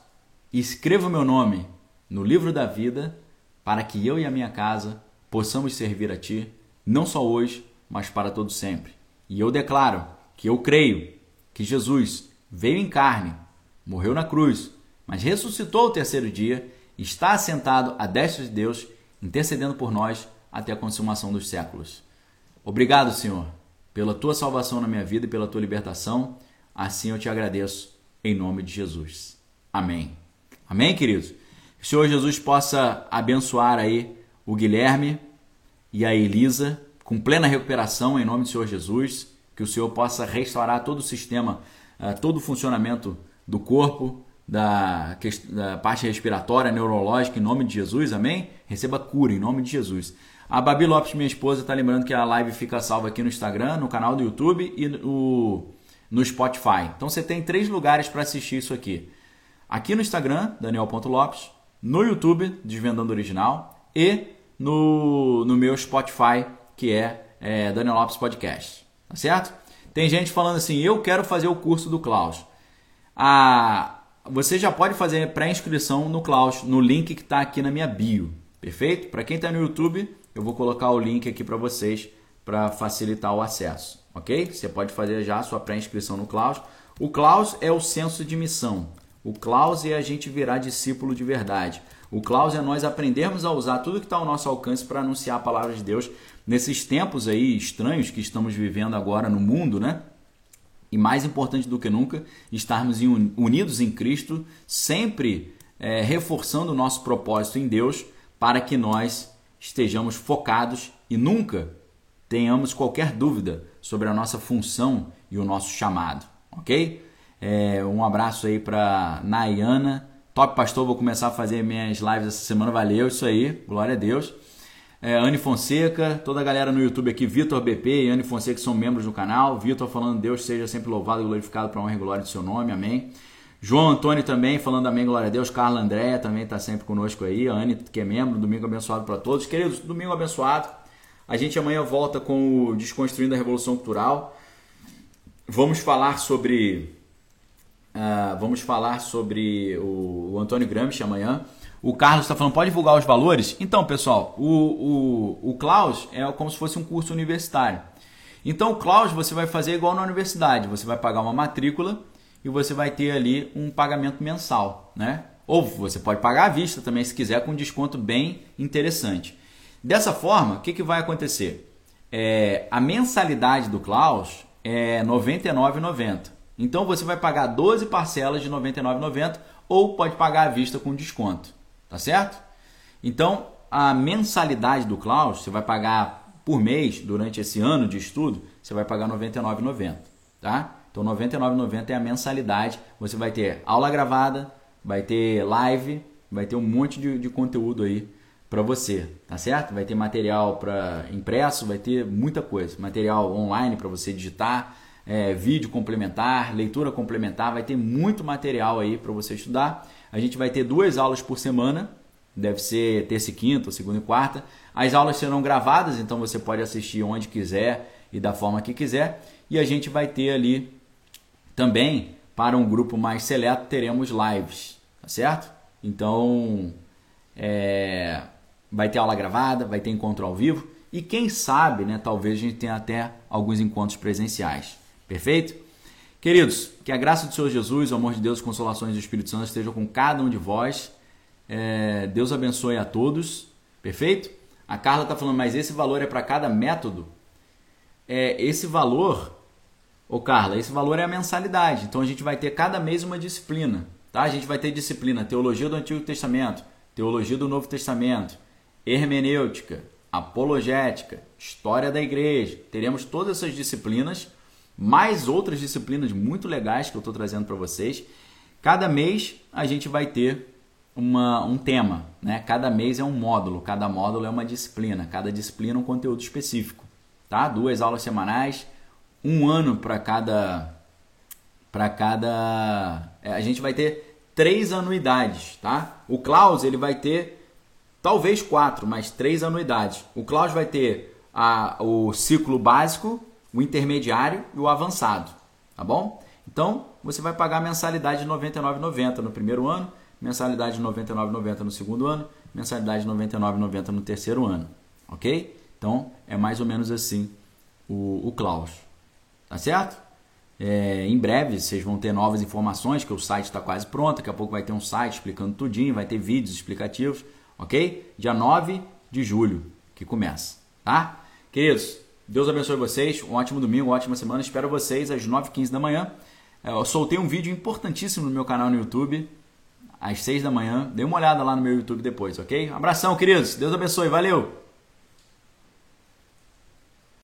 e escreva o meu nome no livro da vida para que eu e a minha casa possamos servir a Ti, não só hoje, mas para todo sempre. E eu declaro que eu creio que Jesus veio em carne, morreu na cruz, mas ressuscitou o terceiro dia, está assentado à destra de Deus, intercedendo por nós até a consumação dos séculos. Obrigado, Senhor, pela tua salvação na minha vida e pela tua libertação. Assim eu te agradeço, em nome de Jesus. Amém. Amém, queridos? Que o Senhor Jesus possa abençoar aí o Guilherme e a Elisa com plena recuperação em nome do Senhor Jesus, que o Senhor possa restaurar todo o sistema, eh, todo o funcionamento do corpo, da, da parte respiratória, neurológica, em nome de Jesus, amém? Receba cura em nome de Jesus. A Babi Lopes, minha esposa, está lembrando que a live fica salva aqui no Instagram, no canal do YouTube e no, no Spotify. Então você tem três lugares para assistir isso aqui. Aqui no Instagram, Daniel.Lopes, no YouTube, Desvendando Original, e no, no meu Spotify, que é, é Daniel Lopes Podcast. Tá certo? Tem gente falando assim: eu quero fazer o curso do Klaus. Ah, você já pode fazer pré-inscrição no Klaus, no link que está aqui na minha bio. Perfeito? Para quem está no YouTube, eu vou colocar o link aqui para vocês para facilitar o acesso. Ok? Você pode fazer já a sua pré-inscrição no Klaus. O Klaus é o senso de missão. O Klaus é a gente virar discípulo de verdade. O Klaus é nós aprendermos a usar tudo que está ao nosso alcance para anunciar a palavra de Deus nesses tempos aí estranhos que estamos vivendo agora no mundo, né? E mais importante do que nunca, estarmos unidos em Cristo, sempre é, reforçando o nosso propósito em Deus, para que nós estejamos focados e nunca tenhamos qualquer dúvida sobre a nossa função e o nosso chamado, ok? É, um abraço aí para Nayana. Top Pastor, vou começar a fazer minhas lives essa semana. Valeu, isso aí, glória a Deus. É, Anne Fonseca, toda a galera no YouTube aqui, Vitor BP e Anne Fonseca que são membros do canal. Vitor falando, Deus seja sempre louvado e glorificado para honra e glória do seu nome, amém. João Antônio também falando amém, glória a Deus. Carla Andréia também está sempre conosco aí. A Anne, que é membro, domingo abençoado para todos. Queridos, domingo abençoado. A gente amanhã volta com o Desconstruindo a Revolução Cultural. Vamos falar sobre. Uh, vamos falar sobre o, o Antônio Gramsci amanhã. O Carlos está falando, pode divulgar os valores? Então, pessoal, o, o, o Klaus é como se fosse um curso universitário. Então, o Klaus você vai fazer igual na universidade. Você vai pagar uma matrícula e você vai ter ali um pagamento mensal, né? Ou você pode pagar à vista também, se quiser, com um desconto bem interessante. Dessa forma, o que, que vai acontecer? É, a mensalidade do Klaus é R$ 99,90. Então você vai pagar 12 parcelas de R$ 99,90 ou pode pagar à vista com desconto, tá certo? Então a mensalidade do Klaus você vai pagar por mês durante esse ano de estudo, você vai pagar R$ 99,90, tá? Então, R$ 99,90 é a mensalidade. Você vai ter aula gravada, vai ter live, vai ter um monte de, de conteúdo aí para você, tá certo? Vai ter material para impresso, vai ter muita coisa, material online para você digitar, é, vídeo complementar, leitura complementar, vai ter muito material aí para você estudar. A gente vai ter duas aulas por semana, deve ser terça e quinta, segunda e quarta. As aulas serão gravadas, então você pode assistir onde quiser e da forma que quiser. E a gente vai ter ali também, para um grupo mais seleto, teremos lives, tá certo? Então, é, vai ter aula gravada, vai ter encontro ao vivo e quem sabe, né, talvez a gente tenha até alguns encontros presenciais. Perfeito? Queridos, que a graça do Senhor Jesus, o amor de Deus, consolações do Espírito Santo estejam com cada um de vós. É, Deus abençoe a todos. Perfeito? A Carla está falando, mas esse valor é para cada método? É, esse valor Ô Carla, esse valor é a mensalidade. Então a gente vai ter cada mês uma disciplina. Tá? A gente vai ter disciplina Teologia do Antigo Testamento, Teologia do Novo Testamento, Hermenêutica, Apologética, História da Igreja. Teremos todas essas disciplinas, mais outras disciplinas muito legais que eu estou trazendo para vocês. Cada mês a gente vai ter uma, um tema, né? Cada mês é um módulo, cada módulo é uma disciplina, cada disciplina é um conteúdo específico, tá? Duas aulas semanais um ano para cada para cada é, a gente vai ter três anuidades, tá? O Klaus ele vai ter talvez quatro, mas três anuidades. O Klaus vai ter a, o ciclo básico, o intermediário e o avançado, tá bom? Então você vai pagar mensalidade de R$ 99,90 no primeiro ano, mensalidade de R$ 99,90 no segundo ano, mensalidade de R$ 99,90 no terceiro ano, ok? Então é mais ou menos assim o, o Klaus. Tá certo? É, em breve vocês vão ter novas informações, que o site está quase pronto. Daqui a pouco vai ter um site explicando tudinho, vai ter vídeos explicativos, ok? Dia 9 de julho que começa, tá? Queridos, Deus abençoe vocês. Um ótimo domingo, uma ótima semana. Espero vocês às 9h15 da manhã. É, eu soltei um vídeo importantíssimo no meu canal no YouTube, às 6 da manhã. Dê uma olhada lá no meu YouTube depois, ok? Abração, queridos. Deus abençoe. Valeu!